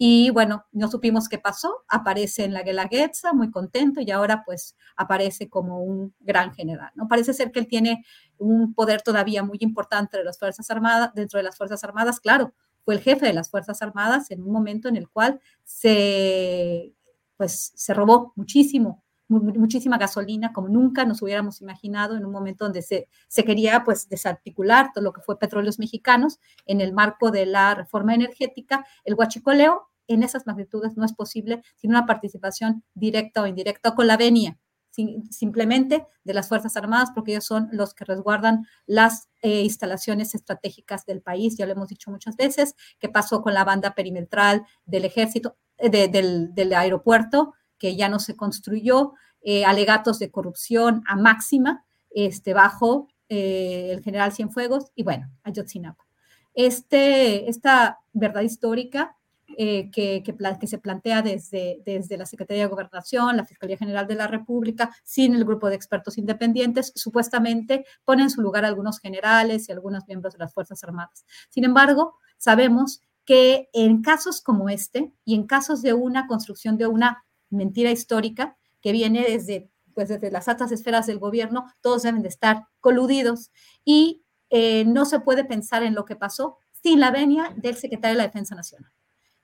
y bueno, no supimos qué pasó, aparece en la Guelaguetza, muy contento, y ahora pues aparece como un gran general, ¿no? Parece ser que él tiene un poder todavía muy importante de las Fuerzas Armadas, dentro de las Fuerzas Armadas, claro, fue el jefe de las Fuerzas Armadas en un momento en el cual se, pues, se robó muchísimo, muchísima gasolina, como nunca nos hubiéramos imaginado, en un momento donde se, se quería pues, desarticular todo lo que fue petróleos mexicanos en el marco de la reforma energética. El huachicoleo en esas magnitudes no es posible sin una participación directa o indirecta con la venia simplemente de las Fuerzas Armadas, porque ellos son los que resguardan las eh, instalaciones estratégicas del país. Ya lo hemos dicho muchas veces, qué pasó con la banda perimetral del ejército, eh, del, aeropuerto, que ya no se construyó. eh, alegatos de corrupción a máxima este, bajo el general Cienfuegos y bueno, Ayotzinapa. Este, esta verdad histórica eh, que, se plantea desde, desde la Secretaría de Gobernación, la Fiscalía General de la República, sin el grupo de expertos independientes, supuestamente pone en su lugar a algunos generales y algunos miembros de las Fuerzas Armadas. Sin embargo, sabemos que en casos como este y en casos de una construcción de una mentira histórica que viene desde, pues desde las altas esferas del gobierno, todos deben de estar coludidos y eh, no se puede pensar en lo que pasó sin la venia del secretario de la Defensa Nacional.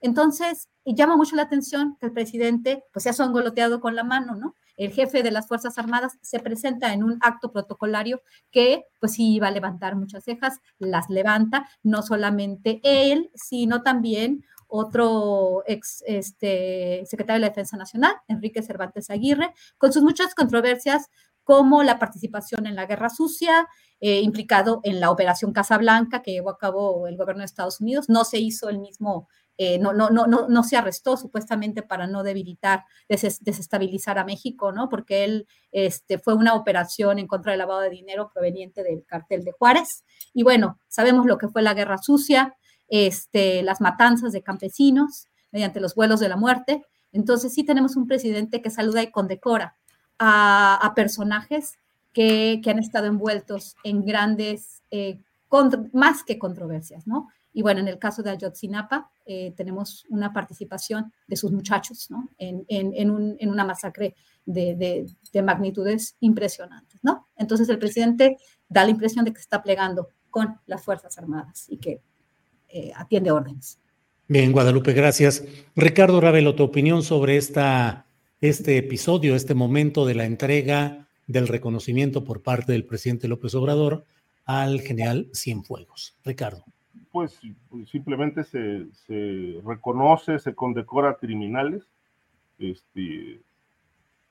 Entonces, llama mucho la atención que el presidente pues se ha songoloteado con la mano, ¿no? El jefe de las Fuerzas Armadas se presenta en un acto protocolario que pues sí iba a levantar muchas cejas, las levanta, no solamente él, sino también otro ex este, secretario de la Defensa Nacional, Enrique Cervantes Aguirre, con sus muchas controversias como la participación en la guerra sucia, eh, implicado en la operación Casablanca que llevó a cabo el gobierno de Estados Unidos. No se hizo el mismo eh, no, no, no, no, no se arrestó supuestamente para no debilitar, desestabilizar a México, ¿no? Porque él este, fue una operación en contra del lavado de dinero proveniente del cartel de Juárez. Y bueno, sabemos lo que fue la guerra sucia, este, las matanzas de campesinos mediante los vuelos de la muerte. Entonces sí tenemos un presidente que saluda y condecora a, personajes que, han estado envueltos en grandes, eh, más que controversias, ¿no? Y bueno, en el caso de Ayotzinapa, eh, tenemos una participación de sus muchachos ¿no? en, en, un, en, una masacre de, de, magnitudes impresionantes. ¿no? Entonces el presidente da la impresión de que se está plegando con las Fuerzas Armadas y que eh, atiende órdenes. Bien, Guadalupe, gracias. Ricardo Ravelo, tu opinión sobre esta, este episodio, este momento de la entrega del reconocimiento por parte del presidente López Obrador al general Cienfuegos. Ricardo pues, simplemente se, reconoce, se condecora a criminales, este,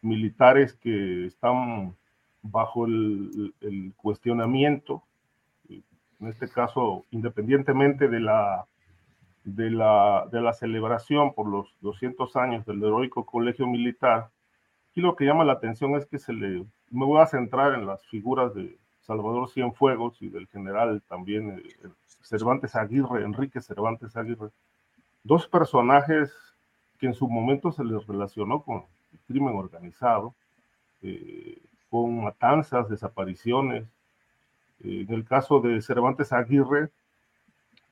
militares que están bajo el, cuestionamiento, en este caso, independientemente de la, de la, de la celebración por los 200 años del heroico colegio militar, y lo que llama la atención es que se le, me voy a centrar en las figuras de Salvador Cienfuegos y del general también eh, Cervantes Aguirre, Enrique Cervantes Aguirre, dos personajes que en su momento se les relacionó con el crimen organizado, eh, con matanzas, desapariciones. Eh, en el caso de Cervantes Aguirre,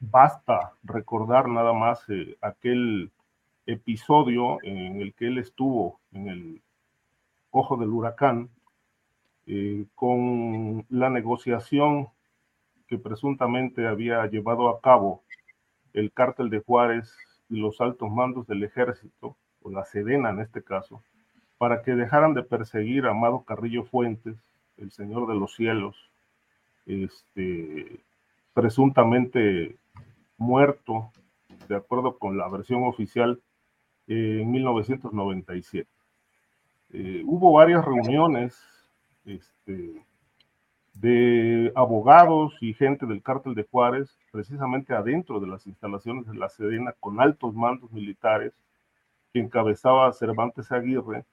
basta recordar nada más eh, aquel episodio en el que él estuvo en el ojo del huracán, con la negociación que presuntamente había llevado a cabo el cártel de Juárez y los altos mandos del ejército, o la Sedena en este caso, para que dejaran de perseguir a Amado Carrillo Fuentes, el Señor de los Cielos, este, presuntamente muerto, de acuerdo con la versión oficial, en 1997. Eh, hubo varias reuniones este, de abogados y gente del cártel de Juárez, precisamente adentro de las instalaciones de la Sedena, con altos mandos militares, que encabezaba Cervantes Aguirre,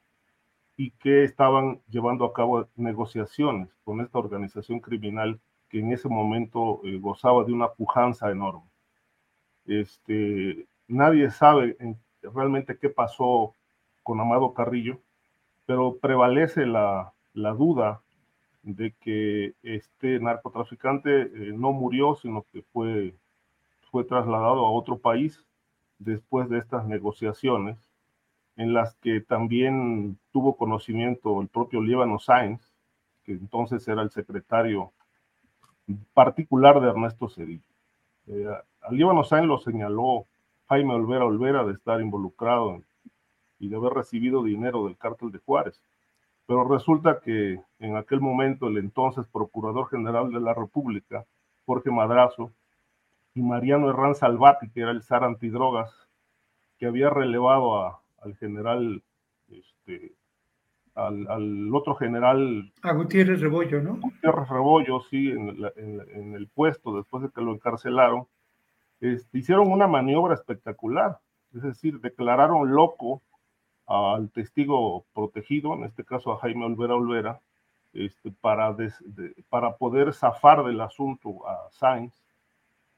y que estaban llevando a cabo negociaciones con esta organización criminal que en ese momento eh, gozaba de una pujanza enorme. Este, nadie sabe realmente qué pasó con Amado Carrillo, pero prevalece la, la duda de que este narcotraficante eh, no murió, sino que fue, fue trasladado a otro país después de estas negociaciones, en las que también tuvo conocimiento el propio Líbano Sáenz, que entonces era el secretario particular de Ernesto Cedillo. Eh, a Líbano Sáenz lo señaló Jaime Olvera Olvera de estar involucrado y de haber recibido dinero del cártel de Juárez pero resulta que en aquel momento el entonces Procurador General de la República, Jorge Madrazo, y Mariano Herrán Salvati, que era el zar antidrogas, que había relevado al general, este, al, otro general. A Gutiérrez Rebollo, ¿no? Gutiérrez Rebollo, sí, en, el puesto, después de que lo encarcelaron, este, hicieron una maniobra espectacular, es decir, declararon loco al testigo protegido, en este caso a Jaime Olvera Olvera, este, para, para poder zafar del asunto a Sainz,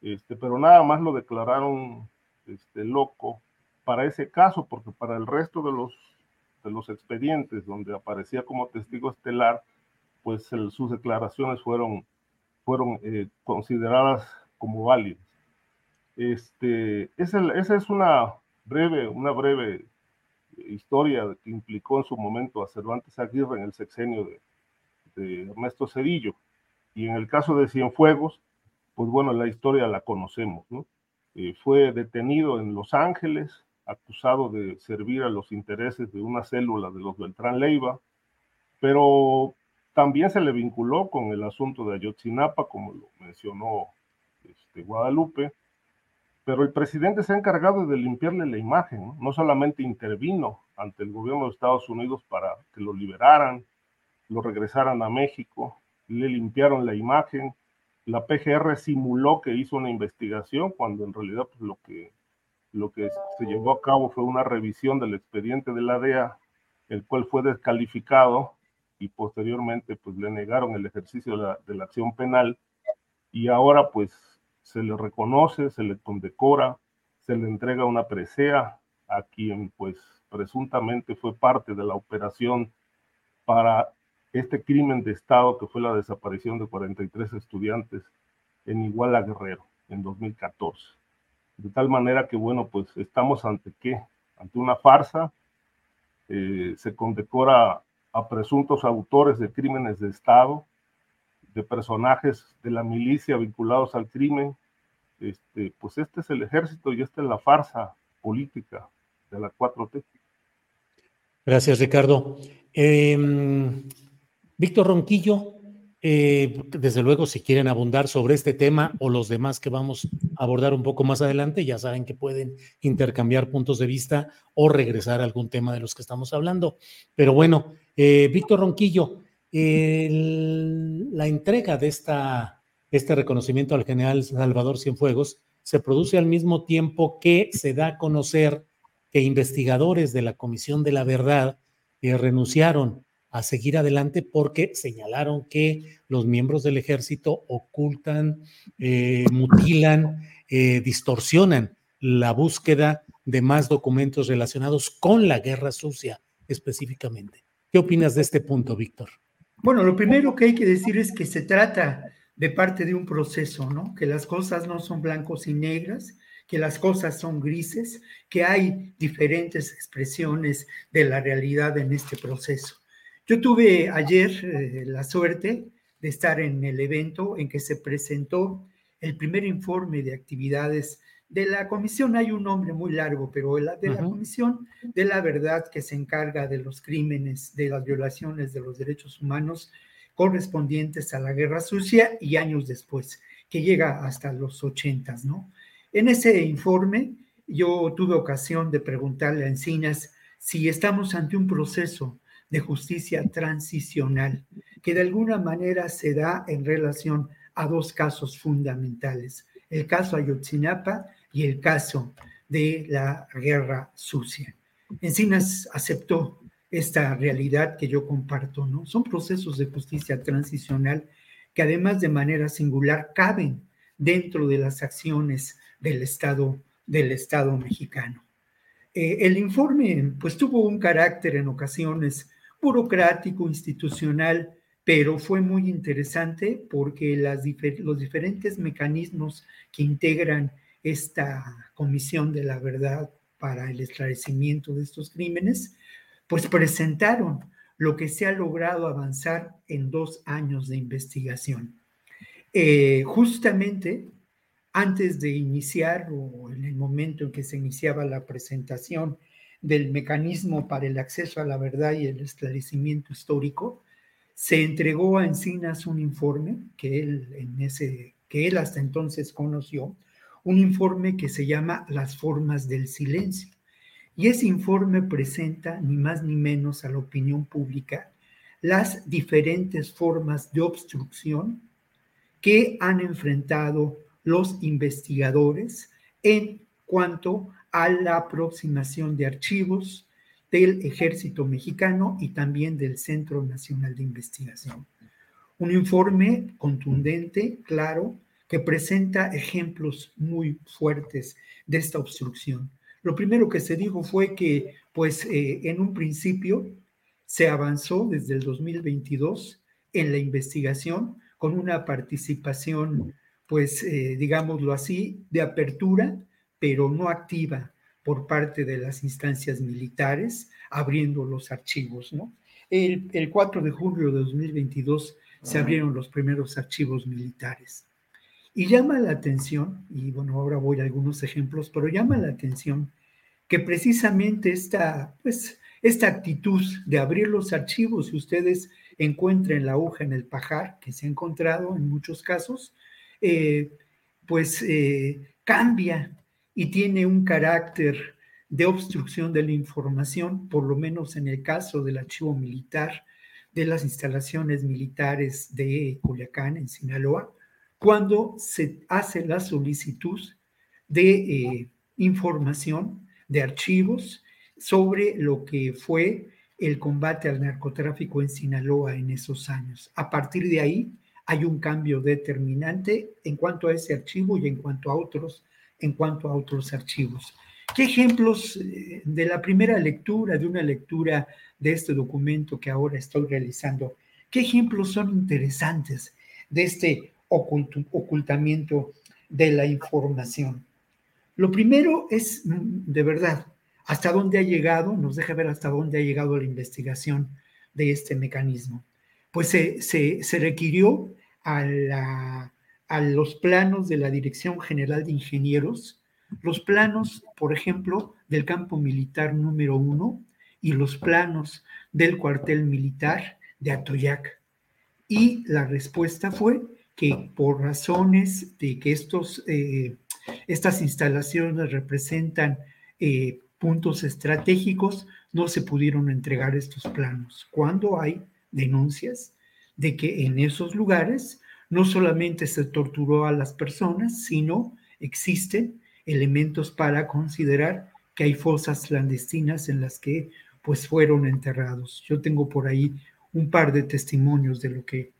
este, pero nada más lo declararon este, loco para ese caso, porque para el resto de los, de los expedientes donde aparecía como testigo estelar, pues sus declaraciones fueron, fueron eh, consideradas como válidas. Este, esa, esa es una breve, una breve historia que implicó en su momento a Cervantes Aguirre en el sexenio de, Ernesto Cedillo. Y en el caso de Cienfuegos, pues bueno, la historia la conocemos, ¿no? Eh, fue detenido en Los Ángeles, acusado de servir a los intereses de una célula de los Beltrán Leiva, pero también se le vinculó con el asunto de Ayotzinapa, como lo mencionó este, Guadalupe, pero el presidente se ha encargado de limpiarle la imagen, ¿no? solamente intervino ante el gobierno de Estados Unidos para que lo liberaran, lo regresaran a México, le limpiaron la imagen, la PGR simuló que hizo una investigación cuando en realidad pues, lo, que, lo que se llevó a cabo fue una revisión del expediente de la DEA, el cual fue descalificado y posteriormente pues le negaron el ejercicio de la, de la acción penal y ahora pues se le reconoce, se le condecora, se le entrega una presea a quien pues presuntamente fue parte de la operación para este crimen de Estado que fue la desaparición de 43 estudiantes en Iguala Guerrero en 2014. De tal manera que, bueno, pues estamos ante qué? Ante una farsa. Eh, se condecora a presuntos autores de crímenes de Estado, de personajes de la milicia vinculados al crimen. Este, pues este es el ejército y esta es la farsa política de la 4T. Gracias, Ricardo. Eh, Víctor Ronquillo, eh, desde luego, si quieren abundar sobre este tema o los demás que vamos a abordar un poco más adelante, ya saben que pueden intercambiar puntos de vista o regresar a algún tema de los que estamos hablando. Pero bueno, eh, Víctor Ronquillo, la entrega de esta, este reconocimiento al general Salvador Cienfuegos se produce al mismo tiempo que se da a conocer que investigadores de la Comisión de la Verdad eh, renunciaron a seguir adelante porque señalaron que los miembros del ejército ocultan, eh, mutilan, eh, distorsionan la búsqueda de más documentos relacionados con la guerra sucia específicamente. ¿Qué opinas de este punto, Víctor? Bueno, lo primero que hay que decir es que se trata de parte de un proceso, ¿no? Que las cosas no son blancos y negras, que las cosas son grises, que hay diferentes expresiones de la realidad en este proceso. Yo tuve ayer eh, la suerte de estar en el evento en que se presentó el primer informe de actividades de la comisión. Hay un nombre muy largo, pero de la, de la comisión de la verdad que se encarga de los crímenes, de las violaciones de los derechos humanos correspondientes a la guerra sucia y años después, que llega hasta los ochentas, ¿no? En ese informe yo tuve ocasión de preguntarle a Encinas si estamos ante un proceso de justicia transicional, que de alguna manera se da en relación a dos casos fundamentales, el caso Ayotzinapa y el caso de la guerra sucia. Encinas aceptó esta realidad que yo comparto, ¿no? Son procesos de justicia transicional que además de manera singular caben dentro de las acciones del Estado, del Estado mexicano. Eh, el informe pues tuvo un carácter en ocasiones burocrático, institucional, pero fue muy interesante porque las los diferentes mecanismos que integran esta Comisión de la Verdad para el esclarecimiento de estos crímenes, pues presentaron lo que se ha logrado avanzar en dos años de investigación. Eh, justamente antes de iniciar o en el momento en que se iniciaba la presentación del mecanismo para el acceso a la verdad y el esclarecimiento histórico, se entregó a Encinas un informe que él, en que él hasta entonces conoció, un informe que se llama Las formas del silencio. Y ese informe presenta ni más ni menos a la opinión pública las diferentes formas de obstrucción que han enfrentado los investigadores en cuanto a la aproximación de archivos del Ejército Mexicano y también del Centro Nacional de Investigación. Un informe contundente, claro, que presenta ejemplos muy fuertes de esta obstrucción. Lo primero que se dijo fue que, pues, eh, en un principio se avanzó desde el 2022 en la investigación con una participación, pues, eh, digámoslo así, de apertura, pero no activa por parte de las instancias militares, abriendo los archivos, ¿no? El, el 4 de julio de 2022 se abrieron los primeros archivos militares. Y llama la atención, y bueno, ahora voy a algunos ejemplos, pero llama la atención que precisamente esta, pues, esta actitud de abrir los archivos, si ustedes encuentren la aguja en el pajar, que se ha encontrado en muchos casos, eh, pues eh, cambia y tiene un carácter de obstrucción de la información, por lo menos en el caso del archivo militar de las instalaciones militares de Culiacán, en Sinaloa, cuando se hace la solicitud de eh, información, de archivos sobre lo que fue el combate al narcotráfico en Sinaloa en esos años. A partir de ahí hay un cambio determinante en cuanto a ese archivo y en cuanto a otros, en cuanto a otros archivos. ¿Qué ejemplos eh, de la primera lectura, de una lectura de este documento que ahora estoy realizando, qué ejemplos son interesantes de este ocultamiento de la información? Lo primero es, mm, de verdad, hasta dónde ha llegado, nos deja ver hasta dónde ha llegado la investigación de este mecanismo. Pues se, se, requirió a, la, a los planos de la Dirección General de Ingenieros, los planos, por ejemplo, del campo militar número uno y los planos del cuartel militar de Atoyac. Y la respuesta fue que por razones de que estos, eh, estas instalaciones representan eh, puntos estratégicos, no se pudieron entregar estos planos. Cuando hay denuncias de que en esos lugares no solamente se torturó a las personas, sino existen elementos para considerar que hay fosas clandestinas en las que pues fueron enterrados. Yo tengo por ahí un par de testimonios de lo que,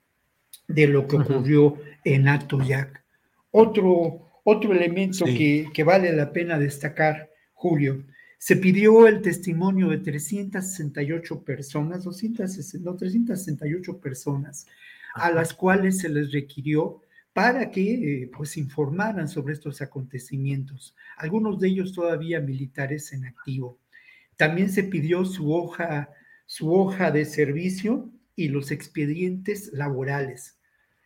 de lo que ocurrió en Atoyac. Otro, otro elemento que, que, vale la pena destacar, Julio, se pidió el testimonio de 368 personas, 260, no, 368 personas, a las cuales se les requirió para que eh, pues informaran sobre estos acontecimientos, algunos de ellos todavía militares en activo. También se pidió su hoja, su hoja de servicio y los expedientes laborales.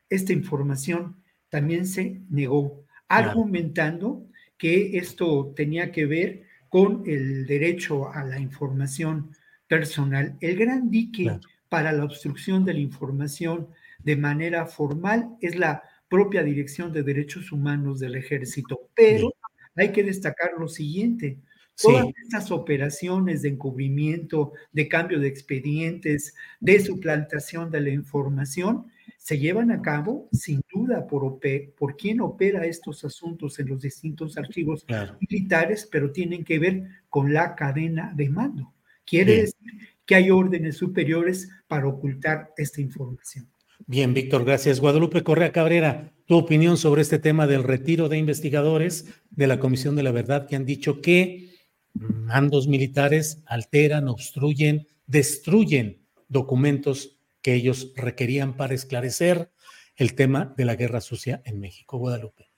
Esta información también se negó, argumentando que esto tenía que ver con el derecho a la información personal. El gran dique para la obstrucción de la información de manera formal es la propia Dirección de Derechos Humanos del Ejército. Pero hay que destacar lo siguiente. Todas estas operaciones de encubrimiento, de cambio de expedientes, de suplantación de la información, se llevan a cabo sin duda por, por quien opera estos asuntos en los distintos archivos militares, pero tienen que ver con la cadena de mando. Quiere decir que hay órdenes superiores para ocultar esta información. Bien, Víctor, gracias. Guadalupe Correa Cabrera, tu opinión sobre este tema del retiro de investigadores de la Comisión de la Verdad que han dicho que mandos militares alteran, obstruyen, destruyen documentos que ellos requerían para esclarecer el tema de la guerra sucia en México. Guadalupe.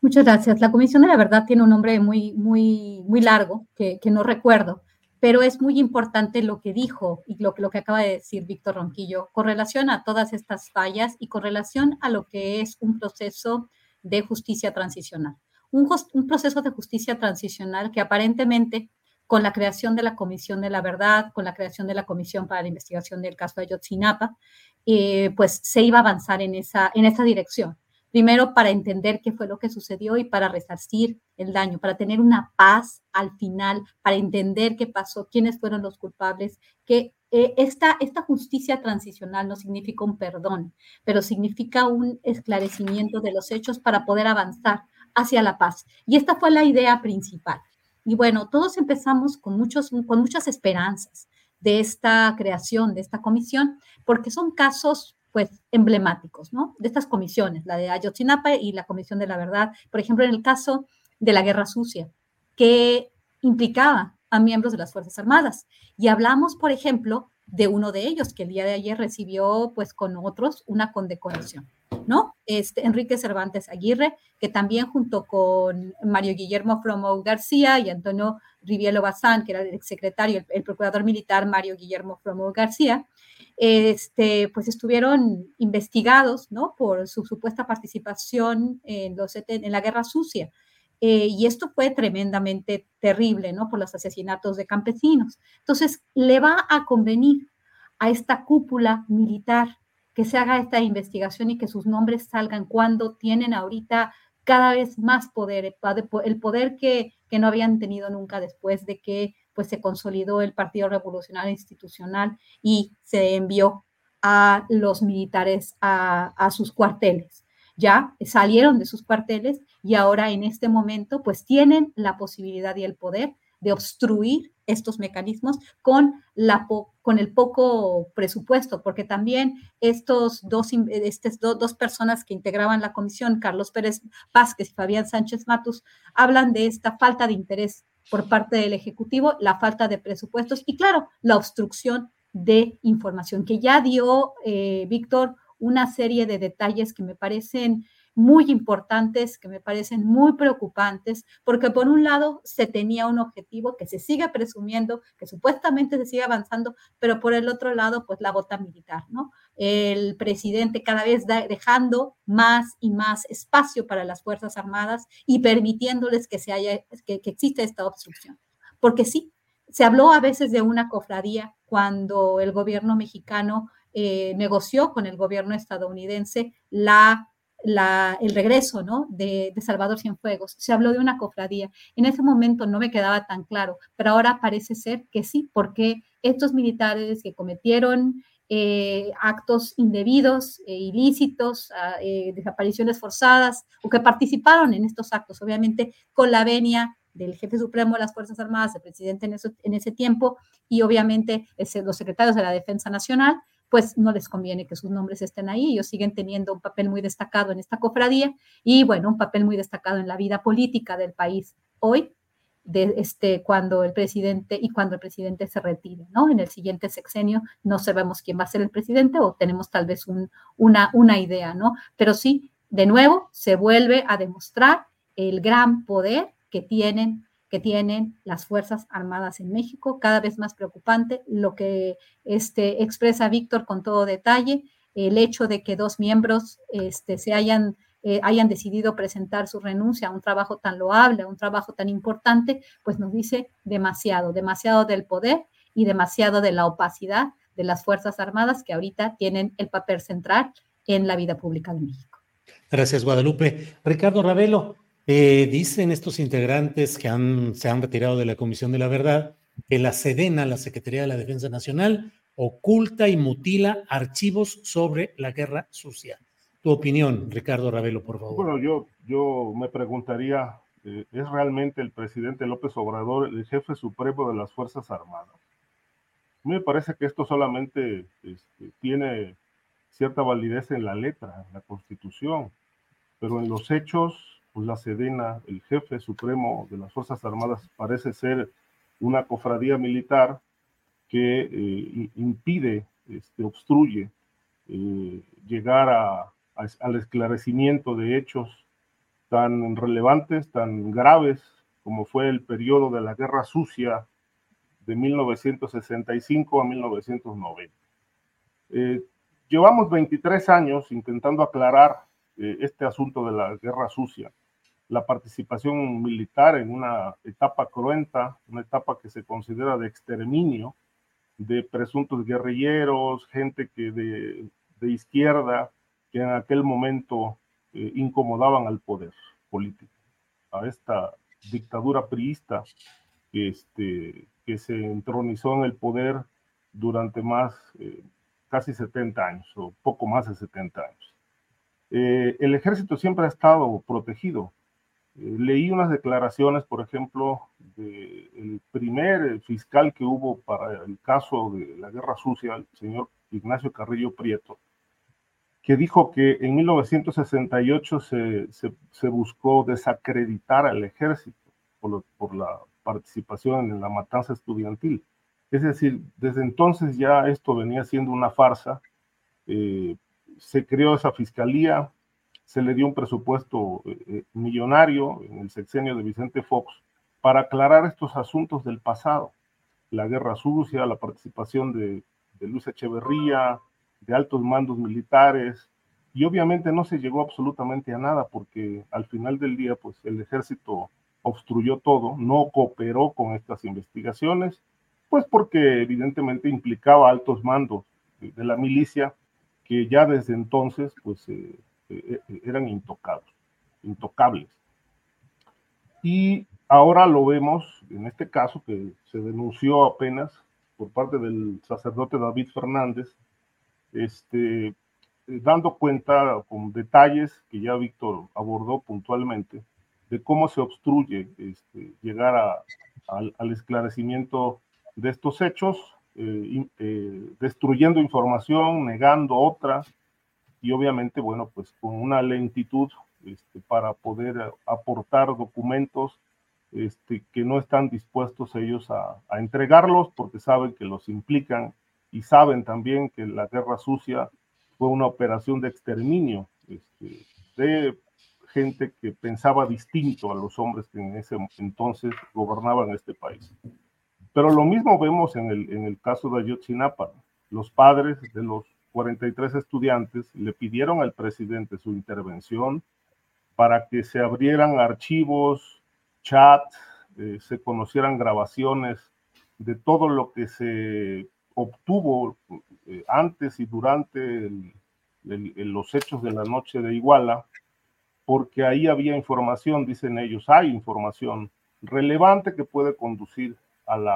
Muchas gracias. La Comisión de la Verdad tiene un nombre muy, muy, muy largo que, no recuerdo, pero es muy importante lo que dijo y lo, lo que acaba de decir Víctor Ronquillo con relación a todas estas fallas y con relación a lo que es un proceso de justicia transicional. Un proceso de justicia transicional que aparentemente con la creación de la Comisión de la Verdad, con la creación de la Comisión para la Investigación del caso de Ayotzinapa, eh, pues se iba a avanzar en esa, en esa dirección. Primero, para entender qué fue lo que sucedió y para resarcir el daño, para tener una paz al final, para entender qué pasó, quiénes fueron los culpables, que eh, esta, esta justicia transicional no significa un perdón, pero significa un esclarecimiento de los hechos para poder avanzar hacia la paz. Y esta fue la idea principal. Y bueno, todos empezamos con, muchos, con muchas esperanzas de esta creación, de esta comisión, porque son casos pues emblemáticos, ¿no? De estas comisiones, la de Ayotzinapa y la Comisión de la Verdad, por ejemplo, en el caso de la Guerra Sucia, que implicaba a miembros de las Fuerzas Armadas. Y hablamos, por ejemplo, de uno de ellos, que el día de ayer recibió, pues con otros, una condecoración, ¿no? Este, Enrique Cervantes Aguirre, que también junto con Mario Guillermo Flomo García y Antonio Rivielo Bazán, que era el exsecretario, el, procurador militar Mario Guillermo Flomo García, este, pues estuvieron investigados, ¿no? Por su supuesta participación en la Guerra Sucia. Eh, y esto fue tremendamente terrible, ¿no? Por los asesinatos de campesinos. Entonces, le va a convenir a esta cúpula militar que se haga esta investigación y que sus nombres salgan cuando tienen ahorita cada vez más poder, el poder que, que no habían tenido nunca después de que pues, se consolidó el Partido Revolucionario Institucional y se envió a los militares a, a sus cuarteles. Ya salieron de sus cuarteles y ahora en este momento pues tienen la posibilidad y el poder de obstruir estos mecanismos con, la con el poco presupuesto, porque también estos dos, estas dos personas que integraban la comisión, Carlos Pérez Vázquez y Fabián Sánchez Matus, hablan de esta falta de interés por parte del Ejecutivo, la falta de presupuestos y, claro, la obstrucción de información, que ya dio eh, Víctor una serie de detalles que me parecen muy importantes, que me parecen muy preocupantes, porque por un lado se tenía un objetivo que se sigue presumiendo, que supuestamente se sigue avanzando, pero por el otro lado, pues la bota militar, ¿no? El presidente cada vez dejando más y más espacio para las Fuerzas Armadas y permitiéndoles que, se haya, que, que exista esta obstrucción. Porque sí, se habló a veces de una cofradía cuando el gobierno mexicano eh, negoció con el gobierno estadounidense la, la, el regreso ¿no? de, de, Salvador Cienfuegos. Se habló de una cofradía. En ese momento no me quedaba tan claro, pero ahora parece ser que sí, porque estos militares que cometieron eh, actos indebidos, e ilícitos, ah, desapariciones forzadas o que participaron en estos actos, obviamente con la venia del jefe supremo de las Fuerzas Armadas, el presidente en, en ese tiempo y obviamente los secretarios de la Defensa Nacional, pues no les conviene que sus nombres estén ahí. Ellos siguen teniendo un papel muy destacado en esta cofradía y, bueno, un papel muy destacado en la vida política del país hoy, de este, cuando el presidente y cuando el presidente se retire, ¿no? En el siguiente sexenio no sabemos quién va a ser el presidente o tenemos tal vez un, una, una idea, ¿no? Pero sí, de nuevo, se vuelve a demostrar el gran poder que tienen que tienen las Fuerzas Armadas en México, cada vez más preocupante lo que este, expresa Víctor con todo detalle, el hecho de que dos miembros este, se hayan, eh, hayan decidido presentar su renuncia a un trabajo tan loable, a un trabajo tan importante, pues nos dice demasiado, demasiado del poder y demasiado de la opacidad de las Fuerzas Armadas que ahorita tienen el papel central en la vida pública de México. Gracias, Guadalupe. Ricardo Ravelo, eh, dicen estos integrantes que se han retirado de la Comisión de la Verdad que la SEDENA, la Secretaría de la Defensa Nacional, oculta y mutila archivos sobre la guerra sucia. Tu opinión, Ricardo Ravelo, por favor. Bueno, yo, yo me preguntaría, eh, ¿es realmente el presidente López Obrador el jefe supremo de las Fuerzas Armadas? A mí me parece que esto solamente este, tiene cierta validez en la letra, en la Constitución, pero en los hechos pues la Sedena, el jefe supremo de las Fuerzas Armadas, parece ser una cofradía militar que eh, impide, este, obstruye eh, llegar a, al esclarecimiento de hechos tan relevantes, tan graves como fue el periodo de la Guerra Sucia de 1965 a 1990. Eh, llevamos 23 años intentando aclarar este asunto de la Guerra Sucia la participación militar en una etapa cruenta, una etapa que se considera de exterminio de presuntos guerrilleros, gente que de, izquierda, que en aquel momento eh, incomodaban al poder político, a esta dictadura priista este, que se entronizó en el poder durante más, eh, casi 70 años, o poco más de 70 años. Eh, el ejército siempre ha estado protegido leí unas declaraciones, por ejemplo, del primer fiscal que hubo para el caso de la guerra sucia, el señor Ignacio Carrillo Prieto, que dijo que en 1968 se, buscó desacreditar al ejército por, por, la participación en la matanza estudiantil. Es decir, desde entonces ya esto venía siendo una farsa. Eh, se creó esa fiscalía, se le dio un presupuesto eh, eh, millonario en el sexenio de Vicente Fox para aclarar estos asuntos del pasado, la guerra sucia, la participación de, de Luis Echeverría, de altos mandos militares, y obviamente no se llegó absolutamente a nada porque al final del día pues el ejército obstruyó todo, no cooperó con estas investigaciones, pues porque evidentemente implicaba altos mandos de la milicia que ya desde entonces pues eh, eran intocados, intocables. Y ahora lo vemos en este caso que se denunció apenas por parte del sacerdote David Fernández, este, dando cuenta con detalles que ya Víctor abordó puntualmente de cómo se obstruye este, llegar al, esclarecimiento de estos hechos, eh, eh, destruyendo información, negando otra, y obviamente, bueno, pues con una lentitud este, para poder aportar documentos este, que no están dispuestos ellos a, entregarlos porque saben que los implican y saben también que la guerra sucia fue una operación de exterminio este, de gente que pensaba distinto a los hombres que en ese entonces gobernaban este país. Pero lo mismo vemos en el, en el caso de Ayotzinapa. Los padres de los 43 estudiantes le pidieron al presidente su intervención para que se abrieran archivos, chats, eh, se conocieran grabaciones de todo lo que se obtuvo eh, antes y durante los hechos de la noche de Iguala, porque ahí había información, dicen ellos, hay información relevante que puede conducir al,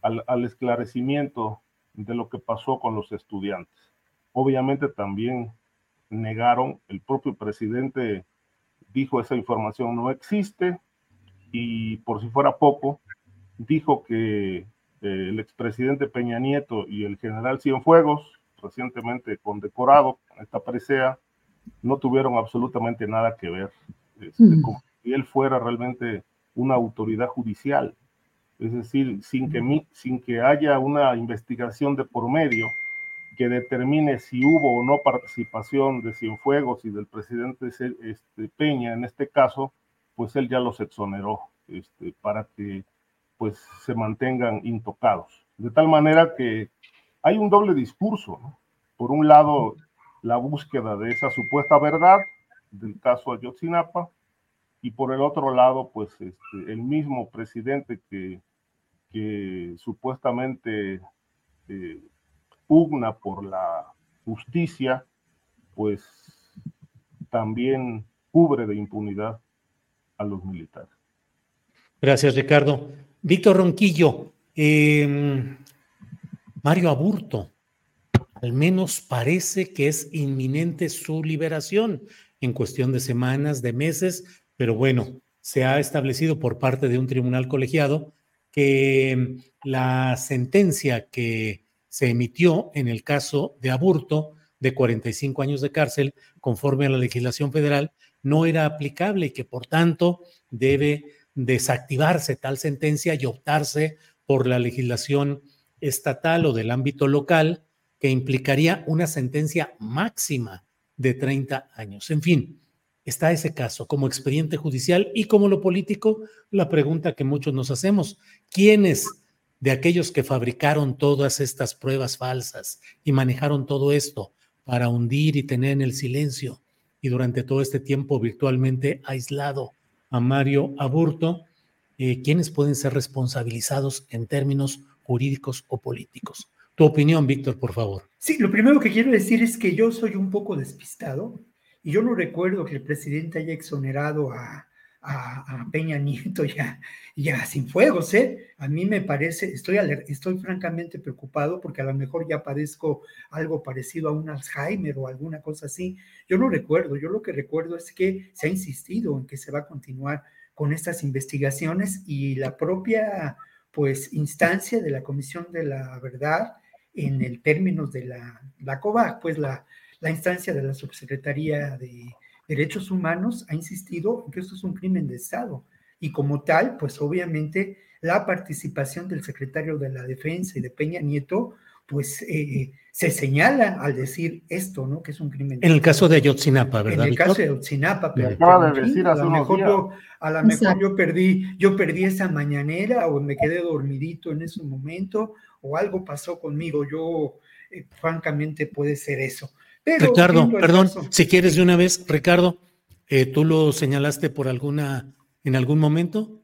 al esclarecimiento de lo que pasó con los estudiantes. Obviamente también negaron, el propio presidente dijo esa información no existe y por si fuera poco, dijo que el expresidente Peña Nieto y el general Cienfuegos, recientemente condecorado con esta presea, no tuvieron absolutamente nada que ver. Este, como si él fuera realmente una autoridad judicial. Es decir, sin que, sin que haya una investigación de por medio que determine si hubo o no participación de Cienfuegos y del presidente este, Peña en este caso, pues él ya los exoneró este, para que pues se mantengan intocados. De tal manera que hay un doble discurso. Por un lado, la búsqueda de esa supuesta verdad del caso Ayotzinapa, y por el otro lado, pues este, el mismo presidente que, que supuestamente eh, pugna por la justicia, pues también cubre de impunidad a los militares. Gracias, Ricardo. Víctor Ronquillo, em, Mario Aburto, al menos parece que es inminente su liberación en cuestión de semanas, de meses, pero bueno, se ha establecido por parte de un tribunal colegiado que la sentencia que se emitió en el caso de Aburto de 45 años de cárcel, conforme a la legislación federal, no era aplicable y que por tanto debe desactivarse tal sentencia y optarse por la legislación estatal o del ámbito local que implicaría una sentencia máxima de 30 años. En fin, está ese caso como expediente judicial y como lo político, la pregunta que muchos nos hacemos, ¿quiénes de aquellos que fabricaron todas estas pruebas falsas y manejaron todo esto para hundir y tener en el silencio y durante todo este tiempo virtualmente aislado a Mario Aburto, eh, ¿quiénes pueden ser responsabilizados en términos jurídicos o políticos? Tu opinión, Víctor, por favor. Sí, lo primero que quiero decir es que yo soy un poco despistado y yo no recuerdo que el presidente haya exonerado a, a, Peña Nieto ya, ya sin fuegos, ¿eh? A mí me parece, estoy, estoy francamente preocupado porque a lo mejor ya padezco algo parecido a un Alzheimer o alguna cosa así. Yo no recuerdo, yo lo que recuerdo es que se ha insistido en que se va a continuar con estas investigaciones y la propia, pues, instancia de la Comisión de la Verdad en el términos de la, la COVAC, pues la, la instancia de la Subsecretaría de Derechos Humanos ha insistido en que esto es un crimen de Estado y como tal, pues obviamente la participación del secretario de la Defensa y de Peña Nieto, pues eh, se señala al decir esto, ¿no? Que es un crimen. En el caso de Ayotzinapa, ¿verdad? En el caso de Ayotzinapa, pero, a lo mejor, yo, a lo mejor yo perdí, yo perdí esa mañanera o me quedé dormidito en ese momento o algo pasó conmigo. Yo, eh, francamente, puede ser eso. Ricardo, perdón, si quieres de una vez, Ricardo, eh, ¿tú lo señalaste por alguna, en algún momento?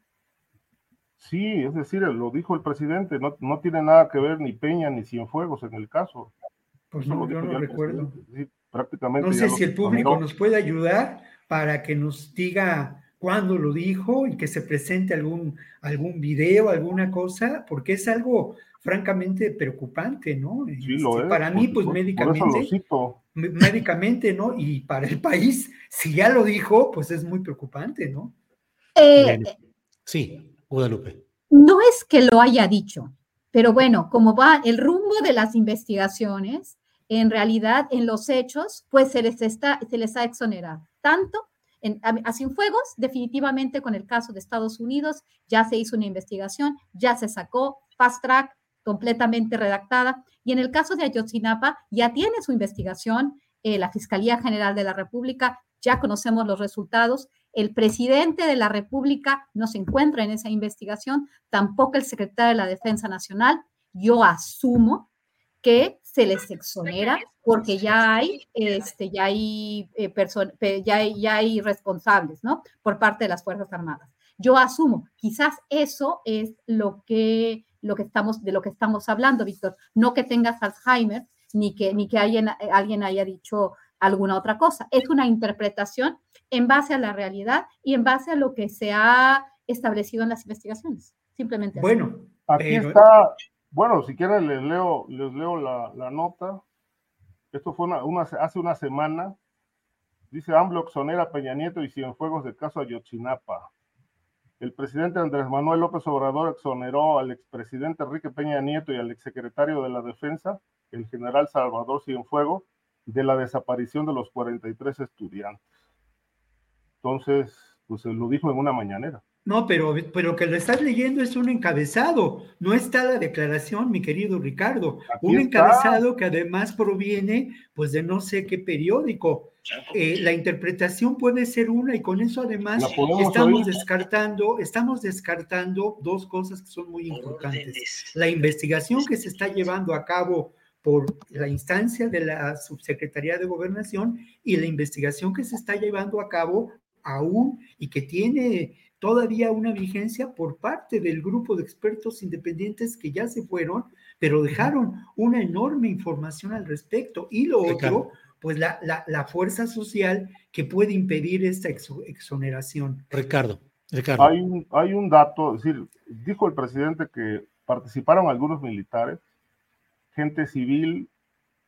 Sí, es decir, lo dijo el presidente, no, no tiene nada que ver ni Peña ni Cienfuegos en el caso. Pues no, yo no recuerdo. prácticamente no sé si el público nos puede ayudar para que nos diga cuándo lo dijo y que se presente algún, algún video, alguna cosa, porque es algo francamente preocupante, ¿no? Sí, lo este, es, para mí, pues médicamente, médicamente, ¿no? Y para el país, si ya lo dijo, pues es muy preocupante, ¿no? Eh, sí, Guadalupe. No es que lo haya dicho, pero bueno, como va el rumbo de las investigaciones, en realidad en los hechos, pues se les, está, se les ha exonerado tanto en, a, a Cienfuegos, definitivamente con el caso de Estados Unidos, ya se hizo una investigación, ya se sacó fast track, completamente redactada. Y en el caso de Ayotzinapa, ya tiene su investigación eh, la Fiscalía General de la República, ya conocemos los resultados. El presidente de la República no se encuentra en esa investigación, tampoco el secretario de la Defensa Nacional. Yo asumo que se les exonera porque ya hay, este, ya hay, eh, ya, ya hay responsables, ¿no? Por parte de las Fuerzas Armadas. Yo asumo, quizás eso es lo que lo que estamos, de lo que estamos hablando, Víctor. No que tengas Alzheimer, ni que, ni que alguien, alguien haya dicho alguna otra cosa. Es una interpretación en base a la realidad y en base a lo que se ha establecido en las investigaciones. Simplemente. Bueno, aquí está. Bueno, si quieren les leo, les leo la, nota. Esto fue una, hace una semana. Dice AMLO exonera Peña Nieto y Cienfuegos del caso Ayotzinapa. El presidente Andrés Manuel López Obrador exoneró al expresidente Enrique Peña Nieto y al exsecretario de la Defensa, el general Salvador Cienfuego, de la desaparición de los 43 estudiantes. Entonces, pues se lo dijo en una mañanera. No, pero, pero que lo estás leyendo es un encabezado, no está la declaración, mi querido Ricardo. un encabezado que además proviene, pues, de no sé qué periódico. Eh, la interpretación puede ser una y con eso además estamos descartando, estamos descartando dos cosas que son muy importantes. La investigación que se está llevando a cabo por la instancia de la Subsecretaría de Gobernación y la investigación que se está llevando a cabo aún y que tiene todavía una vigencia por parte del grupo de expertos independientes que ya se fueron, pero dejaron una enorme información al respecto. Y lo otro, pues la, la, fuerza social que puede impedir esta exoneración. Ricardo, Ricardo. Hay un, hay un dato, es decir, dijo el presidente que participaron algunos militares, gente civil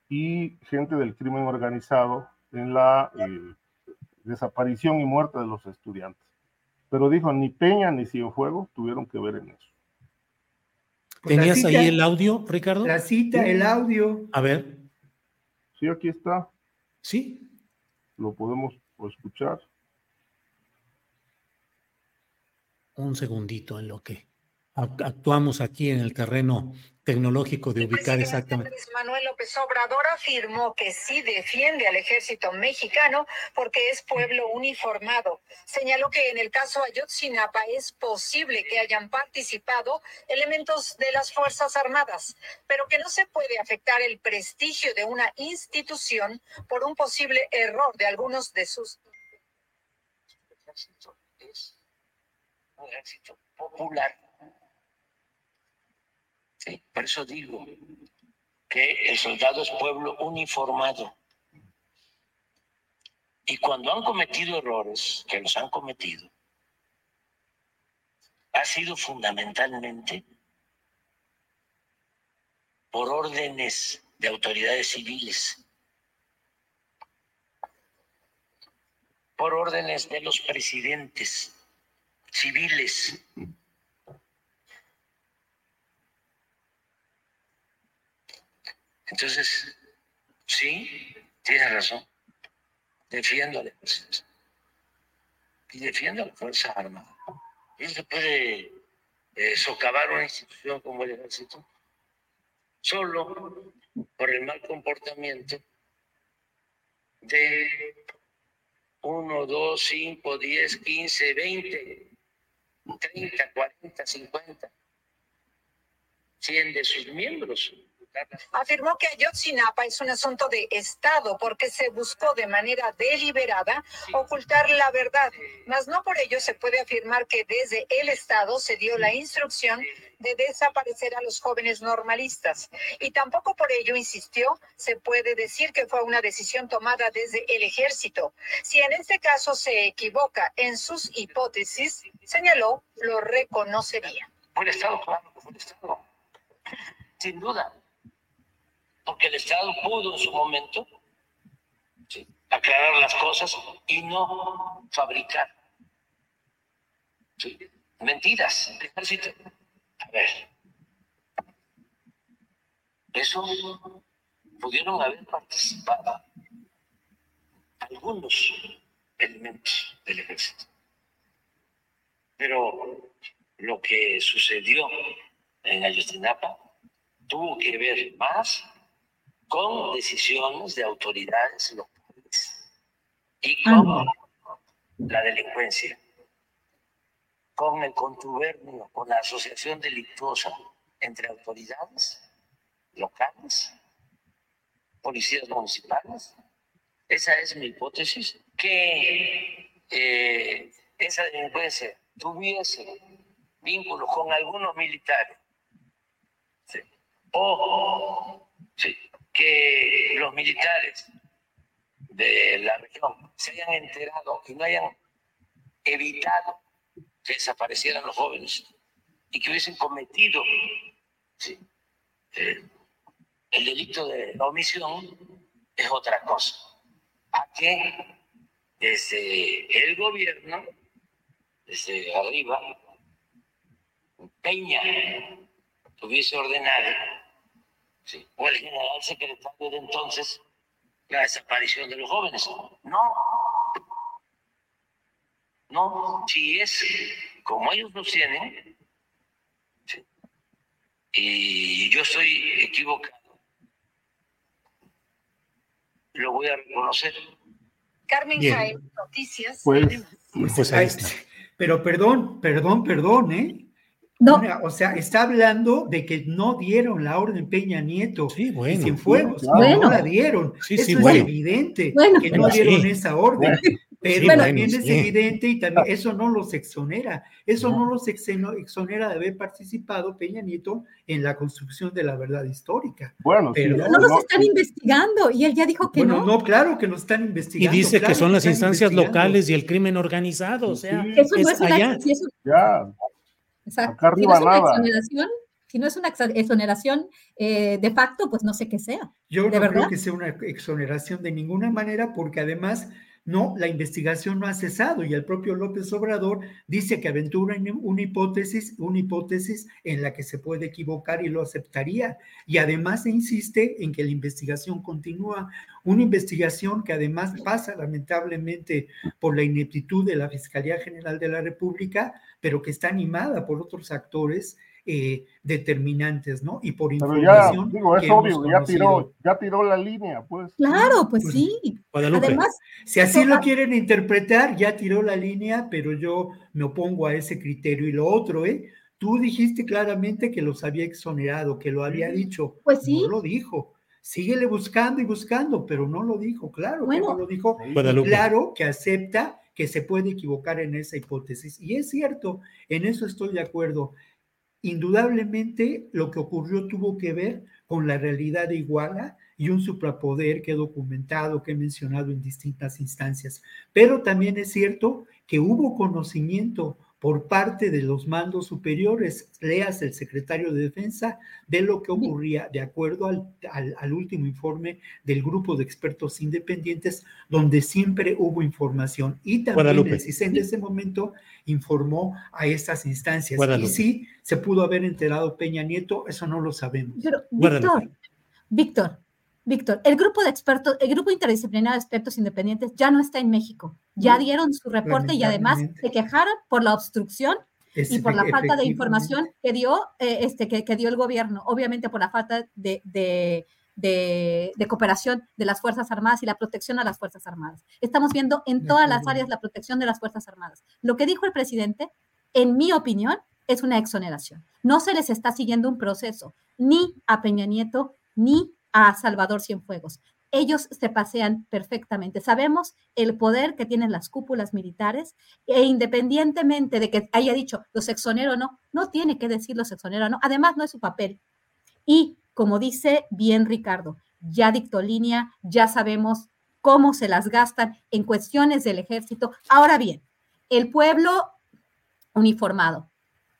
y gente del crimen organizado en la eh, desaparición y muerte de los estudiantes. Pero dijo, ni Peña ni Cienfuegos tuvieron que ver en eso. Pues ¿Tenías ahí el audio, Ricardo? La cita, el audio. A ver. Sí, aquí está. Sí. Lo podemos escuchar. Un segundito en lo que actuamos aquí en el terreno tecnológico de ubicar exactamente. Manuel López Obrador afirmó que sí defiende al ejército mexicano porque es pueblo uniformado. Señaló que en el caso Ayotzinapa es posible que hayan participado elementos de las Fuerzas Armadas, pero que no se puede afectar el prestigio de una institución por un posible error de algunos de sus. El ejército es un ejército popular por eso digo que el soldado es pueblo uniformado. Y cuando han cometido errores, que los han cometido, ha sido fundamentalmente por órdenes de autoridades civiles, por órdenes de los presidentes civiles. Entonces, sí, tiene razón. Defiendo al ejército. Y defiendo a la Fuerza Armada. No se puede eh, socavar una institución como el ejército solo por el mal comportamiento de 1, 2, 5, 10, 15, 20, 30, 40, 50, 100 de sus miembros. Afirmó que Ayotzinapa es un asunto de Estado porque se buscó de manera deliberada ocultar la verdad, mas no por ello se puede afirmar que desde el Estado se dio la instrucción de desaparecer a los jóvenes normalistas. Y tampoco por ello, insistió, se puede decir que fue una decisión tomada desde el ejército. Si en este caso se equivoca en sus hipótesis, señaló, lo reconocería. Fue el Estado, claro, fue el Estado. Sin duda porque el Estado pudo en su momento aclarar las cosas y no fabricar mentiras. A ver, eso pudieron haber participado algunos elementos del ejército. Pero lo que sucedió en Ayotzinapa tuvo que ver más con decisiones de autoridades locales y con la delincuencia, con el contubernio, con la asociación delictuosa entre autoridades locales, policías municipales. Esa es mi hipótesis, que eh, esa delincuencia tuviese vínculos con algunos militares. O sí, que los militares de la región se hayan enterado y no hayan evitado que desaparecieran los jóvenes y que hubiesen cometido eh, el delito de omisión es otra cosa. A que desde el gobierno, desde arriba, Peña hubiese ordenado o el general secretario de entonces la desaparición de los jóvenes. No. No, si es como ellos lo tienen, y yo estoy equivocado, lo voy a reconocer. Carmen Jaén, noticias. Pues, pues ahí está. Pero perdón, perdón, perdón, ¿eh? No. o sea, está hablando de que no dieron la orden Peña Nieto. Sí, bueno. Sin fuegos, no la dieron. Eso es evidente que no dieron esa orden. Pero también es evidente y también eso no los exonera. Eso no, los exonera de haber participado Peña Nieto en la construcción de la verdad histórica. Bueno, pero no los están investigando y él ya dijo que no. No, claro que nos están investigando. Y dice que son las instancias locales y el crimen organizado. O sea, eso no es allá. ya. Exacto. si no es una exoneración, si no es una exoneración eh, de facto, pues no sé qué sea. Yo no creo que sea una exoneración de ninguna manera, porque además no, la investigación no ha cesado y el propio López Obrador dice que aventura una hipótesis, una hipótesis en la que se puede equivocar y lo aceptaría. Y además insiste en que la investigación continúa, una investigación que además pasa lamentablemente por la ineptitud de la Fiscalía General de la República, pero que está animada por otros actores eh, determinantes, ¿no? Y por información. Ya, digo, es obvio, ya tiró, ya tiró la línea, pues. Claro, pues, pues sí. Además, si así lo quieren interpretar, ya tiró la línea, pero yo me opongo a ese criterio. Y lo otro, ¿eh? Tú dijiste claramente que los había exonerado, que lo había dicho. Pues sí. No lo dijo. Síguele buscando y buscando, pero no lo dijo, claro que no lo dijo. Claro que acepta que se puede equivocar en esa hipótesis. Y es cierto, en eso estoy de acuerdo. Indudablemente lo que ocurrió tuvo que ver con la realidad de Iguala y un suprapoder que he documentado, que he mencionado en distintas instancias. Pero también es cierto que hubo conocimiento por parte de los mandos superiores, leas el secretario de Defensa, de lo que ocurría de acuerdo al, al, último informe del grupo de expertos independientes, donde siempre hubo información. Y también el CISEN en ese momento informó a estas instancias. Y sí, se pudo haber enterado Peña Nieto, eso no lo sabemos. Pero, Víctor, Víctor, Víctor, el grupo de expertos, el grupo interdisciplinario de expertos independientes ya no está en México. Ya dieron su reporte y además se quejaron por la obstrucción y por la falta de información que dio, eh, este, que, dio el gobierno, obviamente por la falta de, de, cooperación de las Fuerzas Armadas y la protección a las Fuerzas Armadas. Estamos viendo en todas las áreas la protección de las Fuerzas Armadas. Lo que dijo el presidente, en mi opinión, es una exoneración. No se les está siguiendo un proceso ni a Peña Nieto ni a Salvador Cienfuegos. Ellos se pasean perfectamente. Sabemos el poder que tienen las cúpulas militares e independientemente de que haya dicho los exonero o no, no tiene que decir los exonero o no. Además, no es su papel. Y como dice bien Ricardo, ya dictó línea, ya sabemos cómo se las gastan en cuestiones del ejército. Ahora bien, el pueblo uniformado.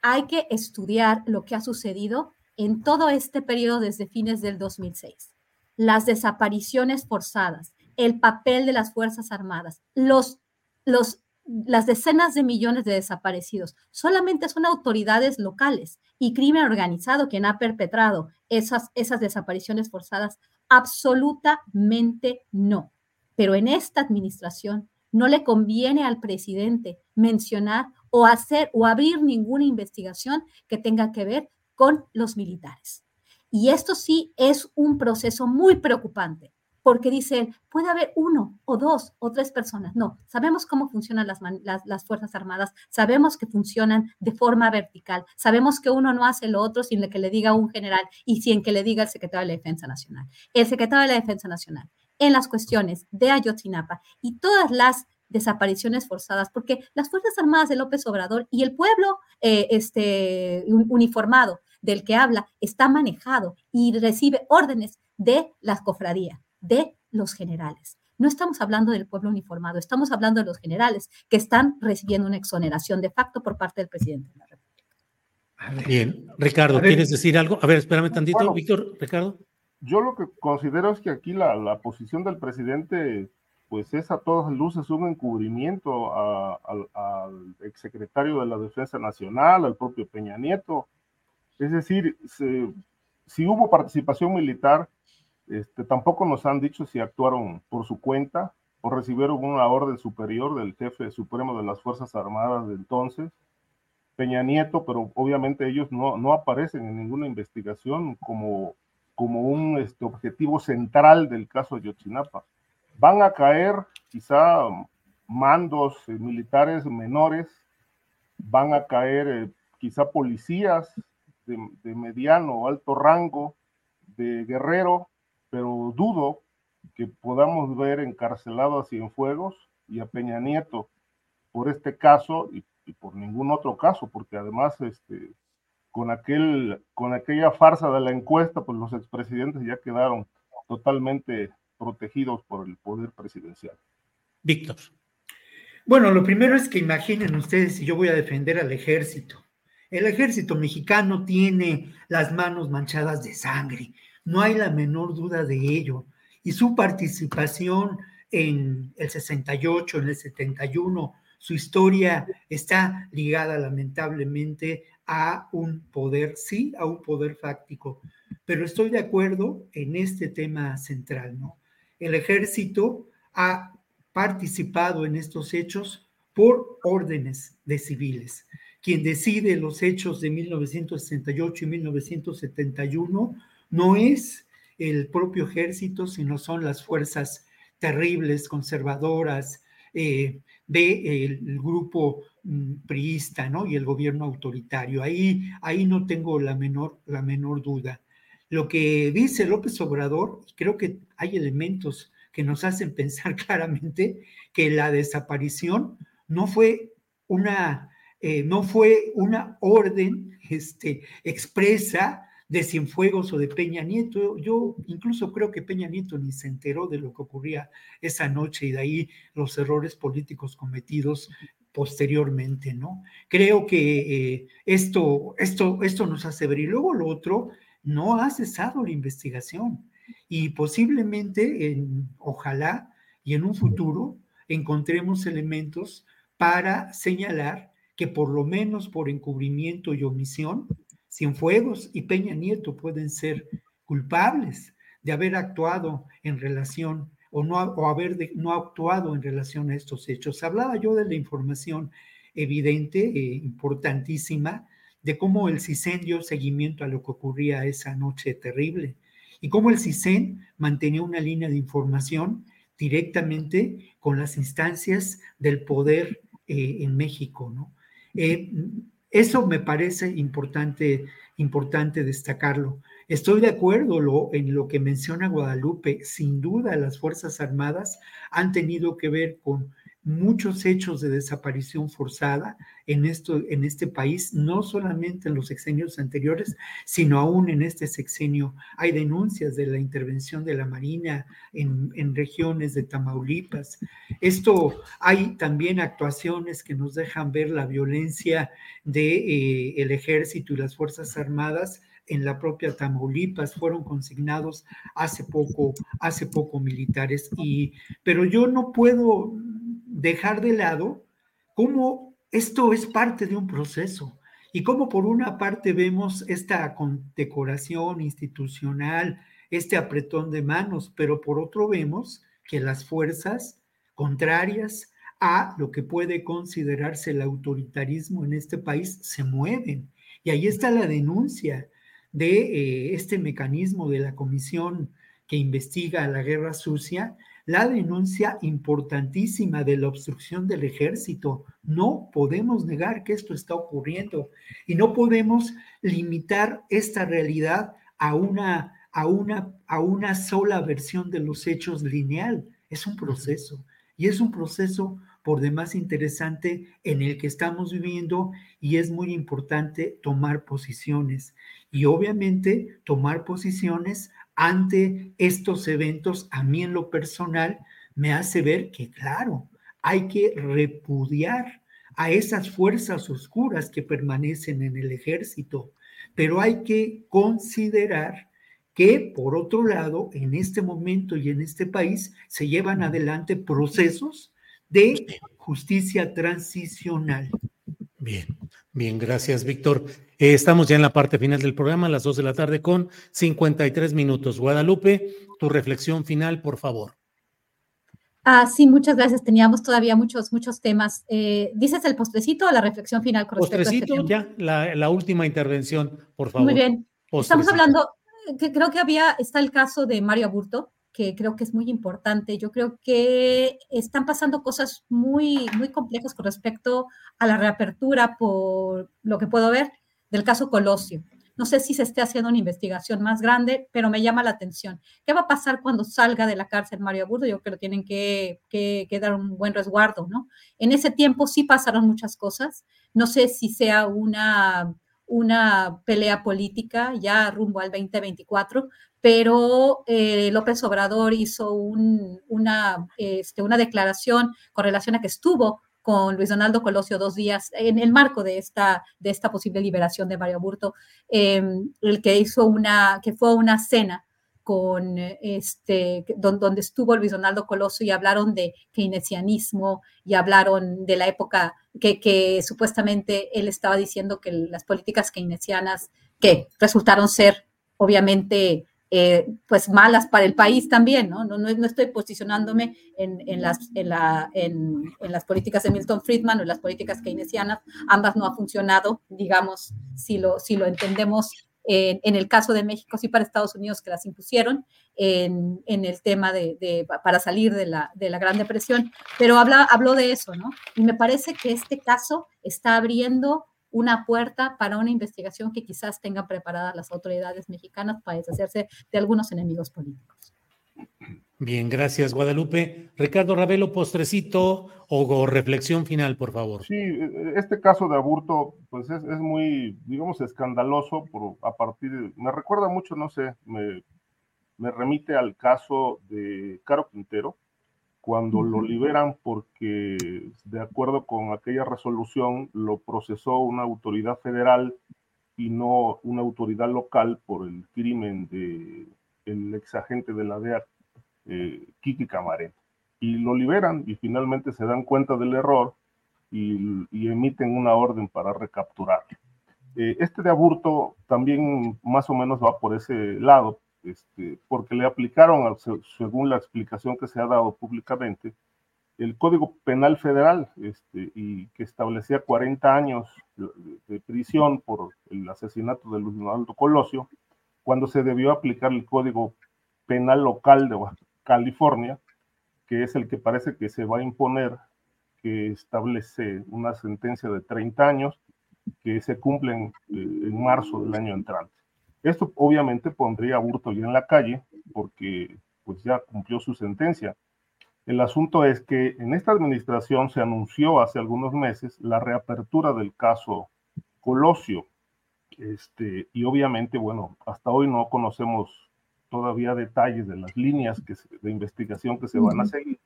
Hay que estudiar lo que ha sucedido en todo este periodo desde fines del 2006. Las desapariciones forzadas, el papel de las Fuerzas Armadas, los, los, las decenas de millones de desaparecidos, solamente son autoridades locales y crimen organizado quien ha perpetrado esas, esas desapariciones forzadas. Absolutamente no. Pero en esta administración no le conviene al presidente mencionar o hacer o abrir ninguna investigación que tenga que ver con los militares. Y esto sí es un proceso muy preocupante, porque dicen, puede haber uno o dos o tres personas. No, sabemos cómo funcionan las, las, Fuerzas Armadas, sabemos que funcionan de forma vertical, sabemos que uno no hace lo otro sin que le diga un general y sin que le diga el secretario de la Defensa Nacional. El secretario de la Defensa Nacional, en las cuestiones de Ayotzinapa y todas las desapariciones forzadas, porque las Fuerzas Armadas de López Obrador y el pueblo eh, este, uniformado del que habla está manejado y recibe órdenes de las cofradías, de los generales. No estamos hablando del pueblo uniformado, estamos hablando de los generales que están recibiendo una exoneración de facto por parte del presidente de la República. Bien, Ricardo, ¿quieres decir algo? A ver, espérame tantito, Víctor, Ricardo. Yo lo que considero es que aquí la, la, posición del presidente, pues es a todas luces un encubrimiento al exsecretario de la Defensa Nacional, al propio Peña Nieto, es decir, si hubo participación militar, este, tampoco nos han dicho si actuaron por su cuenta o recibieron una orden superior del jefe supremo de las Fuerzas Armadas de entonces, Peña Nieto, pero obviamente ellos no, no aparecen en ninguna investigación como, como un este, objetivo central del caso de Yotzinapa. Van a caer quizá mandos eh, militares menores, van a caer eh, quizá policías de, mediano o alto rango de guerrero, pero dudo que podamos ver encarcelado a Cienfuegos y a Peña Nieto por este caso y, por ningún otro caso, porque además este, con, aquel, con aquella farsa de la encuesta, pues los expresidentes ya quedaron totalmente protegidos por el poder presidencial. Víctor. Bueno, lo primero es que imaginen ustedes si yo voy a defender al ejército el ejército mexicano tiene las manos manchadas de sangre, no hay la menor duda de ello. Y su participación en el 68, en el 71, su historia está ligada lamentablemente a un poder, sí, a un poder fáctico. Pero estoy de acuerdo en este tema central, ¿no? El ejército ha participado en estos hechos por órdenes de civiles quien decide los hechos de 1968 y 1971 no es el propio ejército, sino son las fuerzas terribles, conservadoras eh, del grupo mm, priista ¿no? y el gobierno autoritario. Ahí, ahí no tengo la menor, la menor duda. Lo que dice López Obrador, creo que hay elementos que nos hacen [laughs] pensar claramente que la desaparición no fue una eh, no fue una orden este, expresa de Cienfuegos o de Peña Nieto. Yo incluso creo que Peña Nieto ni se enteró de lo que ocurría esa noche y de ahí los errores políticos cometidos posteriormente, ¿no? Creo que eh, esto, esto, esto nos hace ver. Y luego lo otro, no ha cesado la investigación y posiblemente, en, ojalá, y en un futuro encontremos elementos para señalar que por lo menos por encubrimiento y omisión, Cienfuegos y Peña Nieto pueden ser culpables de haber actuado en relación o no haber no actuado en relación a estos hechos. Hablaba yo de la información evidente, e importantísima, de cómo el CISEN dio seguimiento a lo que ocurría esa noche terrible y cómo el CISEN mantenía una línea de información directamente con las instancias del poder eh, en México, ¿no? Eh, eso me parece importante, importante destacarlo. Estoy de acuerdo en lo que menciona Guadalupe. Sin duda, las Fuerzas Armadas han tenido que ver con muchos hechos de desaparición forzada en, esto, en este país, no solamente en los sexenios anteriores, sino aún en este sexenio. Hay denuncias de la intervención de la Marina en, en regiones de Tamaulipas. Esto hay también actuaciones que nos dejan ver la violencia del de, eh, ejército y las Fuerzas Armadas en la propia Tamaulipas, fueron consignados hace poco, hace poco militares. Y, pero yo no puedo dejar de lado cómo esto es parte de un proceso y cómo por una parte vemos esta condecoración institucional, este apretón de manos, pero por otro vemos que las fuerzas contrarias a lo que puede considerarse el autoritarismo en este país se mueven. Y ahí está la denuncia de eh, este mecanismo de la comisión que investiga la guerra sucia, la denuncia importantísima de la obstrucción del ejército. No podemos negar que esto está ocurriendo y no podemos limitar esta realidad a una, a una, a una sola versión de los hechos lineal. Es un proceso y es un proceso por demás interesante en el que estamos viviendo y es muy importante tomar posiciones y obviamente tomar posiciones ante estos eventos, a mí en lo personal, me hace ver que, claro, hay que repudiar a esas fuerzas oscuras que permanecen en el ejército, pero hay que considerar que, por otro lado, en este momento y en este país se llevan adelante procesos de justicia transicional. Bien, bien, gracias, Víctor. Eh, estamos ya en la parte final del programa, a las dos de la tarde con 53 minutos. Guadalupe, tu reflexión final, por favor. Ah, sí, muchas gracias. Teníamos todavía muchos, muchos temas. Eh, ¿Dices el postrecito o la reflexión final con este Postrecito, ya, la, última intervención, por favor. Muy bien. Estamos hablando, que creo que había, está el caso de Mario Aburto, que creo que es muy importante. Yo creo que están pasando cosas muy, muy complejas con respecto a la reapertura, por lo que puedo ver, del caso Colosio. No sé si se esté haciendo una investigación más grande, pero me llama la atención. ¿Qué va a pasar cuando salga de la cárcel Mario Aburto? Yo creo que tienen que, que, dar un buen resguardo, ¿no? En ese tiempo sí pasaron muchas cosas. No sé si sea una, una pelea política ya rumbo al 2024, pero eh, López Obrador hizo una, este, una declaración con relación a que estuvo con Luis Donaldo Colosio dos días en el marco de esta, de esta posible liberación de Mario Burto, em, el que hizo una, que fue una cena con este, donde, estuvo Luis Donaldo Colosio y hablaron de keynesianismo y hablaron de la época que, que supuestamente él estaba diciendo que las políticas keynesianas que resultaron ser obviamente eh, pues malas para el país también, ¿no? No, no, estoy posicionándome en, en las, en, la, en, en, las políticas de Milton Friedman o en las políticas keynesianas, ambas no ha funcionado, digamos, si lo, si lo entendemos en, el caso de México, sí para Estados Unidos que las impusieron en, en el tema de, de, para salir de la, de la Gran Depresión, pero habla, habló de eso, ¿no? Y me parece que este caso está abriendo una puerta para una investigación que quizás tengan preparadas las autoridades mexicanas para deshacerse de algunos enemigos políticos. Bien, gracias Guadalupe. Ricardo Ravelo, postrecito o, reflexión final, por favor. Sí, este caso de aburto, pues es, muy, digamos, escandaloso por, a partir de, me recuerda mucho, no sé, me, me remite al caso de Caro Quintero, cuando lo liberan porque de acuerdo con aquella resolución lo procesó una autoridad federal y no una autoridad local por el crimen de el exagente de la DEA, eh, Kiki Camarena. Y lo liberan y finalmente se dan cuenta del error y, emiten una orden para recapturarlo. Eh, este de Aburto también más o menos va por ese lado, este, porque le aplicaron, según la explicación que se ha dado públicamente, el Código Penal Federal, este, y que establecía 40 años de, prisión por el asesinato de Luis Donaldo Colosio, cuando se debió aplicar el Código Penal Local de California, que es el que parece que se va a imponer, que establece una sentencia de 30 años que se cumplen eh, en marzo del año entrante. Esto obviamente pondría a Burto ya en la calle porque pues ya cumplió su sentencia. El asunto es que en esta administración se anunció hace algunos meses la reapertura del caso Colosio. Este, y obviamente, bueno, hasta hoy no conocemos todavía detalles de las líneas que de investigación que se van a seguir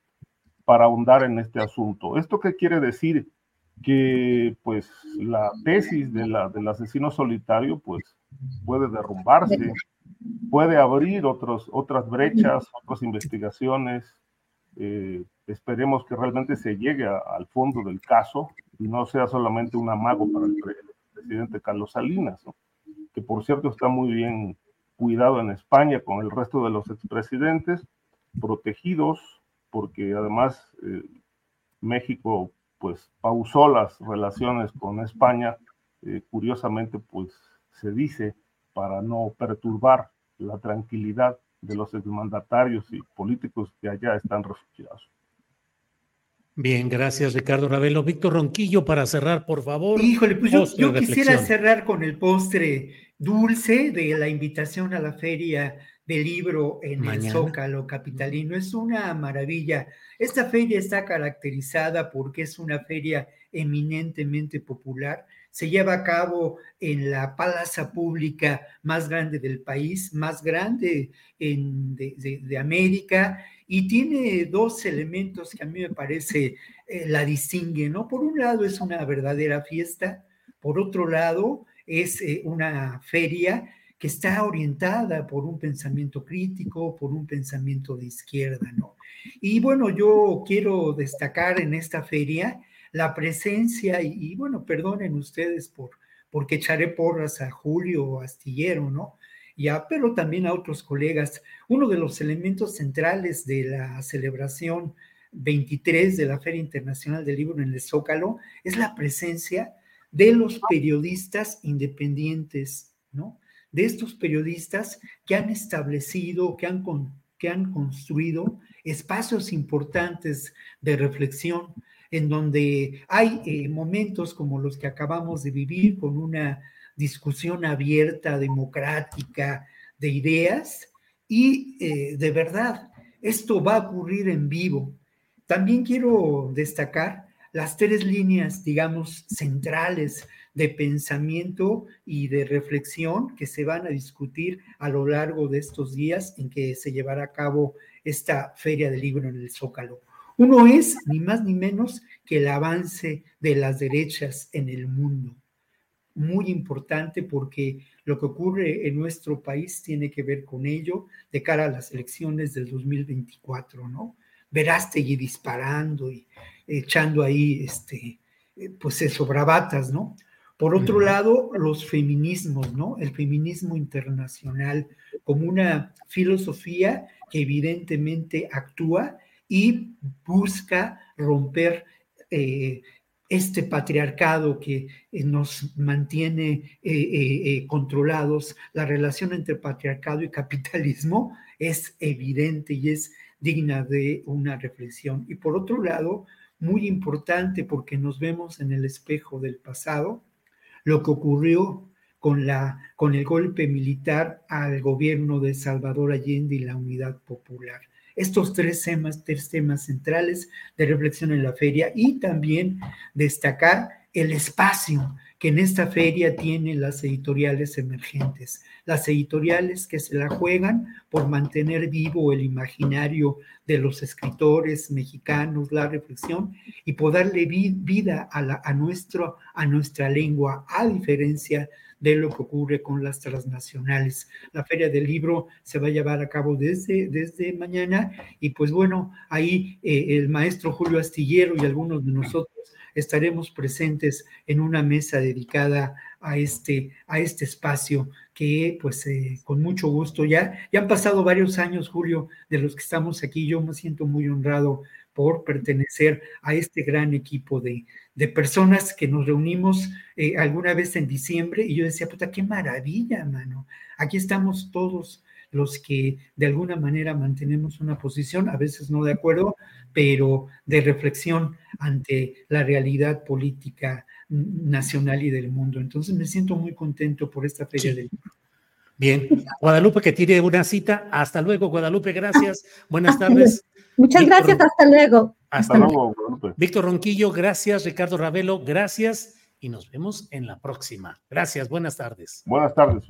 para ahondar en este asunto. ¿Esto qué quiere decir? Que pues la tesis de la, del asesino solitario pues puede derrumbarse, puede abrir otros, otras brechas, otras investigaciones. Eh, esperemos que realmente se llegue al fondo del caso y no sea solamente un amago para el, presidente Carlos Salinas, que por cierto está muy bien cuidado en España con el resto de los expresidentes, protegidos, porque además eh, México pues pausó las relaciones con España, eh, curiosamente pues se dice para no perturbar la tranquilidad de los exmandatarios y políticos que allá están refugiados. Bien, gracias Ricardo Ravelo. Víctor Ronquillo, para cerrar, por favor. Híjole, pues yo, quisiera cerrar con el postre dulce de la invitación a la feria del libro en el Zócalo Capitalino. Es una maravilla. Esta feria está caracterizada porque es una feria eminentemente popular se lleva a cabo en la plaza pública más grande del país, más grande de, América, y tiene dos elementos que a mí me parece eh, la distinguen, ¿no? Por un lado es una verdadera fiesta, por otro lado es eh, una feria que está orientada por un pensamiento crítico, por un pensamiento de izquierda, ¿no? Y bueno, yo quiero destacar en esta feria la presencia, y, bueno, perdonen ustedes por porque echaré porras a Julio Astillero, ¿no? Ya, pero también a otros colegas. Uno de los elementos centrales de la celebración 23 de la Feria Internacional del Libro en el Zócalo es la presencia de los periodistas independientes, ¿no? De estos periodistas que han establecido, que han, que han construido espacios importantes de reflexión, en donde hay eh, momentos como los que acabamos de vivir con una discusión abierta, democrática, de ideas, y eh, de verdad, esto va a ocurrir en vivo. También quiero destacar las tres líneas, digamos, centrales de pensamiento y de reflexión que se van a discutir a lo largo de estos días en que se llevará a cabo esta feria del libro en el Zócalo. Uno es ni más ni menos que el avance de las derechas en el mundo. Muy importante porque lo que ocurre en nuestro país tiene que ver con ello de cara a las elecciones del 2024, ¿no? Verástegui disparando y echando ahí, este, pues eso, bravatas, ¿no? Por otro lado, los feminismos, ¿no? El feminismo internacional como una filosofía que evidentemente actúa y busca romper eh, este patriarcado que eh, nos mantiene eh, controlados. La relación entre patriarcado y capitalismo es evidente y es digna de una reflexión. Y por otro lado, muy importante porque nos vemos en el espejo del pasado, lo que ocurrió con, la, con el golpe militar al gobierno de Salvador Allende y la Unidad Popular estos tres temas, tres temas centrales de reflexión en la feria y también destacar el espacio que en esta feria tienen las editoriales emergentes, las editoriales que se la juegan por mantener vivo el imaginario de los escritores mexicanos, la reflexión y por darle vida a, la, a, nuestro, a nuestra lengua, a diferencia de lo que ocurre con las transnacionales. La Feria del Libro se va a llevar a cabo desde, desde mañana y pues bueno, ahí eh, el maestro Julio Astillero y algunos de nosotros estaremos presentes en una mesa dedicada a este, a este espacio que pues eh, con mucho gusto ya, ya han pasado varios años, Julio, de los que estamos aquí. Yo me siento muy honrado por pertenecer a este gran equipo de, de personas que nos reunimos eh, alguna vez en diciembre y yo decía, puta, qué maravilla, mano. Aquí estamos todos los que de alguna manera mantenemos una posición, a veces no de acuerdo, pero de reflexión ante la realidad política nacional y del mundo. Entonces me siento muy contento por esta feria del libro. Bien, Guadalupe que tiene una cita. Hasta luego, Guadalupe, gracias. Buenas tardes. Muchas gracias, hasta luego. Hasta, luego, Guadalupe. Víctor Ronquillo, gracias. Ricardo Ravelo, gracias. Y nos vemos en la próxima. Gracias, buenas tardes. Buenas tardes.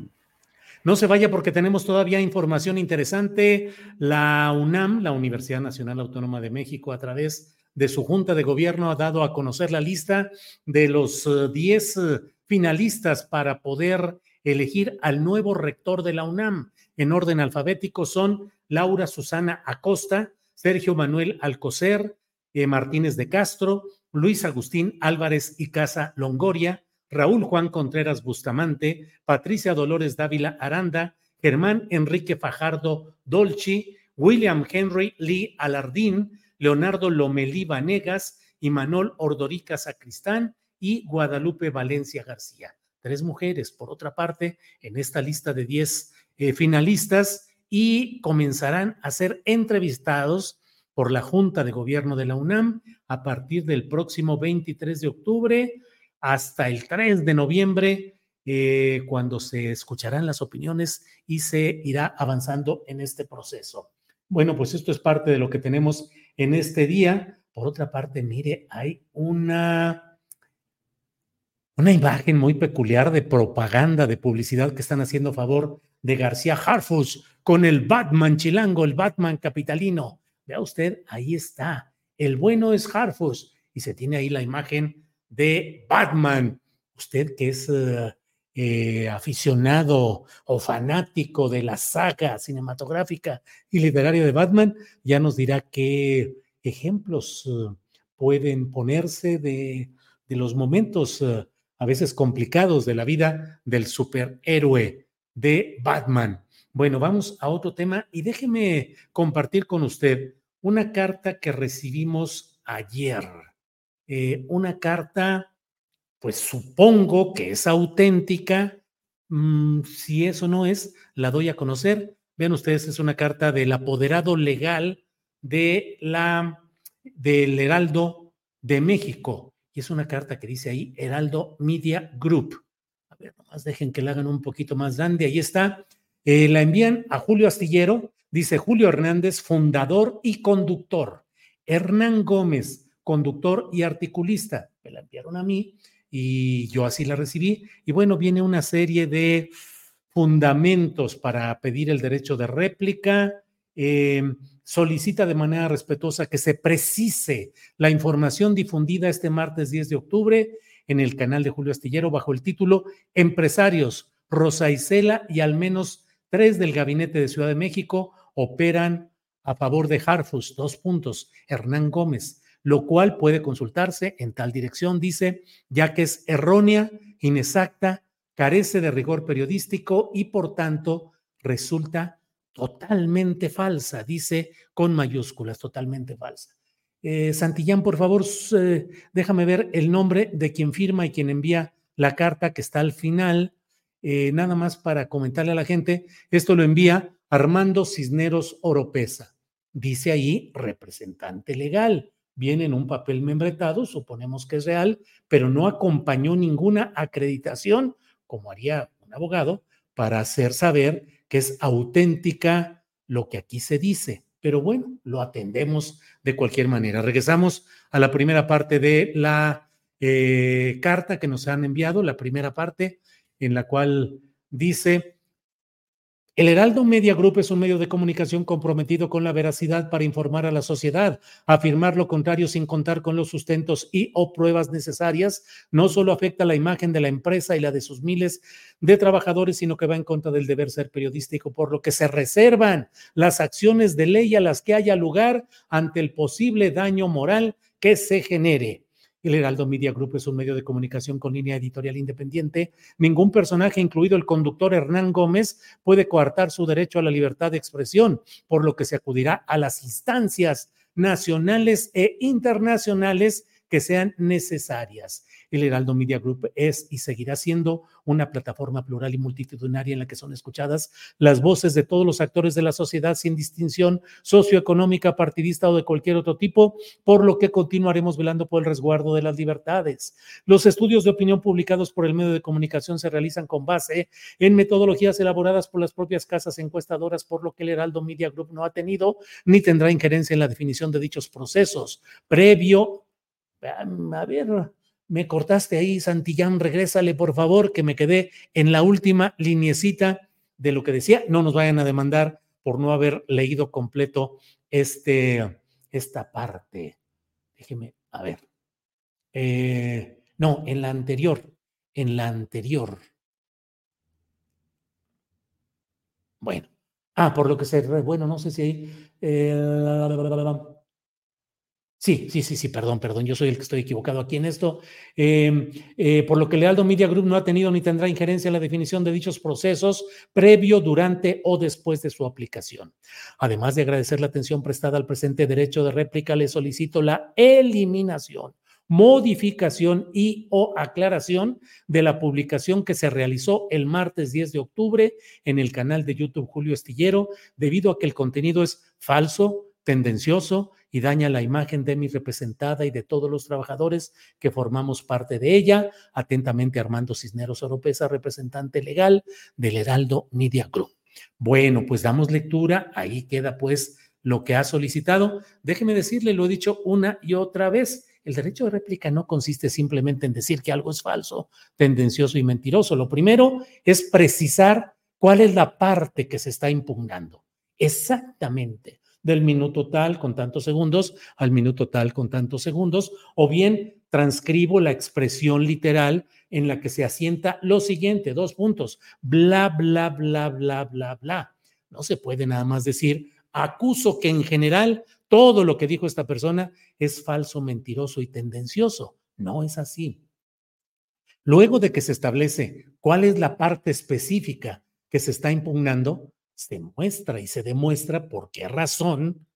No se vaya porque tenemos todavía información interesante. La UNAM, la Universidad Nacional Autónoma de México, a través de su Junta de Gobierno, ha dado a conocer la lista de los 10 eh, eh, finalistas para poder elegir al nuevo rector de la UNAM. En orden alfabético son Laura Susana Acosta, Sergio Manuel Alcocer, eh, Martínez de Castro, Luis Agustín Álvarez y Casa Longoria, Raúl Juan Contreras Bustamante, Patricia Dolores Dávila Aranda, Germán Enrique Fajardo Dolci, William Henry Lee Alardín, Leonardo Lomelí Vanegas, Manol Ordorica Sacristán y Guadalupe Valencia García. Tres mujeres, por otra parte, en esta lista de diez eh, finalistas y comenzarán a ser entrevistados por la Junta de Gobierno de la UNAM a partir del próximo 23 de octubre hasta el 3 de noviembre, eh, cuando se escucharán las opiniones y se irá avanzando en este proceso. Bueno, pues esto es parte de lo que tenemos en este día. Por otra parte, mire, hay una, una imagen muy peculiar de propaganda, de publicidad que están haciendo a favor de García Harfus con el Batman chilango, el Batman capitalino. Vea usted, ahí está. El bueno es Harfus y se tiene ahí la imagen de Batman. Usted que es eh, eh, aficionado o fanático de la saga cinematográfica y literaria de Batman, ya nos dirá qué ejemplos eh, pueden ponerse de, de los momentos a veces complicados de la vida del superhéroe de Batman. Bueno, vamos a otro tema y déjeme compartir con usted una carta que recibimos ayer eh, una carta, pues supongo que es auténtica. Mm, si eso no es, la doy a conocer. Vean ustedes, es una carta del apoderado legal de la, del Heraldo de México. Y es una carta que dice ahí Heraldo Media Group. A ver, nomás dejen que la hagan un poquito más grande. Ahí está. Eh, la envían a Julio Astillero. Dice Julio Hernández, fundador y conductor. Hernán Gómez, conductor y articulista. Me la enviaron a mí y yo así la recibí. Y bueno, viene una serie de fundamentos para pedir el derecho de réplica. Em, solicita de manera respetuosa que se precise la información difundida este martes 10 de octubre en el canal de Julio Astillero bajo el título Empresarios, Rosa Isela y al menos tres del gabinete de Ciudad de México operan a favor de Harfus. Dos puntos. Hernán Gómez lo cual puede consultarse en tal dirección, dice, ya que es errónea, inexacta, carece de rigor periodístico y por tanto resulta totalmente falsa, dice con mayúsculas, totalmente falsa. Eh, Santillán, por favor, eh, déjame ver el nombre de quien firma y quien envía la carta que está al final. Eh, nada más para comentarle a la gente, esto lo envía Armando Cisneros Oropesa. Dice ahí representante legal viene en un papel membretado, suponemos que es real, pero no acompañó ninguna acreditación, como haría un abogado, para hacer saber que es auténtica lo que aquí se dice. Pero bueno, lo atendemos de cualquier manera. Regresamos a la primera parte de la eh, carta que nos han enviado, la primera parte, en la cual dice, el Heraldo Media Group es un medio de comunicación comprometido con la veracidad para informar a la sociedad. Afirmar lo contrario sin contar con los sustentos y o pruebas necesarias no solo afecta la imagen de la empresa y la de sus miles de trabajadores, sino que va en contra del deber ser periodístico, por lo que se reservan las acciones de ley a las que haya lugar ante el posible daño moral que se genere. El Heraldo Media Group es un medio de comunicación con línea editorial independiente. Ningún personaje, incluido el conductor Hernán Gómez, puede coartar su derecho a la libertad de expresión, por lo que se acudirá a las instancias nacionales e internacionales que sean necesarias. El Heraldo Media Group es y seguirá siendo una plataforma plural y multitudinaria en la que son escuchadas las voces de todos los actores de la sociedad sin distinción socioeconómica, partidista o de cualquier otro tipo, por lo que continuaremos velando por el resguardo de las libertades. Los estudios de opinión publicados por el medio de comunicación se realizan con base en metodologías elaboradas por las propias casas encuestadoras, por lo que el Heraldo Media Group no ha tenido ni tendrá injerencia en la definición de dichos procesos previo a ver, me cortaste ahí, Santillán, regrésale por favor, que me quedé en la última liniecita de lo que decía. No nos vayan a demandar por no haber leído completo este, esta parte. Déjeme, a ver. Eh, no, en la anterior, en la anterior. Bueno, ah, por lo que se, bueno, no sé si ahí. Eh, Sí, sí, sí, sí, perdón, perdón, yo soy el que estoy equivocado aquí en esto. Em, eh, por lo que Lealdo Media Group no ha tenido ni tendrá injerencia en la definición de dichos procesos previo, durante o después de su aplicación. Además de agradecer la atención prestada al presente derecho de réplica, le solicito la eliminación, modificación y o aclaración de la publicación que se realizó el martes 10 de octubre en el canal de YouTube Julio Estillero, debido a que el contenido es falso, tendencioso y daña la imagen de mi representada y de todos los trabajadores que formamos parte de ella. Atentamente, Armando Cisneros Oropesa, representante legal del Heraldo Media Group. Bueno, pues damos lectura. Ahí queda pues lo que ha solicitado. Déjeme decirle, lo he dicho una y otra vez. El derecho de réplica no consiste simplemente en decir que algo es falso, tendencioso y mentiroso. Lo primero es precisar cuál es la parte que se está impugnando. Exactamente del minuto tal con tantos segundos al minuto tal con tantos segundos, o bien transcribo la expresión literal en la que se asienta lo siguiente, dos puntos, bla, bla, bla, bla, bla, bla. No se puede nada más decir, acuso que en general todo lo que dijo esta persona es falso, mentiroso y tendencioso. No es así. Luego de que se establece cuál es la parte específica que se está impugnando, se muestra y se demuestra por qué razón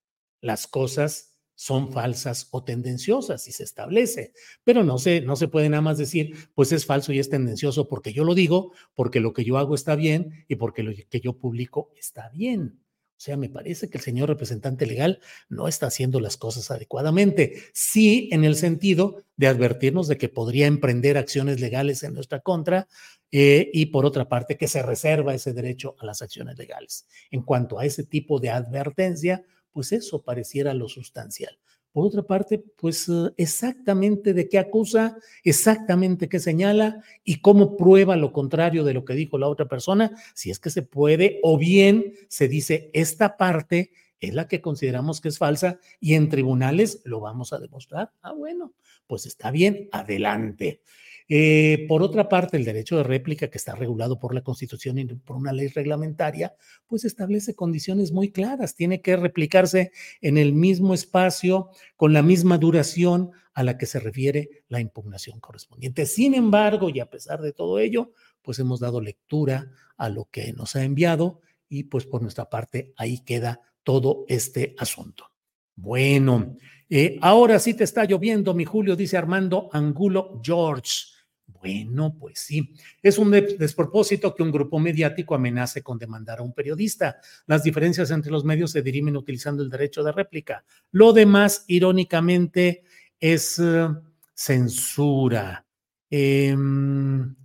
las cosas son falsas o tendenciosas y se establece. Pero no se, no se puede nada más decir, pues es falso y es tendencioso porque yo lo digo, porque lo que yo hago está bien y porque lo que yo publico está bien. O sea, me parece que el señor representante legal no está haciendo las cosas adecuadamente. Sí, en el sentido de advertirnos de que podría emprender acciones legales en nuestra contra eh, y por otra parte que se reserva ese derecho a las acciones legales. En cuanto a ese tipo de advertencia, pues eso pareciera lo sustancial. Por otra parte, pues eh, exactamente de qué acusa, exactamente qué señala y cómo prueba lo contrario de lo que dijo la otra persona, si es que se puede, o bien se dice esta parte es la que consideramos que es falsa y en tribunales lo vamos a demostrar. Ah, bueno, pues está bien, adelante. Eh, por otra parte, el derecho de réplica, que está regulado por la Constitución y por una ley reglamentaria, pues establece condiciones muy claras. Tiene que replicarse en el mismo espacio, con la misma duración a la que se refiere la impugnación correspondiente. Sin embargo, y a pesar de todo ello, pues hemos dado lectura a lo que nos ha enviado y pues por nuestra parte ahí queda todo este asunto. Bueno, eh, ahora sí te está lloviendo, mi Julio, dice Armando Angulo George. Bueno, pues sí, es un despropósito que un grupo mediático amenace con demandar a un periodista. Las diferencias entre los medios se dirimen utilizando el derecho de réplica. Lo demás, irónicamente, es eh, censura. Em,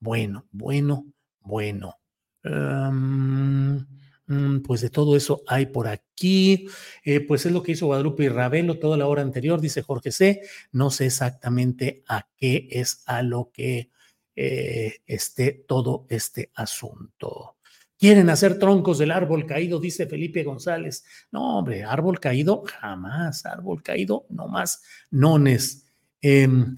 bueno, bueno, bueno. Em, pues de todo eso hay por aquí. Eh, pues es lo que hizo Guadalupe y Ravelo toda la hora anterior, dice Jorge C. No sé exactamente a qué es a lo que eh, esté todo este asunto. Quieren hacer troncos del árbol caído, dice Felipe González. No, hombre, árbol caído, jamás. Árbol caído, no más, nones. Em,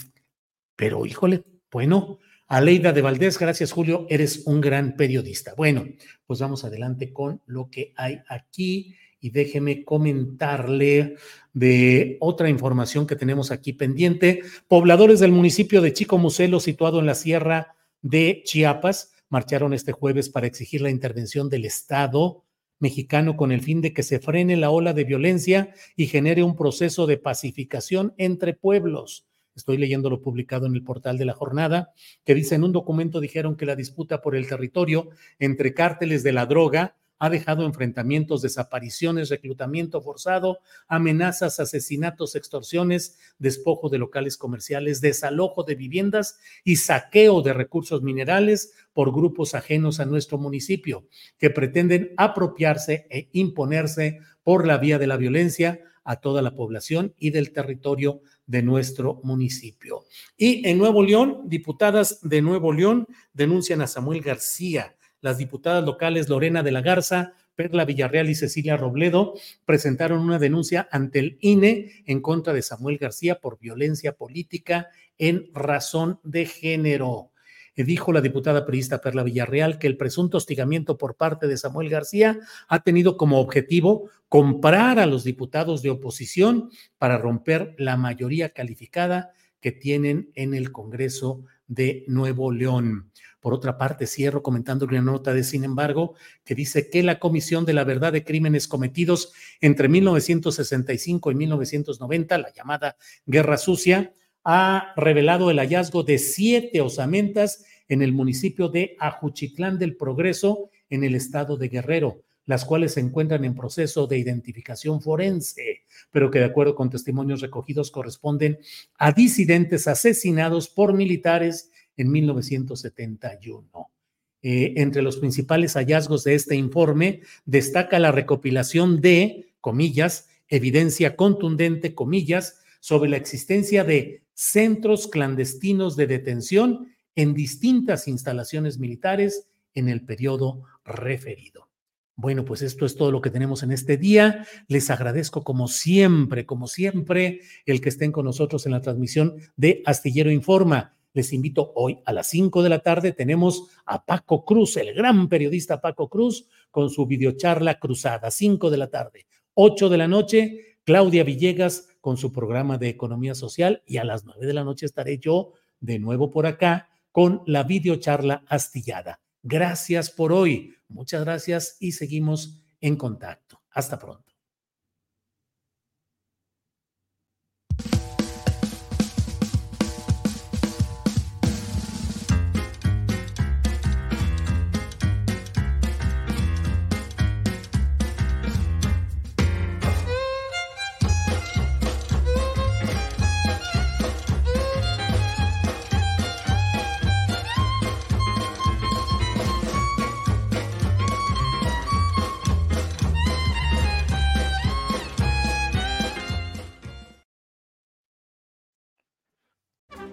pero híjole, bueno, Aleida de Valdés, gracias Julio, eres un gran periodista. Bueno, pues vamos adelante con lo que hay aquí y déjeme comentarle de otra información que tenemos aquí pendiente. Pobladores del municipio de Chico Muselo, situado en la sierra de Chiapas, marcharon este jueves para exigir la intervención del Estado mexicano con el fin de que se frene la ola de violencia y genere un proceso de pacificación entre pueblos estoy leyendo lo publicado en el portal de la jornada, que dice en un documento dijeron que la disputa por el territorio entre cárteles de la droga ha dejado enfrentamientos, desapariciones, reclutamiento forzado, amenazas, asesinatos, extorsiones, despojo de locales comerciales, desalojo de viviendas y saqueo de recursos minerales por grupos ajenos a nuestro municipio, que pretenden apropiarse e imponerse por la vía de la violencia a toda la población y del territorio de nuestro municipio. Y en Nuevo León, diputadas de Nuevo León denuncian a Samuel García. Las diputadas locales Lorena de la Garza, Perla Villarreal y Cecilia Robledo presentaron una denuncia ante el INE en contra de Samuel García por violencia política en razón de género dijo la diputada periodista Perla Villarreal que el presunto hostigamiento por parte de Samuel García ha tenido como objetivo comprar a los diputados de oposición para romper la mayoría calificada que tienen en el Congreso de Nuevo León. Por otra parte, cierro comentando una nota de, sin embargo, que dice que la Comisión de la Verdad de Crímenes Cometidos entre 1965 y 1990, la llamada Guerra Sucia, ha revelado el hallazgo de siete osamentas en el municipio de Ajuchitlán del Progreso, en el estado de Guerrero, las cuales se encuentran en proceso de identificación forense, pero que de acuerdo con testimonios recogidos corresponden a disidentes asesinados por militares en 1971. Eh, entre los principales hallazgos de este informe destaca la recopilación de, comillas, evidencia contundente, comillas, sobre la existencia de centros clandestinos de detención en distintas instalaciones militares en el periodo referido. Bueno, pues esto es todo lo que tenemos en este día. Les agradezco como siempre, como siempre, el que estén con nosotros en la transmisión de Astillero Informa. Les invito hoy a las 5 de la tarde. Tenemos a Paco Cruz, el gran periodista Paco Cruz, con su videocharla cruzada, 5 de la tarde. 8 de la noche, Claudia Villegas con su programa de economía social y a las nueve de la noche estaré yo de nuevo por acá con la videocharla astillada. Gracias por hoy. Muchas gracias y seguimos en contacto. Hasta pronto.